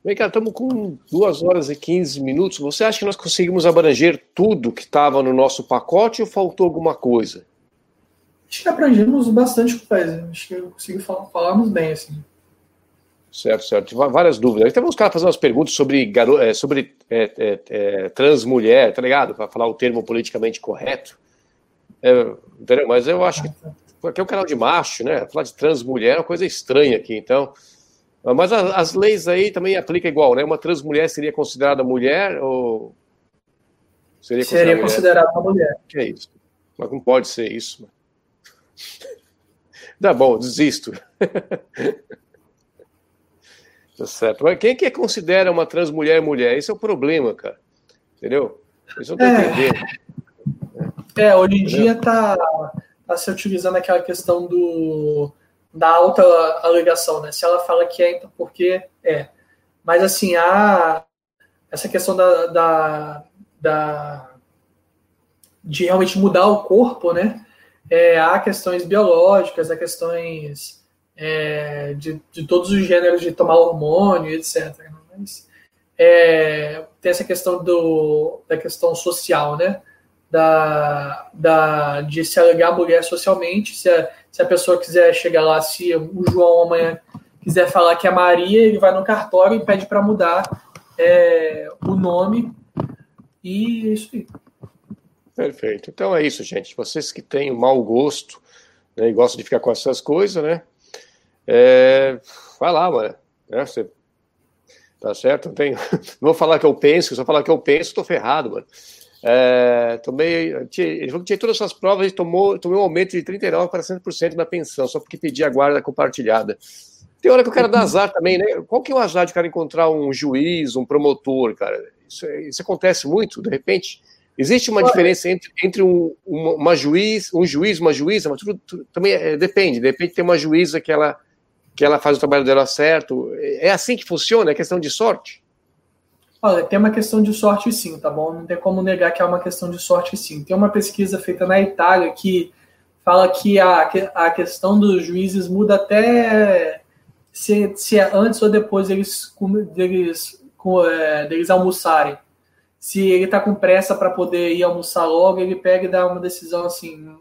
Vem cá, estamos com duas horas e 15 minutos. Você acha que nós conseguimos abranger tudo que estava no nosso pacote ou faltou alguma coisa? Acho que abrangemos bastante coisa. Acho que consegui falar, falarmos bem, assim. Certo, certo. Várias dúvidas. Tem uns caras fazendo umas perguntas sobre, garo... É, sobre é, é, é, transmulher, tá ligado? Para falar o termo politicamente correto. É, Mas eu acho que aqui é um canal de macho, né? Falar de transmulher é uma coisa estranha aqui, então. Mas as, as leis aí também aplicam igual, né? Uma transmulher seria considerada mulher ou seria considerada, seria considerada uma mulher? Que é isso? Mas não pode ser isso. Tá bom, desisto. [laughs] tá certo. Mas quem que considera uma transmulher mulher? Esse é o problema, cara. Entendeu? Isso eu não tô é... entendendo. É, hoje em dia tá, tá se utilizando aquela questão do da alta alegação, né? Se ela fala que é, então porque é. Mas assim, a essa questão da, da, da de realmente mudar o corpo, né? É, há questões biológicas, há questões é, de, de todos os gêneros de tomar hormônio, etc. Né? Mas é, tem essa questão do, da questão social, né? Da, da, de se alegar mulher socialmente, se a, se a pessoa quiser chegar lá, se o João amanhã quiser falar que é Maria, ele vai no cartório e pede para mudar é, o nome. E é isso aí. Perfeito. Então é isso, gente. Vocês que têm o mau gosto né, e gostam de ficar com essas coisas, né? É, vai lá, mano. Né, você, tá certo? Não, tenho, [laughs] não vou falar que eu penso, se eu falar que eu penso, estou ferrado, mano. É, tomei, ele falou que tinha todas essas provas e tomou, tomou um aumento de 39% para 100% na pensão, só porque pedia a guarda compartilhada. Tem hora que o cara dá azar também, né? Qual que é o azar de o cara encontrar um juiz, um promotor, cara? Isso, isso acontece muito, de repente. Existe uma diferença entre, entre um, uma, uma, juiz, um juiz, uma juíza, mas tudo, tudo também é, depende. De repente tem uma juíza que ela, que ela faz o trabalho dela certo. É assim que funciona? É questão de sorte? Olha, tem uma questão de sorte sim, tá bom? Não tem como negar que é uma questão de sorte sim. Tem uma pesquisa feita na Itália que fala que a, a questão dos juízes muda até se, se é antes ou depois deles, deles, é, deles almoçarem. Se ele tá com pressa para poder ir almoçar logo, ele pega e dá uma decisão assim,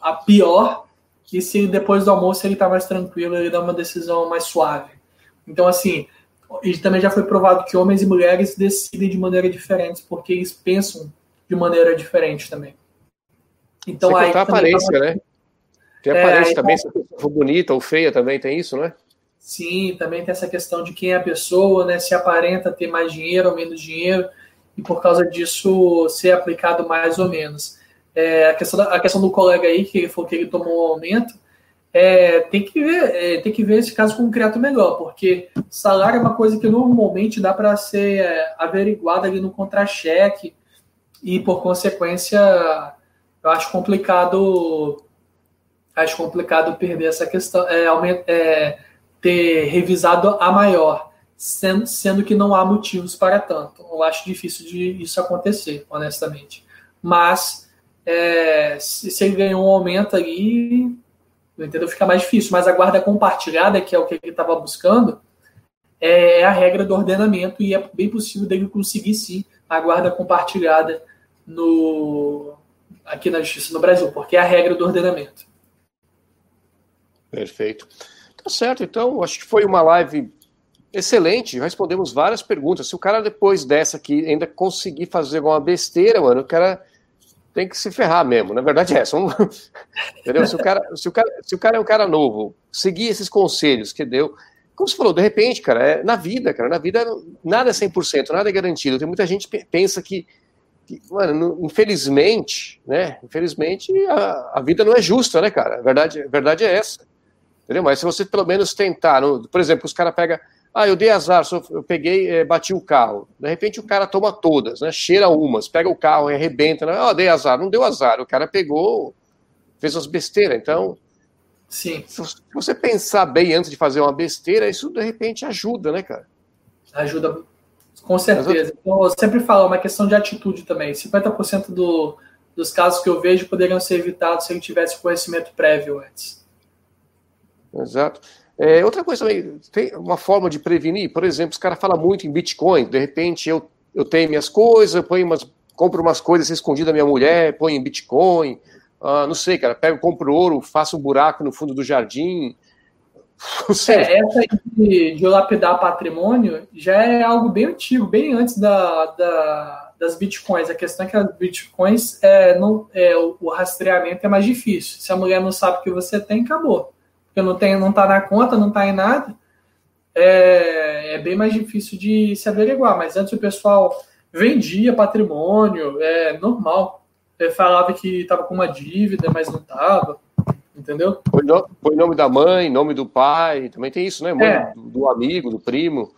a pior, e se depois do almoço ele tá mais tranquilo, ele dá uma decisão mais suave. Então, assim, e também já foi provado que homens e mulheres decidem de maneira diferente, porque eles pensam de maneira diferente também. Então Você aí. a aparência, tava... né? Tem é, aparência também, tá... se for bonita ou feia também, tem isso, né? Sim, também tem essa questão de quem é a pessoa, né? Se aparenta ter mais dinheiro ou menos dinheiro, e por causa disso ser aplicado mais ou menos. É, a, questão da, a questão do colega aí, que ele falou que ele tomou um aumento, é, tem, que ver, é, tem que ver esse caso criado melhor, porque salário é uma coisa que normalmente dá para ser é, averiguada ali no contra-cheque e, por consequência, eu acho complicado acho complicado perder essa questão, é, é, ter revisado a maior, sendo, sendo que não há motivos para tanto. Eu acho difícil de isso acontecer, honestamente. Mas é, se, se ele ganhou um aumento ali, entendeu? Fica mais difícil. Mas a guarda compartilhada, que é o que ele estava buscando, é a regra do ordenamento e é bem possível dele conseguir sim a guarda compartilhada no aqui na justiça no Brasil, porque é a regra do ordenamento. Perfeito. Tá certo, então, acho que foi uma live excelente, respondemos várias perguntas. Se o cara depois dessa aqui ainda conseguir fazer alguma besteira, mano, o cara tem que se ferrar mesmo. Na verdade é essa. [laughs] Entendeu? Se o, cara, se, o cara, se o cara é um cara novo, seguir esses conselhos que deu. Como você falou, de repente, cara, é, na vida, cara, na vida nada é 100%, nada é garantido. Tem muita gente que pensa que, que mano, infelizmente, né? Infelizmente, a, a, vida não é justa, né, cara? A verdade, a verdade é essa. Entendeu? Mas se você pelo menos tentar, no, por exemplo, os caras pegam ah, eu dei azar, eu peguei, é, bati o carro. De repente o cara toma todas, né? Cheira umas, pega o carro e arrebenta. Né? Ah, dei azar. Não deu azar. O cara pegou, fez as besteiras. Então, Sim. se você pensar bem antes de fazer uma besteira, isso de repente ajuda, né, cara? Ajuda, com certeza. Então, eu sempre falo, é uma questão de atitude também. 50% do, dos casos que eu vejo poderiam ser evitados se ele tivesse conhecimento prévio antes. Exato. É, outra coisa também, tem uma forma de prevenir, por exemplo, os caras falam muito em Bitcoin, de repente eu, eu tenho minhas coisas, eu ponho umas, compro umas coisas escondidas da minha mulher, ponho em Bitcoin, ah, não sei, cara, pego, compro ouro, faço um buraco no fundo do jardim. [laughs] É, essa de, de lapidar patrimônio já é algo bem antigo, bem antes da, da das bitcoins. A questão é que as bitcoins, é, não, é, o, o rastreamento é mais difícil. Se a mulher não sabe que você tem, acabou porque não tem, não está na conta, não está em nada. é, é, bem mais difícil de se averiguar. Mas antes o pessoal vendia patrimônio, é normal. É, falava que estava com uma dívida, mas não estava. Entendeu? Põe nome da mãe, nome do pai, também tem isso, né? Mãe é. do, do, amigo, do primo.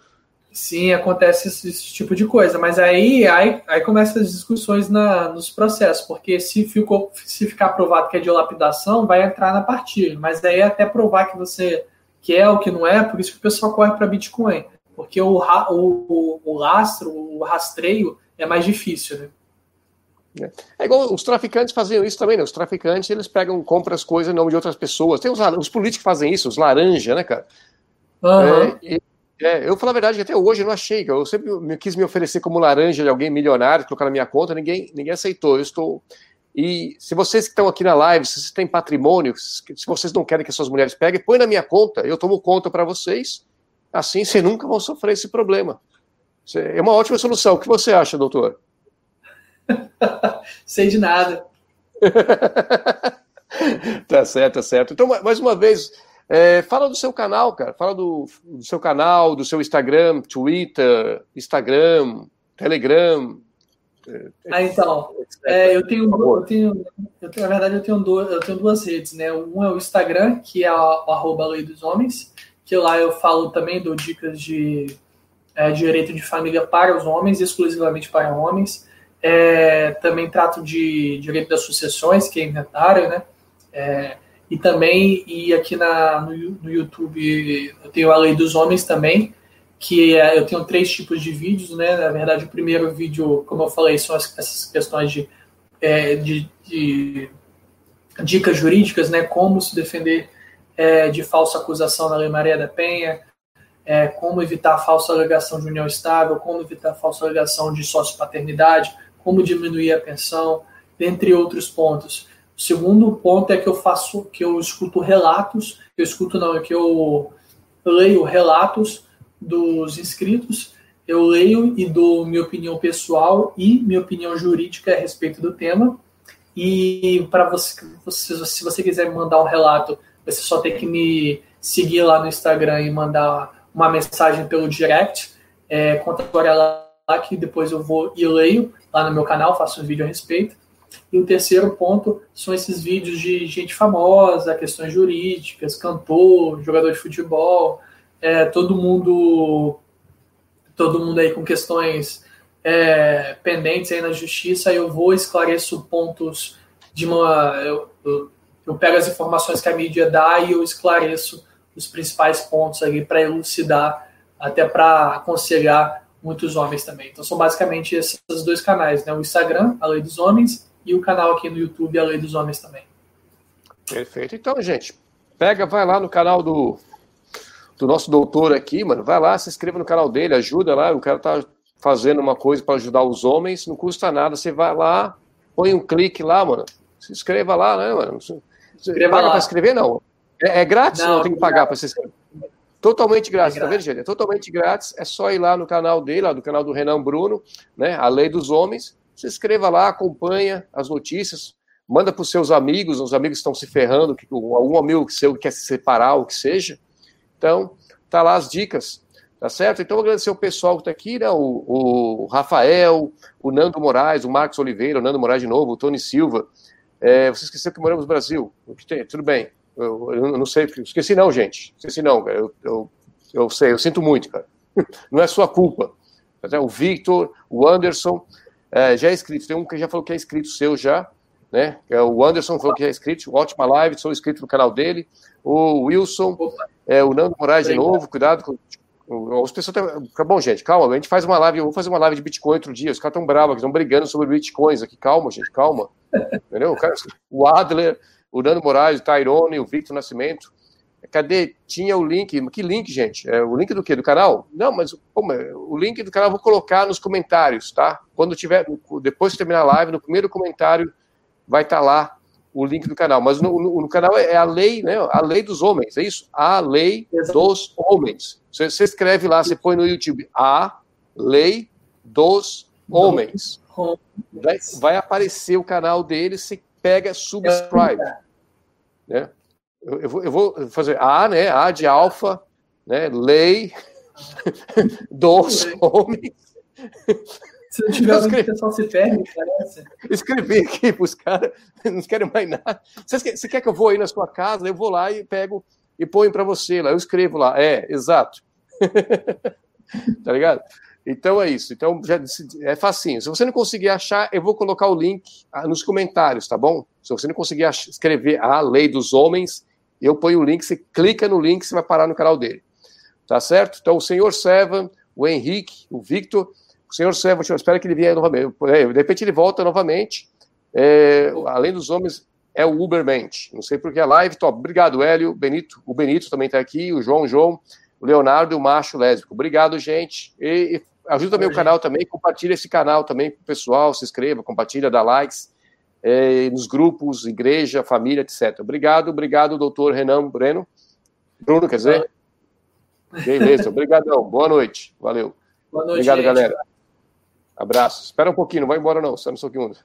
Sim, acontece esse, esse, tipo de coisa, mas aí, aí, aí começam as discussões na, nos processos, porque se, ficou, se ficar provado que é de lapidação, vai entrar na partilha, mas aí até provar que você que é o que não é, por isso que o pessoal corre para Bitcoin, porque o, o, o, lastro, o rastreio é mais difícil, né? É igual os traficantes faziam isso também, né? Os traficantes, eles pegam, compram as coisas em nome de outras pessoas. Tem os, os políticos que fazem isso, os laranja, né, cara? Uhum. É, é, eu falo a verdade que até hoje eu não achei, eu sempre me, quis me oferecer como laranja de alguém milionário, colocar na minha conta, ninguém, ninguém aceitou. Eu estou. E se vocês que estão aqui na live, se vocês têm patrimônio, se vocês não querem que as suas mulheres peguem, põe na minha conta, eu tomo conta para vocês. Assim vocês nunca vão sofrer esse problema. É uma ótima solução. O que você acha, doutor? [laughs] Sei de nada. [laughs] tá certo, tá certo. Então, mais uma vez, é, fala do seu canal, cara. Fala do, do, seu canal, do seu Instagram, Twitter, Instagram, Telegram. É, ah, então. É, eu, tenho, eu, tenho, eu tenho, na verdade, eu tenho, duas, eu tenho duas redes, né? Um é o Instagram, que é o arroba Lei dos Homens, que lá eu falo também, dou dicas de, é, de direito de família para os homens, exclusivamente para homens. É, também trato de direito das sucessões, que é inventário, né? E também, e aqui na, no, no, YouTube, eu tenho a Lei dos Homens também, que é, eu tenho três tipos de vídeos, né? Na verdade, o primeiro vídeo, como eu falei, são as, essas questões de, é, de, de, dicas jurídicas, né? Como se defender é, de falsa acusação na Lei Maria da Penha, é, como evitar falsa alegação de união estável, como evitar falsa alegação de sócio-paternidade, como diminuir a pensão, dentre outros pontos. O segundo ponto é que eu faço, que eu escuto relatos, eu escuto não, é que eu leio relatos dos inscritos, eu leio e dou minha opinião pessoal e minha opinião jurídica a respeito do tema. E para você, se você quiser mandar um relato, você só tem que me seguir lá no Instagram e mandar uma mensagem pelo direct, é, conta a história lá que depois eu vou e leio lá no meu canal, faço um vídeo a respeito. E o terceiro ponto são esses vídeos de gente famosa, questões jurídicas, cantor, jogador de futebol, é, todo mundo todo mundo aí com questões é, pendentes aí na justiça, eu vou esclareço pontos de uma. Eu, eu, eu, pego as informações que a mídia dá e eu esclareço os principais pontos ali para elucidar, até para aconselhar muitos homens também. Então são basicamente esses dois canais, né? O Instagram, a Lei dos Homens, e o canal aqui no YouTube, a Lei dos Homens também. Perfeito. Então, gente, pega, vai lá no canal do, do nosso doutor aqui, mano. Vai lá, se inscreva no canal dele, ajuda lá. O cara tá fazendo uma coisa para ajudar os homens, não custa nada. Você vai lá, põe um clique lá, mano. Se inscreva lá, né, mano? Você Escreva paga para escrever, não. É, é grátis não, não tem que pagar para se inscrever? Totalmente grátis, é tá vendo, gente? É totalmente grátis. É só ir lá no canal dele, lá do canal do Renan Bruno, né? A Lei dos Homens. Se inscreva lá, acompanha as notícias, manda para os seus amigos, os amigos estão se ferrando, algum amigo seu quer se separar, o que seja. Então, tá lá as dicas, tá certo? Então, agradecer o pessoal que está aqui, né? O, o, Rafael, o Nando Moraes, o Marcos Oliveira, o Nando Moraes de novo, o Tony Silva. É, você esqueceu que moramos no Brasil. Tudo bem. Eu, eu, não sei, esqueci não, gente. Esqueci não, cara. Eu, eu, eu sei, eu sinto muito, cara. [laughs] Não é sua culpa. O Victor, o Anderson, é, já é inscrito. Tem um que já falou que é inscrito seu já, né? É o Anderson falou que é inscrito. Ótima live, sou inscrito no canal dele. O Wilson, é, o Nando Moraes de novo, cuidado com. Os pessoas tá Bom, gente, calma. A gente faz uma live. Eu vou fazer uma live de Bitcoin outro dia. Os caras estão bravos, estão brigando sobre Bitcoins aqui. Calma, gente, calma. [laughs] Entendeu? O, cara, o Adler, o Nando Moraes, o Tyrone, o Victor Nascimento. Cadê? Tinha o link. Que link, gente? É, o link do quê? Do canal? Não, mas como, o link do canal eu vou colocar nos comentários, tá? Quando tiver, depois que terminar a live, no primeiro comentário vai estar tá lá o link do canal. Mas no, no, no, canal é a lei, né? A lei dos homens, é isso? A lei dos homens. Você, você escreve lá, você põe no YouTube a lei dos homens. Vai, vai aparecer o canal dele, você pega subscribe. Né? Eu, eu, vou, eu vou fazer A, né? A de alfa, né? Lei [laughs] dos homens. Se não tiver alguém, o pessoal se perde, parece. Escrevi aqui para os caras, não querem mais nada. Você quer, você quer que eu vou aí na sua casa? Eu vou lá e pego e ponho para você lá. Eu escrevo lá. É, exato. [laughs] tá ligado? Então é isso. Então já é facinho. Se você não conseguir achar, eu vou colocar o link ah, nos comentários, tá bom? Se você não conseguir escrever a lei dos homens, eu ponho o link, você clica no link, você vai parar no canal dele. Tá certo? Então o senhor Sevan, o Henrique, o Victor, o senhor Sevan, eu espero que ele venha novamente. É, de repente ele volta novamente. É, além dos homens, é o Ubermente. Não sei porque a live, top. Obrigado, Hélio, Benito. O Benito também está aqui, o João João, o Leonardo e o Macho Lésbico. Obrigado, gente. E, e ajuda Oi, meu gente. canal também, compartilha esse canal também com o pessoal, se inscreva, compartilha, dá likes é, nos grupos, igreja, família, etc. Obrigado, obrigado, doutor Renan Breno. Bruno, quer dizer? Beleza, obrigadão. Boa noite. Valeu. Boa noite, Obrigado, gente. galera. Abraço. Espera um pouquinho, não vai embora não, só no Soquimundo.